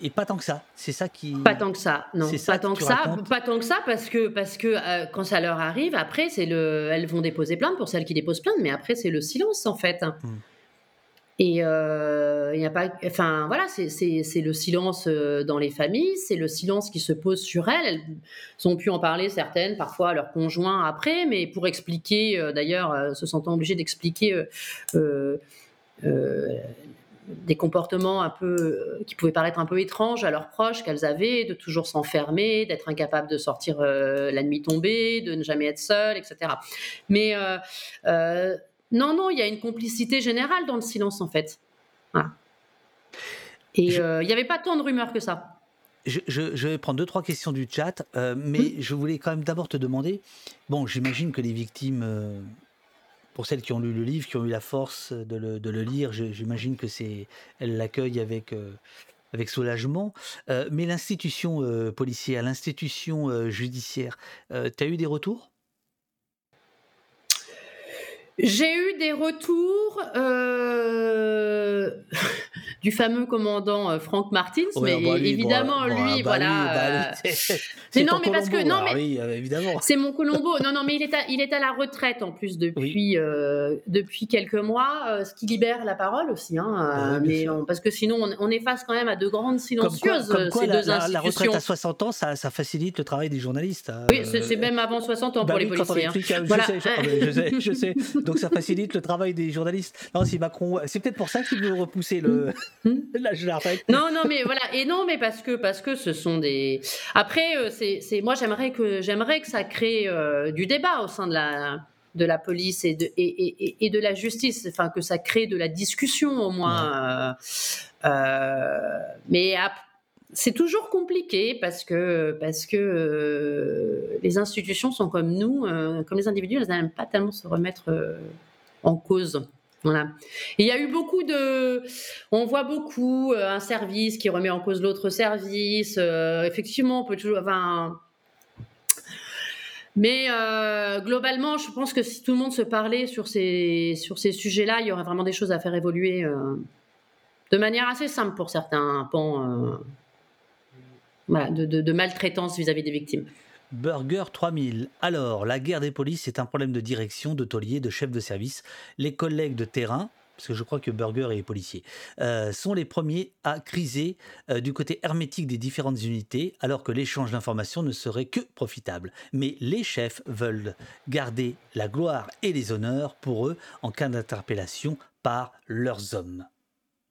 et, pas tant que ça. C'est ça qui. Pas tant que ça, non. pas tant que, ça, pas tant que ça, parce que parce que quand ça leur arrive, après c'est le, elles vont déposer plainte pour celles qui déposent plainte, mais après c'est le silence en fait. Hmm. Et euh, il n'y a pas, enfin voilà, c'est le silence euh, dans les familles, c'est le silence qui se pose sur elles. Elles ont pu en parler certaines, parfois à leurs conjoints après, mais pour expliquer, euh, d'ailleurs, se sentant obligées d'expliquer des comportements un peu qui pouvaient paraître un peu étranges à leurs proches qu'elles avaient, de toujours s'enfermer, d'être incapable de sortir la nuit tombée, de ne jamais être seule, etc. Mais non, non, il y a une complicité générale dans le silence, en fait. Et euh, il n'y avait pas tant de rumeurs que ça. Je, vais prendre deux, trois questions du chat, euh, mais je voulais quand même d'abord te demander, bon, j'imagine que les victimes, euh, pour celles qui ont lu le livre, qui ont eu la force de le, lire, j'imagine que c'est, elles l'accueillent avec, avec soulagement, mais l'institution policière, l'institution judiciaire, tu as eu des retours? J'ai eu des retours euh, du fameux commandant euh, Franck Martins, mais bah, évidemment lui, bah, voilà. c'est non, mais parce que non, mais oui, évidemment. C'est mon Colombo. non, non, mais il est à, il est à la retraite en plus depuis euh, depuis quelques mois, ce qui libère la parole aussi, hein. Bah mais parce que sinon on, est face quand même à de grandes silencieuses comme quoi, ces la, deux La retraite à 60 ans, ça, ça facilite le travail des journalistes. Hein. Oui, c'est même avant 60 ans pour les policiers. Hein. Je, sais, je sais, je sais. Donc ça facilite le travail des journalistes. Non, si Macron, c'est peut-être pour ça qu'il veut repousser le l'âge de Non, non, mais voilà, et non, mais parce que parce que ce sont des. Après, euh, c'est moi j'aimerais que j'aimerais que ça crée euh, du débat au sein de la de la police et de, et, et, de la justice, enfin que ça crée de la discussion au moins. Euh, mais c'est toujours compliqué parce que, parce que les institutions sont comme nous, comme les individus, elles n'aiment pas tellement se remettre en cause. Voilà. il y a eu beaucoup de. On voit beaucoup euh, un service qui remet en cause l'autre service. Euh, effectivement, on peut toujours. Enfin, mais euh, globalement, je pense que si tout le monde se parlait sur ces, sur ces sujets-là, il y aurait vraiment des choses à faire évoluer de manière assez simple pour certains pans de, maltraitance vis-à-vis des victimes. Burger 3000. Alors, la guerre des polices est un problème de direction, de taulier, de chef de service. Les collègues de terrain, parce que je crois que Burger est policier, euh, sont les premiers à criser euh, du côté hermétique des différentes unités, alors que l'échange d'informations ne serait que profitable. Mais les chefs veulent garder la gloire et les honneurs pour eux en cas d'interpellation par leurs hommes.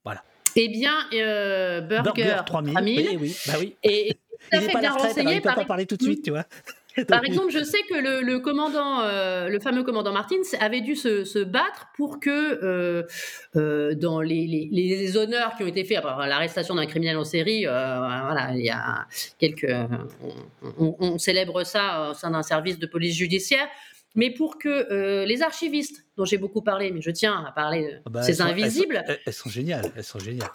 Voilà. Eh bien, euh, Burger, 3000, oui, oui, bah oui. Et, il n'est pas bien renseigné. il peut pas parler tout de suite, tu vois. Par exemple, je sais que le, commandant, euh, le fameux commandant Martins, avait dû se, battre pour que euh, euh, dans les, honneurs qui ont été faits, l'arrestation d'un criminel en série, voilà, il y a quelques, on célèbre ça au sein d'un service de police judiciaire mais pour que euh, les archivistes, dont j'ai beaucoup parlé, mais je tiens à parler de ah bah, ces invisibles, elles sont, géniales, elles sont géniales,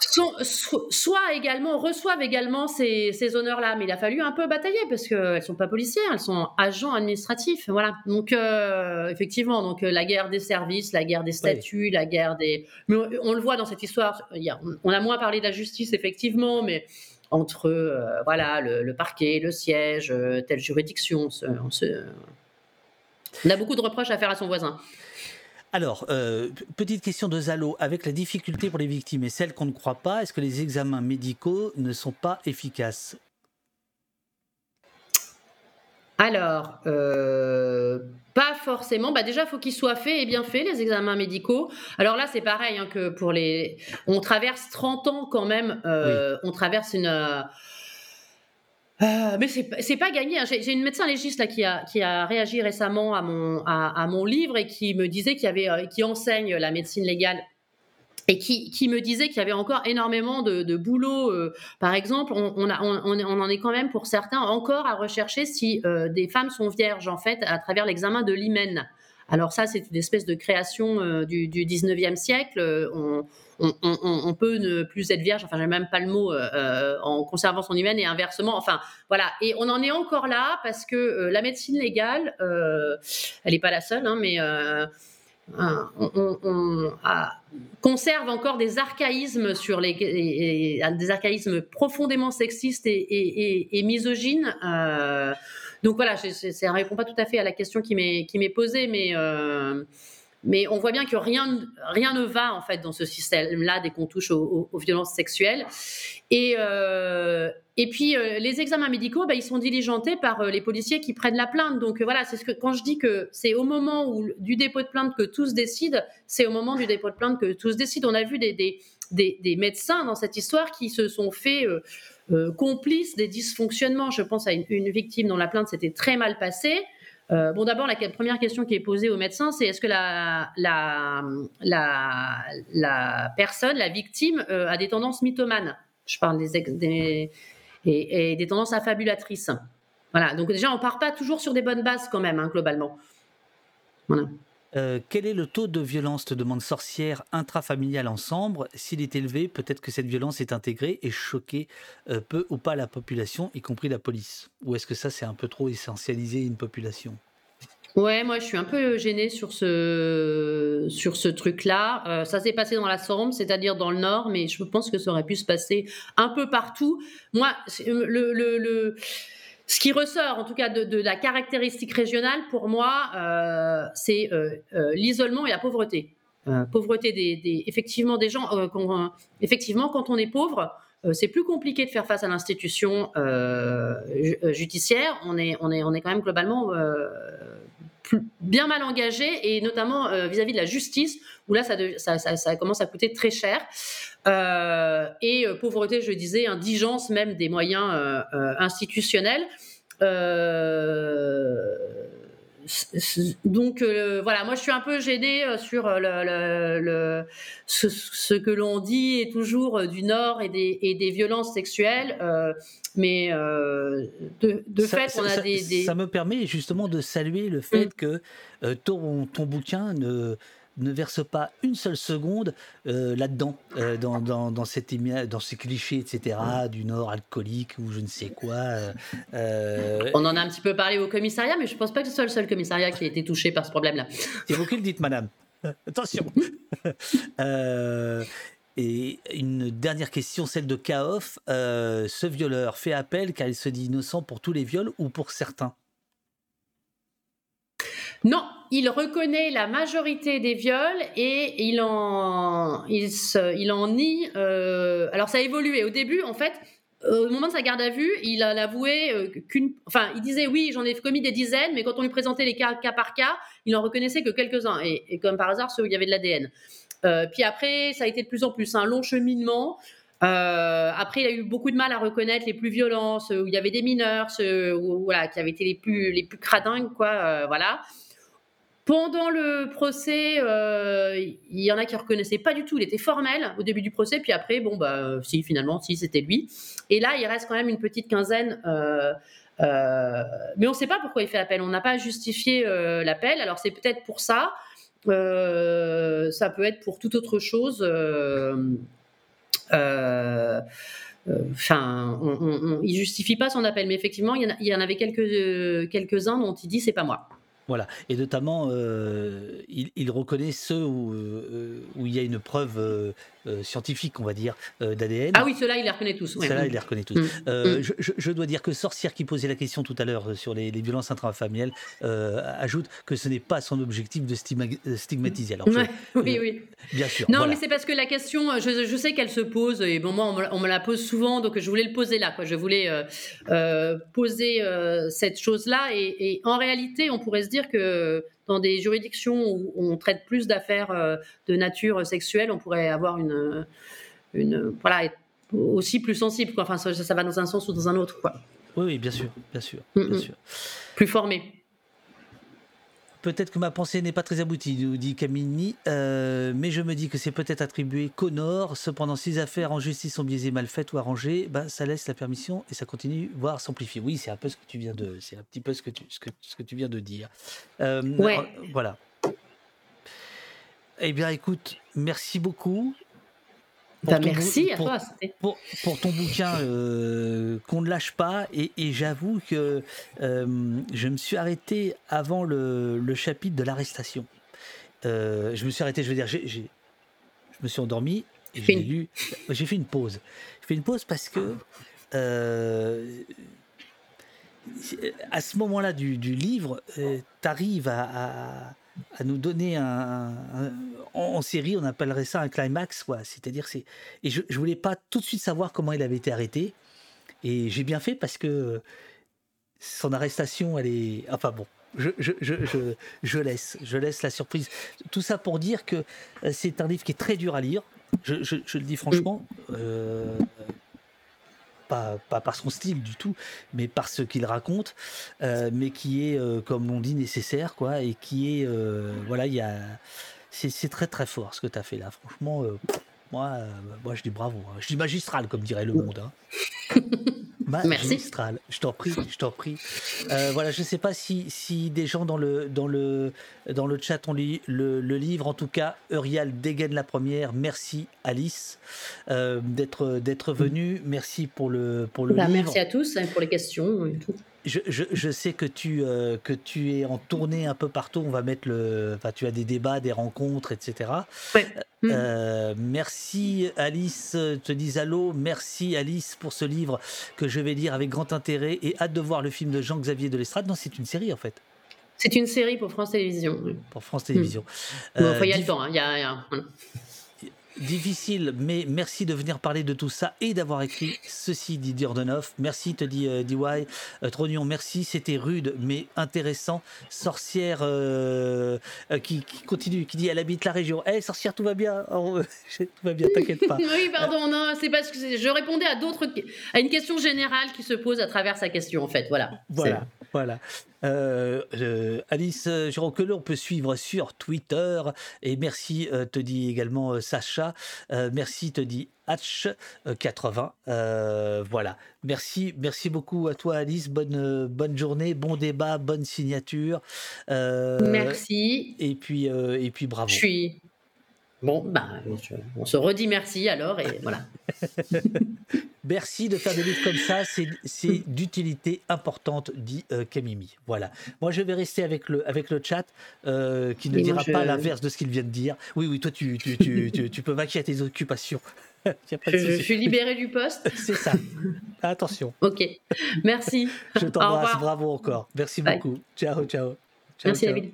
également reçoivent également ces, honneurs-là, mais il a fallu un peu batailler parce qu'elles sont pas policières, elles sont agents administratifs, voilà. Donc euh, effectivement, donc euh, la guerre des services, la guerre des statuts, la guerre des, mais on, le voit dans cette histoire. on a moins parlé de la justice effectivement, mais entre voilà le, parquet, le siège, telle juridiction, on se on a beaucoup de reproches à faire à son voisin. Alors, euh, petite question de Zalo. Avec la difficulté pour les victimes et celles qu'on ne croit pas, est-ce que les examens médicaux ne sont pas efficaces? Alors, euh, pas forcément. Bah déjà, il faut qu'ils soient faits et bien faits, les examens médicaux. Alors là, c'est pareil hein, que pour les... On traverse 30 ans quand même. Euh, on traverse une... Euh, mais c'est pas gagné. Hein. J'ai une médecin légiste là, qui, a, qui a réagi récemment à mon, à, mon livre et qui me disait qu'il y avait, euh, qui enseigne la médecine légale et qui, qui, me disait qu'il y avait encore énormément de, de boulot. Euh, par exemple, on, a, on, en est quand même pour certains encore à rechercher si des femmes sont vierges en fait à travers l'examen de l'hymen. Alors ça, c'est une espèce de création du, du 19e siècle. On, peut ne plus être vierge, enfin j'ai même pas le mot, euh, euh, en conservant son hymen et inversement. Enfin voilà, et on en est encore là parce que euh, la médecine légale, elle n'est pas la seule, hein, mais on, conserve encore des archaïsmes sur les, des archaïsmes profondément sexistes et, misogynes. donc voilà, ça ne répond pas tout à fait à la question qui m'est posée, mais mais on voit bien que rien, rien ne va en fait dans ce système-là dès qu'on touche aux, violences sexuelles. Et, euh, et puis euh, les examens médicaux, bah, ils sont diligentés par euh, les policiers qui prennent la plainte. Donc voilà, c'est ce que quand je dis que c'est au moment où, du dépôt de plainte que tous décident, c'est au moment du dépôt de plainte que tous décident. On a vu des, des, des, médecins dans cette histoire qui se sont fait complices des dysfonctionnements. Je pense à une, une victime dont la plainte s'était très mal passée. Euh, bon, d'abord, la première question qui est posée au médecin, c'est est-ce que la, personne, la victime, euh, a des tendances mythomanes? Je parle des, des et, des tendances affabulatrices. Voilà. Donc déjà, on part pas toujours sur des bonnes bases quand même, hein, globalement. Voilà. Euh, quel est le taux de violence, te demande sorcière, intrafamiliale ensemble S'il est élevé, peut-être que cette violence est intégrée et choquée euh, peu ou pas la population, y compris la police. Ou est-ce que ça, c'est un peu trop essentialisé une population? Ouais, moi je suis un peu gênée sur ce, sur ce truc-là. Euh, ça s'est passé dans la Somme, c'est-à-dire dans le Nord, mais je pense que ça aurait pu se passer un peu partout. Moi, le ce qui ressort, en tout cas, de, la caractéristique régionale, pour moi, euh, c'est euh, euh, l'isolement et la pauvreté. pauvreté des, effectivement des gens. effectivement, quand on est pauvre, c'est plus compliqué de faire face à l'institution judiciaire. On est, on est, on est quand même globalement bien mal engagé, et notamment vis-à-vis de la justice, où là, ça, ça, ça commence à coûter très cher. Euh, et euh, pauvreté, je disais, indigence même des moyens euh, donc voilà, moi je suis un peu gênée sur le, ce, que l'on dit est toujours du Nord et des, et des violences sexuelles, mais de, fait on a des, Ça me permet justement de saluer le fait mm. que ton, ton bouquin ne ne verse pas une seule seconde euh, là-dedans, euh, dans, dans, dans, cette dans ces clichés, etc., du Nord alcoolique ou je ne sais quoi. Euh, On en a un petit peu parlé au commissariat, mais je ne pense pas que ce soit le seul commissariat qui a été touché par ce problème-là. C'est vous qui le dites, madame. Attention. et une dernière question, celle de Kaof. ce violeur fait appel car il se dit innocent pour tous les viols ou pour certains? Non, il reconnaît la majorité des viols et il en, il, en nie. Euh, alors ça a évolué. Au début, en fait, au moment de sa garde à vue, il a avoué euh, qu'une. Enfin, il disait oui, j'en ai commis des dizaines, mais quand on lui présentait les cas, cas par cas, il en reconnaissait que quelques-uns. Et, comme par hasard, ceux où il y avait de l'ADN. Euh, puis après, ça a été de plus en plus un long cheminement. Euh, après, il a eu beaucoup de mal à reconnaître les plus violents, ceux où il y avait des mineurs, ceux où, voilà, qui avaient été les plus, les plus cradingues, quoi. voilà. Pendant le procès, euh, il y en a qui reconnaissaient pas du tout. Il était formel au début du procès, puis après, bon bah si finalement, si c'était lui. Et là, il reste quand même une petite quinzaine. Euh, euh, mais on ne sait pas pourquoi il fait appel. On n'a pas justifié l'appel. Alors c'est peut-être pour ça. ça peut être pour toute autre chose. Enfin, il ne justifie pas son appel, mais effectivement, il y en, il y en avait quelques, quelques-uns dont il dit c'est pas moi. Voilà, et notamment, euh, il, reconnaît ceux où, euh, où, il y a une preuve euh, scientifiques, on va dire, euh, d'ADN. Ah oui, ceux-là, il les reconnaît tous. Ceux-là, il les reconnaît tous. Mm. Euh, mm. Je, dois dire que Sorcière, qui posait la question tout à l'heure sur les, violences intrafamiliales, ajoute que ce n'est pas son objectif de stigmatiser. Alors, oui, oui. Bien sûr. Non, mais c'est parce que la question, je, sais qu'elle se pose, et bon, moi, on me, la pose souvent, donc je voulais le poser là. Quoi. Je voulais poser cette chose-là, et, en réalité, on pourrait se dire que dans des juridictions où on traite plus d'affaires euh, de nature sexuelle, on pourrait avoir une, une voilà, être aussi plus sensible. Quoi. Enfin, ça, ça, va dans un sens ou dans un autre. Quoi. Oui, oui, bien sûr, bien sûr, bien mm, mm. sûr. Plus formé. Peut-être que ma pensée n'est pas très aboutie, nous dit Camini, euh, mais je me dis que c'est peut-être attribué qu'au Nord. Cependant, si les affaires en justice sont biaisées, mal faites ou arrangées, ben, ça laisse la permission et ça continue, voire s'amplifie. Oui, c'est un peu ce que tu viens de, c'est un petit peu ce que tu, ce que, ce que tu viens de dire. Euh, ouais. Voilà. Eh bien, écoute, merci beaucoup. Bah, merci à toi. Pour, pour, ton bouquin euh, qu'on ne lâche pas, et, j'avoue que euh, je me suis arrêté avant le, le chapitre de l'arrestation. Euh, je me suis arrêté, je veux dire, je me suis endormi et j'ai lu. J'ai fait une pause. J'ai fait une pause parce que à ce moment-là du, du livre, tu arrives à à nous donner un, en, série, on appellerait ça un climax, quoi. C'est-à-dire, c'est et je, je voulais pas tout de suite savoir comment il avait été arrêté, et j'ai bien fait parce que son arrestation, elle est, enfin bon, je, je, je, je, laisse, je laisse la surprise. Tout ça pour dire que euh, c'est un livre qui est très dur à lire. Je, le dis franchement. Euh, pas, par son style du tout, mais par ce qu'il raconte, euh, mais qui est, euh, comme on dit, nécessaire, quoi, et qui est, euh, voilà, il y a, c'est très très fort ce que tu as fait là, franchement, moi, moi je dis bravo, hein. je dis magistral, comme dirait le monde. Hein. magistral. Je t'en prie, je t'en prie. Euh, voilà, je ne sais pas si, si, des gens dans le, dans le, dans le chat ont lu le, livre. En tout cas, Eurial dégaine la première. Merci Alice euh, d'être d'être venue. Merci pour le, pour le bah, livre. Merci à tous hein, pour les questions. Et tout je, sais que tu, euh, que tu es en tournée un peu partout. On va mettre le. Enfin, tu as des débats, des rencontres, etc. Euh, merci Alice, te dis allô. Merci Alice pour ce livre que je vais lire avec grand intérêt et hâte de voir le film de Jean-Xavier de l'Estrade. Non, c'est une série en fait. C'est une série pour France Télévisions. Pour France Télévisions. il y a le temps. Hein. Y a, difficile, mais merci de venir parler de tout ça et d'avoir écrit ceci, dit Diordenov. Merci, te dit euh, DY. Euh, Trognon, merci, c'était rude, mais intéressant. Sorcière euh, euh, qui, continue, qui dit elle habite la région. Eh, sorcière, tout va bien oh, Tout va bien, t'inquiète pas. oui, pardon, non, c'est parce que je répondais à d'autres, à une question générale qui se pose à travers sa question, en fait. Voilà. Voilà. Voilà. Euh, euh, Alice Giraud, que l'on peut suivre sur Twitter. Et merci, euh, te dit également Sacha. merci, te dit H80. voilà. Merci, merci beaucoup à toi, Alice. Bonne, bonne journée, bon débat, bonne signature. merci. Et puis, et puis bravo. Je suis. Bon, bah, on se redit merci alors, et voilà. Merci de faire des livres comme ça, c'est d'utilité importante, dit euh, Camimi. Voilà. Moi, je vais rester avec le, avec le chat euh, qui ne dira pas l'inverse de ce qu'il vient de dire. Oui, oui, toi, tu, tu, tu, tu, peux vaquer à tes occupations. je, suis libéré du poste. C'est ça. Attention. Ok. Merci. Je t'embrasse. Bravo encore. Merci beaucoup. Ciao, ciao. ciao Merci, ciao. David.